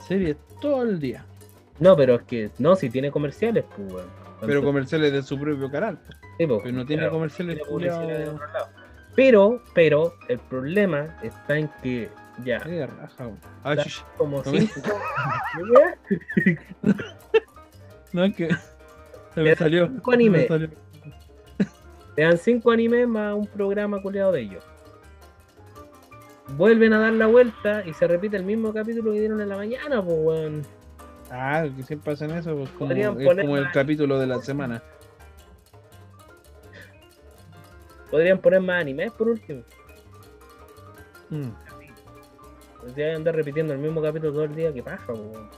S3: series todo el día.
S1: No, pero es que no, si tiene comerciales, pues weón.
S3: Pero comerciales de su propio canal.
S1: sí, pues,
S3: Pero no tiene
S1: claro,
S3: comerciales
S1: publicidad de otro lado. Pero, pero, el problema está en que ya,
S3: de raja. Ah,
S1: como (laughs)
S3: No
S1: si.
S3: No, es que. Se me salió.
S1: cinco animes.
S3: me salió.
S1: Te dan cinco animes más un programa culeado de ellos. Vuelven a dar la vuelta y se repite el mismo capítulo que dieron en la mañana, pues weón.
S3: Ah, que siempre hacen eso, pues como, es como el capítulo de la semana.
S1: Podrían poner más animes por último.
S3: Mm.
S1: Que andar repitiendo el mismo capítulo todo el día, que paja, pues, weón.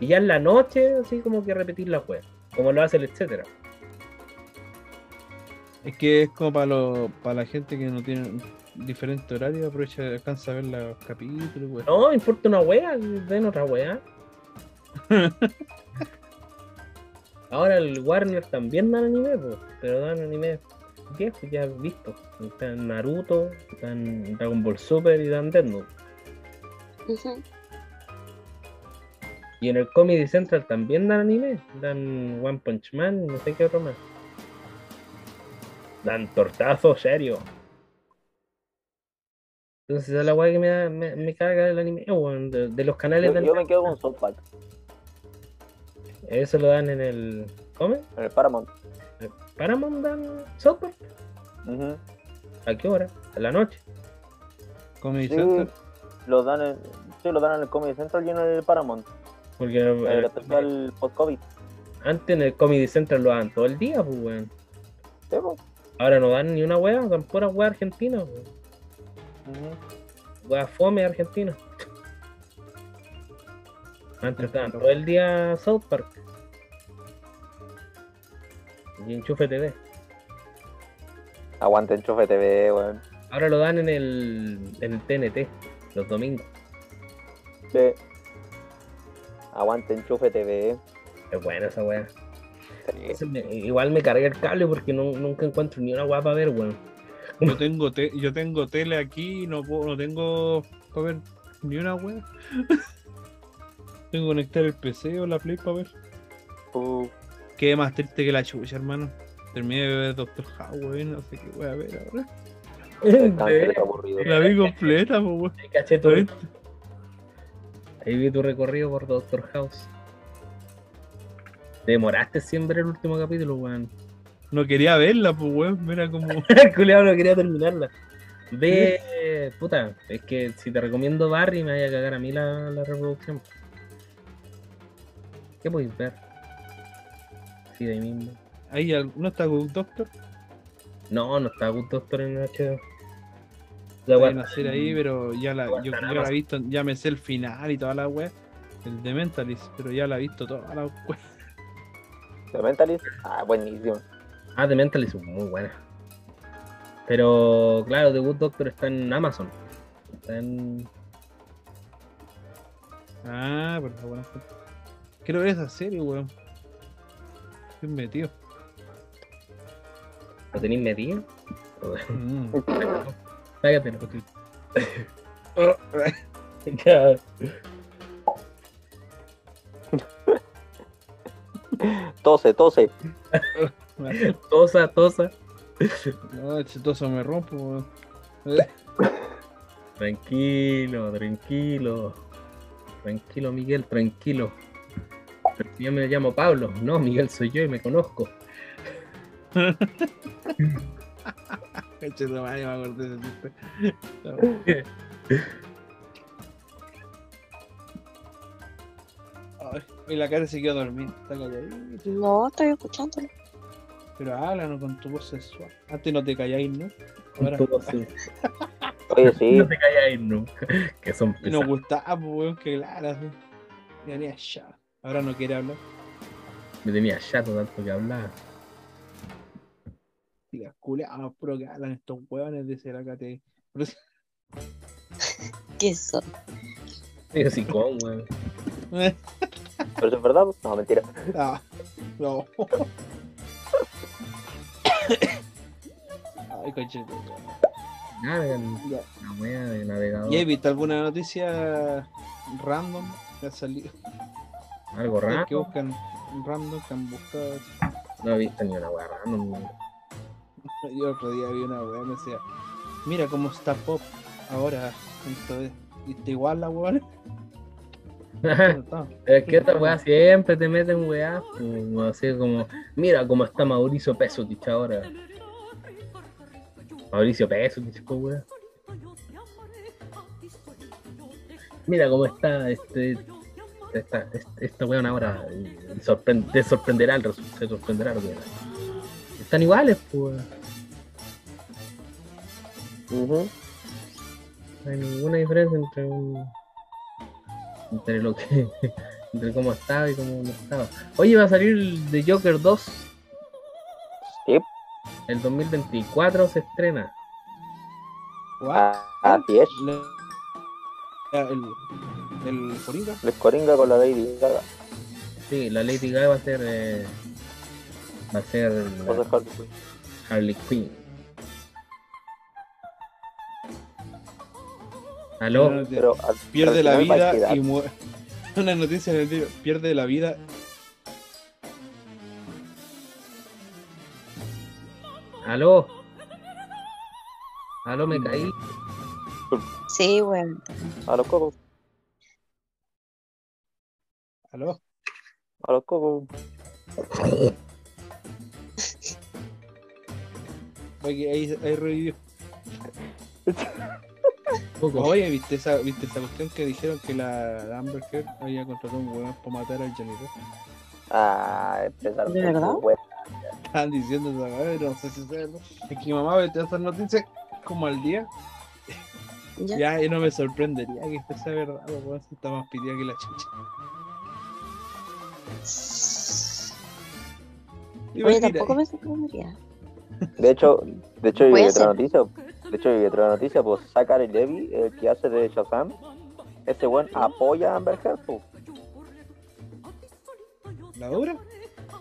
S1: Y ya en la noche, así como que repetir la web. Como lo hace el etcétera.
S3: Es que es como para lo, para la gente que no tiene diferente horario, aprovecha, alcanza a ver los capítulos, güey.
S1: No, importa una wea, ven otra wea. (laughs) Ahora el Warner también dan anime, pero dan anime viejos, ya visto. Están Naruto, están Dragon Ball Super y dan Death Note. Y en el Comedy Central también dan anime, dan One Punch Man, no sé qué otro más. Dan tortazo serio. Entonces esa es la weá que me, da- me, me carga el anime, de, de los canales
S2: Yo,
S1: de
S2: yo me quedo con South Park.
S1: Eso lo dan en el. ¿Cómo?
S2: En el Paramount.
S1: ¿Paramount dan South Park? ¿A qué hora? ¿A la noche?
S3: Comedy
S2: Sí,
S3: Center.
S2: lo dan en, sí, lo dan en el Comedy Central y en el Paramount.
S1: Porque
S2: En el
S1: eh,
S2: especial post-COVID.
S1: antes en el Comedy Central lo dan todo el día, pues, weón.
S2: Sí.
S1: Ahora no dan ni una wea, dan pura wea argentina, weón. Wea fome argentina. Antes estaban todo el día South Park. Y Enchufe TV.
S2: Aguante enchufe TV, weón.
S1: Ahora lo dan en el, en el TNT, los domingos.
S2: Sí. Aguante enchufe TV.
S1: Es buena esa weá.
S2: Sí.
S1: Igual me cargué el cable porque no, nunca encuentro ni una weá para ver, weón.
S3: Yo tengo, te- yo tengo tele aquí y no, puedo, no tengo para ver ni una web. (laughs) tengo que conectar el PC o la Play para ver.
S2: Uh,
S3: Qué más triste que la chucha, hermano. Terminé de ver Doctor House, weón. No sé qué voy a ver ahora. La vi completa.
S1: Ahí caché tu-
S3: ¿Viste?
S1: Ahí vi tu recorrido por Doctor House. Te demoraste siempre el último capítulo, weón.
S3: No quería verla, pues, weón. Mira como. (laughs)
S1: El culiao no quería terminarla. Ve, puta, es que si te recomiendo Barry me vaya a cagar a mí la, la reproducción. ¿Qué podéis ver? Sí, de ahí mismo.
S3: Al- no está Good Doctor.
S1: No, no está Good Doctor en HBO. La
S3: Hay una serie ahí, pero ya la, yo, yo la he visto, ya me sé el final y toda la wea. El de Mentalist, pero ya la he visto toda la wea. (laughs)
S2: ¿De Mentalist? Ah, buenísimo.
S1: Ah, The Mentalist es muy buena. Pero claro, The Good Doctor está en Amazon. Está en.
S3: Ah, por la buena fuente. Quiero ver esa serie, weón. Estoy metido.
S1: ¿Lo tenéis metido?
S3: Mm. (laughs)
S1: Págatelo. (laughs) (laughs)
S2: Tose, tose.
S1: Tosa, tosa.
S3: No, chitoso me rompo, weón.
S1: Tranquilo, tranquilo. Tranquilo, Miguel, tranquilo. Yo me llamo Pablo. No, Miguel soy yo y me conozco.
S3: Y la cara se quedó dormida.
S4: No, estoy escuchándolo.
S3: Pero háblanos con tu voz sensual. Antes no te calláis, ¿no? Ahora. (laughs)
S2: Oye, sí.
S1: No te calláis nunca. (laughs) Que son
S3: Y nos
S1: pesados.
S3: gustaba, pues, weón, que claro. así. Y venía ya. Ahora no quiere hablar.
S1: Me tenía chato tanto que hablaba.
S3: Diga, culeados, puro que hablan estos huevones de Ceracate. Pero sí- (laughs)
S4: ¿Qué son?
S1: Digo, sí, con, weón. (laughs)
S2: ¿Pero eso es verdad? No, mentira.
S3: Ah, no. (coughs) Ay, coche.
S1: Nada,
S3: Ya.
S1: la wea de navegador.
S3: ¿Y has visto alguna noticia random que ha salido?
S1: Algo
S3: Que
S1: raro.
S3: buscan random, que han buscado.
S1: No he visto ni una wea random. (laughs)
S3: Yo otro día vi una weá me decía, mira cómo está pop ahora. Entonces, ¿y está igual la (laughs) weá?
S1: Es que esta weá siempre te meten weá, como así como, mira cómo está Mauricio Pesutich ahora. Mauricio Pesutich, pues weá. Mira cómo está este esta, esta, weón ahora. sorpre- te sorprenderá el resu- te sorprenderá lo que era. Están iguales, pues.
S2: Ujú.
S1: No hay ninguna diferencia entre un. entre lo que. (laughs) entre cómo estaba y cómo no estaba. Oye, va a salir The Joker 2.
S2: Sí.
S1: El 2024 se estrena.
S3: What?
S2: Ah,
S3: el, el Coringa.
S2: Les coringa con la Lady Gaga.
S1: Sí, la Lady Gaga va a ser. eh, va a ser
S2: Harley Quinn.
S1: Harley Quinn. ¿Aló?
S2: Pero al-
S3: pierde
S2: al
S3: la vida y muere. (laughs) Una noticia en el pierde la vida.
S1: ¿Aló? ¿Aló? Me caí.
S4: Sí, weón.
S2: A los cocos.
S3: ¿Aló?
S2: A los cocos.
S3: Oye, ahí, ahí revivió. (laughs)
S1: Poco.
S3: Oye, ¿viste esa, ¿viste esa cuestión que dijeron que la Amber Heard había contratado un huevón para matar al Johnny Depp?
S2: Ah, empezaron
S4: ¿De verdad?
S3: Estaban diciendo esa no sé si es verdad. Es que mi mamá ve todas esas noticias como al día.
S4: Ya.
S3: Ya, y no me sorprendería que esto sea verdad, si está más pidida que la chucha.
S4: Oye, tampoco me sorprendería.
S2: De hecho, de hecho, vi otra noticia. De hecho, vi otra noticia, pues Zachary Levy, el que hace de Shazam, ese buen apoya a Amber Heard, pues.
S3: ¿La dura?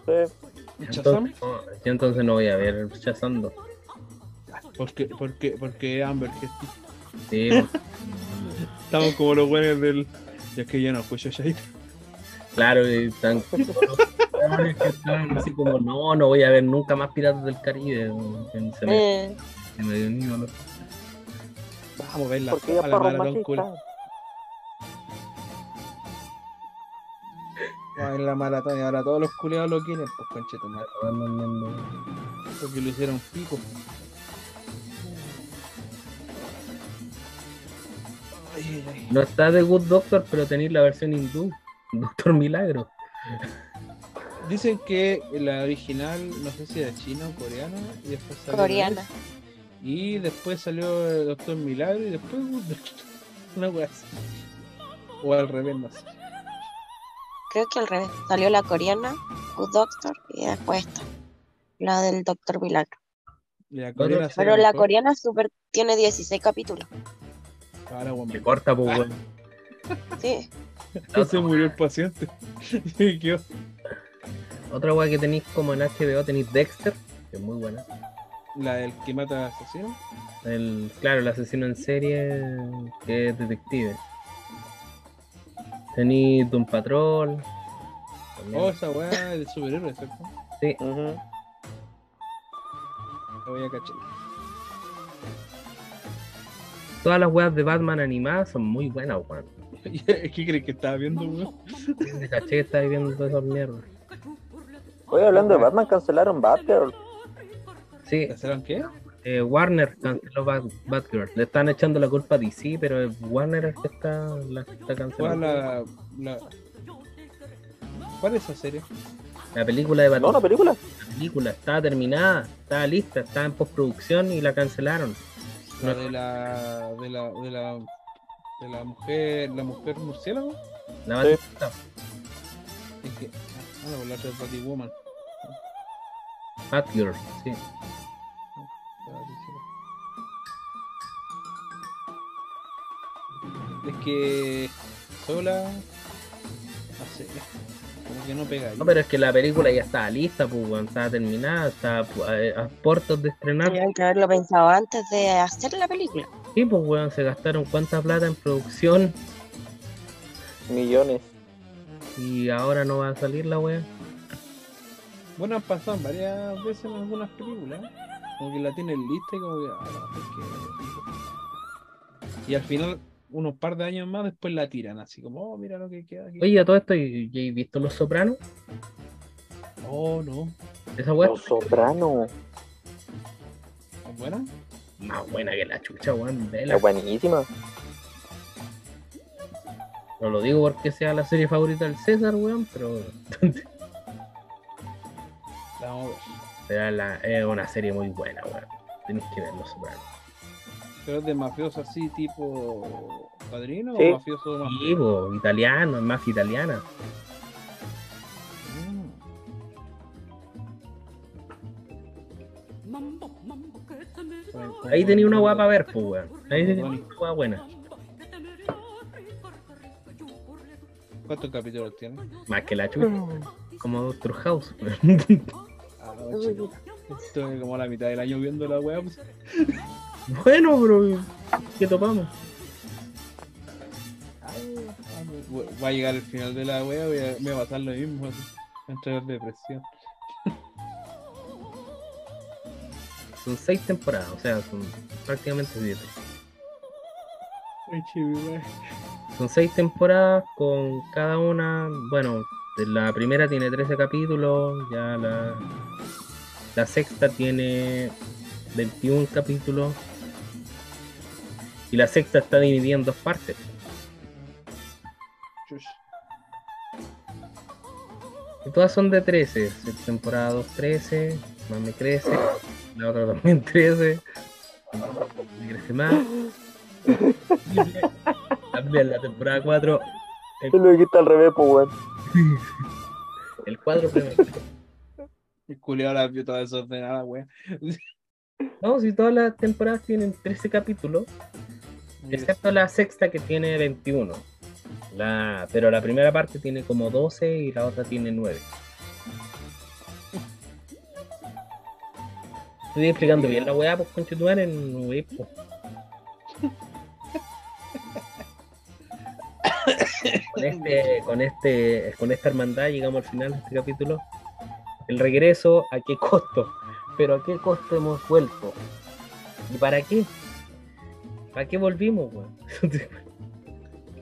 S2: Sí.
S1: Entonces, no, yo entonces no voy a ver Shazam 2.
S3: Porque, porque, porque Amber Heard.
S1: Sí, (laughs)
S3: Estamos como los buenos del. Ya que ya no escucho ya.
S1: claro, y están que están así como, no, no voy a ver nunca más Piratas del Caribe. Se me,
S4: Eh,
S1: se me dio un ídolo.
S3: Vamos a verla.
S2: Porque ella
S3: a
S2: es
S3: la maratón cool.
S2: machista.
S3: Vamos a ver la maratón y ahora todos los culeados lo quieren, pues concheto madre. Porque lo hicieron pico. Ay, ay, ay.
S1: No está de Good Doctor, pero tenéis la versión hindú. (laughs) Doctor Milagro.
S3: Dicen que la original, no sé si era china o coreana, y después salió
S4: coreana.
S3: Y después salió el Doctor Milagro y después Good Doctor. (laughs) Una wea así. O al revés, no sé.
S4: Creo que al revés. Salió la coreana, Good Doctor, y después esta. La del Doctor Milagro.
S3: La coreana
S4: Pero la
S3: mejor.
S4: coreana super tiene 16 capítulos.
S3: Ahora, weón,
S1: Se corta, pues, weón.
S4: Sí.
S3: Se murió el paciente. (laughs) Quedó.
S1: Otra weá que tenéis como en HBO tenéis Dexter, que es muy buena.
S3: La del que mata al asesino.
S1: El, claro, el asesino en serie que es detective. Tenéis Doom Patrol. también.
S3: Oh, esa weá es de superhéroe, ¿cierto?
S1: Sí,
S2: Ujú.
S3: La voy a cachar.
S1: Todas las weas de Batman animadas son muy buenas, weón. (laughs)
S3: ¿Qué crees que estaba viendo, weón?
S1: Me caché que estaba viendo todas esas mierdas.
S2: Oye, hablando de Batman, cancelaron Batgirl.
S1: Sí,
S3: ¿Saben qué?
S1: eh, Warner canceló Bat- Batgirl. Le están echando la culpa a DC, pero es Warner el que está, la está
S3: ¿Cuál
S1: cancelando.
S3: la, la... ¿Cuál es esa serie?
S1: La película de
S2: No,
S1: Batman.
S2: una película.
S1: La película estaba terminada, estaba lista, estaba en postproducción y la cancelaron.
S3: La de la, de la, de la, de la mujer, la mujer murciélago.
S1: La
S2: Sí.
S3: Es que, ah, no, la otra es Batwoman.
S1: Batgirl, sí.
S3: Es que sola, no sé, como que no pega ahí.
S1: No, pero es que la película ya estaba lista, pues, weón, estaba terminada, estaba pu- a, a puertos de estrenar.
S4: Tenían que haberlo pensado antes de hacer la película.
S1: Sí, pues, weón, se gastaron cuánta plata en producción
S2: Millones.
S1: y ahora no va a salir la weá.
S3: Bueno, han pasado varias veces en algunas películas. Como que la tienen lista y como que. ah, no, es que- Y al final, unos par de años más, después la tiran así como, oh, mira lo que queda aquí.
S1: Oye, a todo esto, ¿y y visto Los Sopranos?
S3: Oh, no.
S1: Esa weá
S2: Los Sopranos.
S3: ¿Es buena?
S1: más buena que la chucha, weón.
S2: Es buenísima.
S1: No lo digo porque sea la serie favorita del César, weón, pero (laughs)
S3: La vamos a ver.
S1: pero la- es una serie muy buena, weón. Tienes que ver Los Sopranos.
S3: Pero es de mafioso así, tipo. ¿Padrino
S2: Sí.
S3: o mafioso más?
S1: Sí, po, italiano, es más italiana.
S3: Mm.
S1: Ahí tenía una guapa a ver, pues, weón. Ahí tenía una guapa buena.
S3: ¿Cuántos capítulos tiene?
S1: Más que la chucha, como Doctor House, weón.
S3: Ah. Estoy como a la mitad del año viendo la web.
S1: Bueno, bro, ¿qué topamos?
S3: Va a llegar el final de la wea, voy a, me va a pasar lo mismo. Así. Va a entrar en depresión.
S1: Son seis temporadas, o sea, son prácticamente siete. Son seis temporadas con cada una, bueno, la primera tiene 13 capítulos, ya la, la sexta tiene 21 capítulos y la sexta está dividida en dos partes. Y todas son de 13, temporada 2 13, más me crece, la otra también (laughs) 13, me crece más. (laughs) También la temporada 4
S2: Es lo que está al revés, pues, weón.
S1: El cuadro premio.
S3: El culiao la vio toda desordenada, weón.
S1: No, si todas las temporadas tienen 13 capítulos, excepto la sexta que tiene 21. La, pero la primera parte tiene como 12 y la otra tiene 9. Estoy explicando bien la weá, pues conchetumar en wey, pues. Con este, con este, con esta hermandad llegamos al final de este capítulo. El regreso, ¿a qué costo? Pero ¿a qué costo hemos vuelto? ¿Y para qué? ¿Para qué volvimos, weón? (laughs)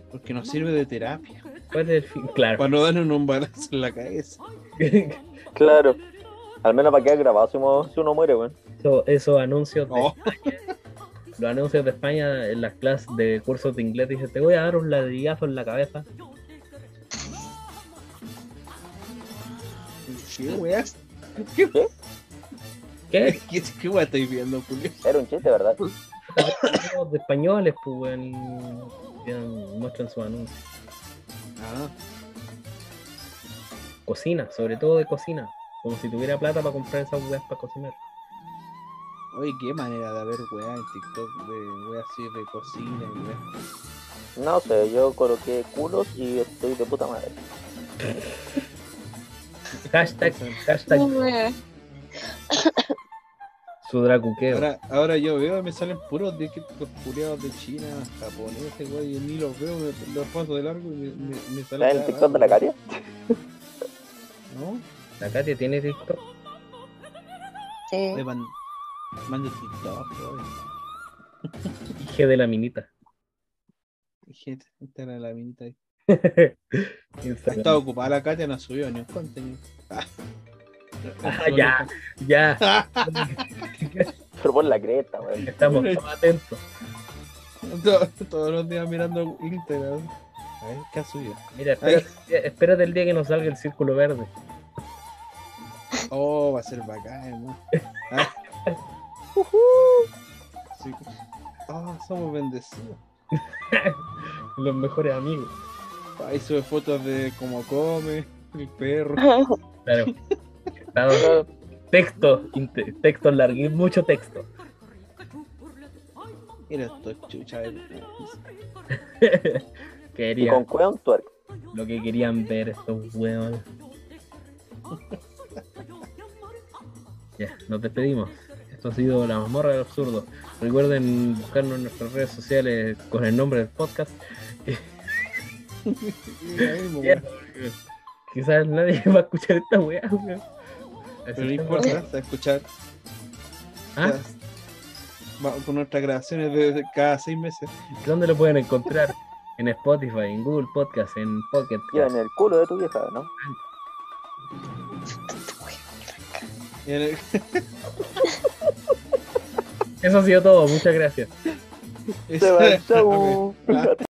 S3: Porque nos sirve de terapia.
S1: ¿Cuál es el fin? Claro.
S3: Para no darnos un balazo en la cabeza. (laughs)
S2: Claro. Al menos para quedar grabado si uno, si uno muere, weón.
S1: Eso- esos anuncios de
S3: Oh.
S1: los anuncios de España en las clases de cursos de inglés dicen te voy a dar un ladrillazo en la cabeza.
S3: ¿Qué?
S2: ¿Qué?
S1: ¿Qué? (laughs)
S3: ¿Qué, qué estáis viendo, Julio?
S2: Era un chiste, ¿verdad? (coughs)
S1: De españoles, pues weón, muestran sus anuncios.
S3: Ah,
S1: Cocina, sobre todo de cocina. Como si tuviera plata para comprar esas weas para cocinar.
S3: oye, qué manera de haber weá en TikTok, de weá así de cocina y weá.
S2: No sé, yo coloqué culos y estoy de puta madre.
S1: Hashtag, hashtag. Su dracuqueo.
S3: Ahora, ahora yo veo y me salen puros de que los culiados de China, japoneses, weá, y ni los veo, me, los paso de largo y me, me, me salen.
S2: ¿Está en el TikTok de la caria?
S3: ¿No?
S1: La Katia tiene TikTok.
S4: Sí.
S3: Le man- mando TikTok, weón.
S1: Hija de la minita.
S3: Esta era la minita. (laughs) Estaba ocupada la Katia, no subió ni un contenido.
S1: Ah, ya, ya.
S2: Pero por la cresta, weón.
S1: Estamos todos atentos.
S3: Todos, todos los días mirando Instagram. A ver, ¿qué ha subido?
S1: Mira, espérate, espérate el día que nos salga el círculo verde.
S3: Oh, va a ser bacán, ¿no? Ah. Sí. Oh, somos bendecidos. (laughs)
S1: Los mejores amigos.
S3: Ahí sube fotos de cómo come, el perro. (laughs)
S1: Claro. Estado- texto, texto largo, mucho texto.
S3: Mira esto, chucha. eh. (laughs)
S2: Y
S1: Querían,
S2: con
S1: lo que querían ver estos huevos. (laughs) Ya, nos despedimos. Esto ha sido La Mazmorra del Absurdo. Recuerden buscarnos en nuestras redes sociales con el nombre del podcast. (laughs) Quizás nadie va a escuchar esta weá, weón.
S3: Pero no importa, a escuchar.
S1: ¿Ah?
S3: Con nuestras grabaciones de, cada seis meses.
S1: ¿Dónde lo pueden encontrar? (laughs) En Spotify, en Google Podcast, en Pocket
S2: Ya en el culo de tu vieja, ¿no?
S3: El-
S1: Eso ha sido todo, muchas gracias.
S2: Se (laughs)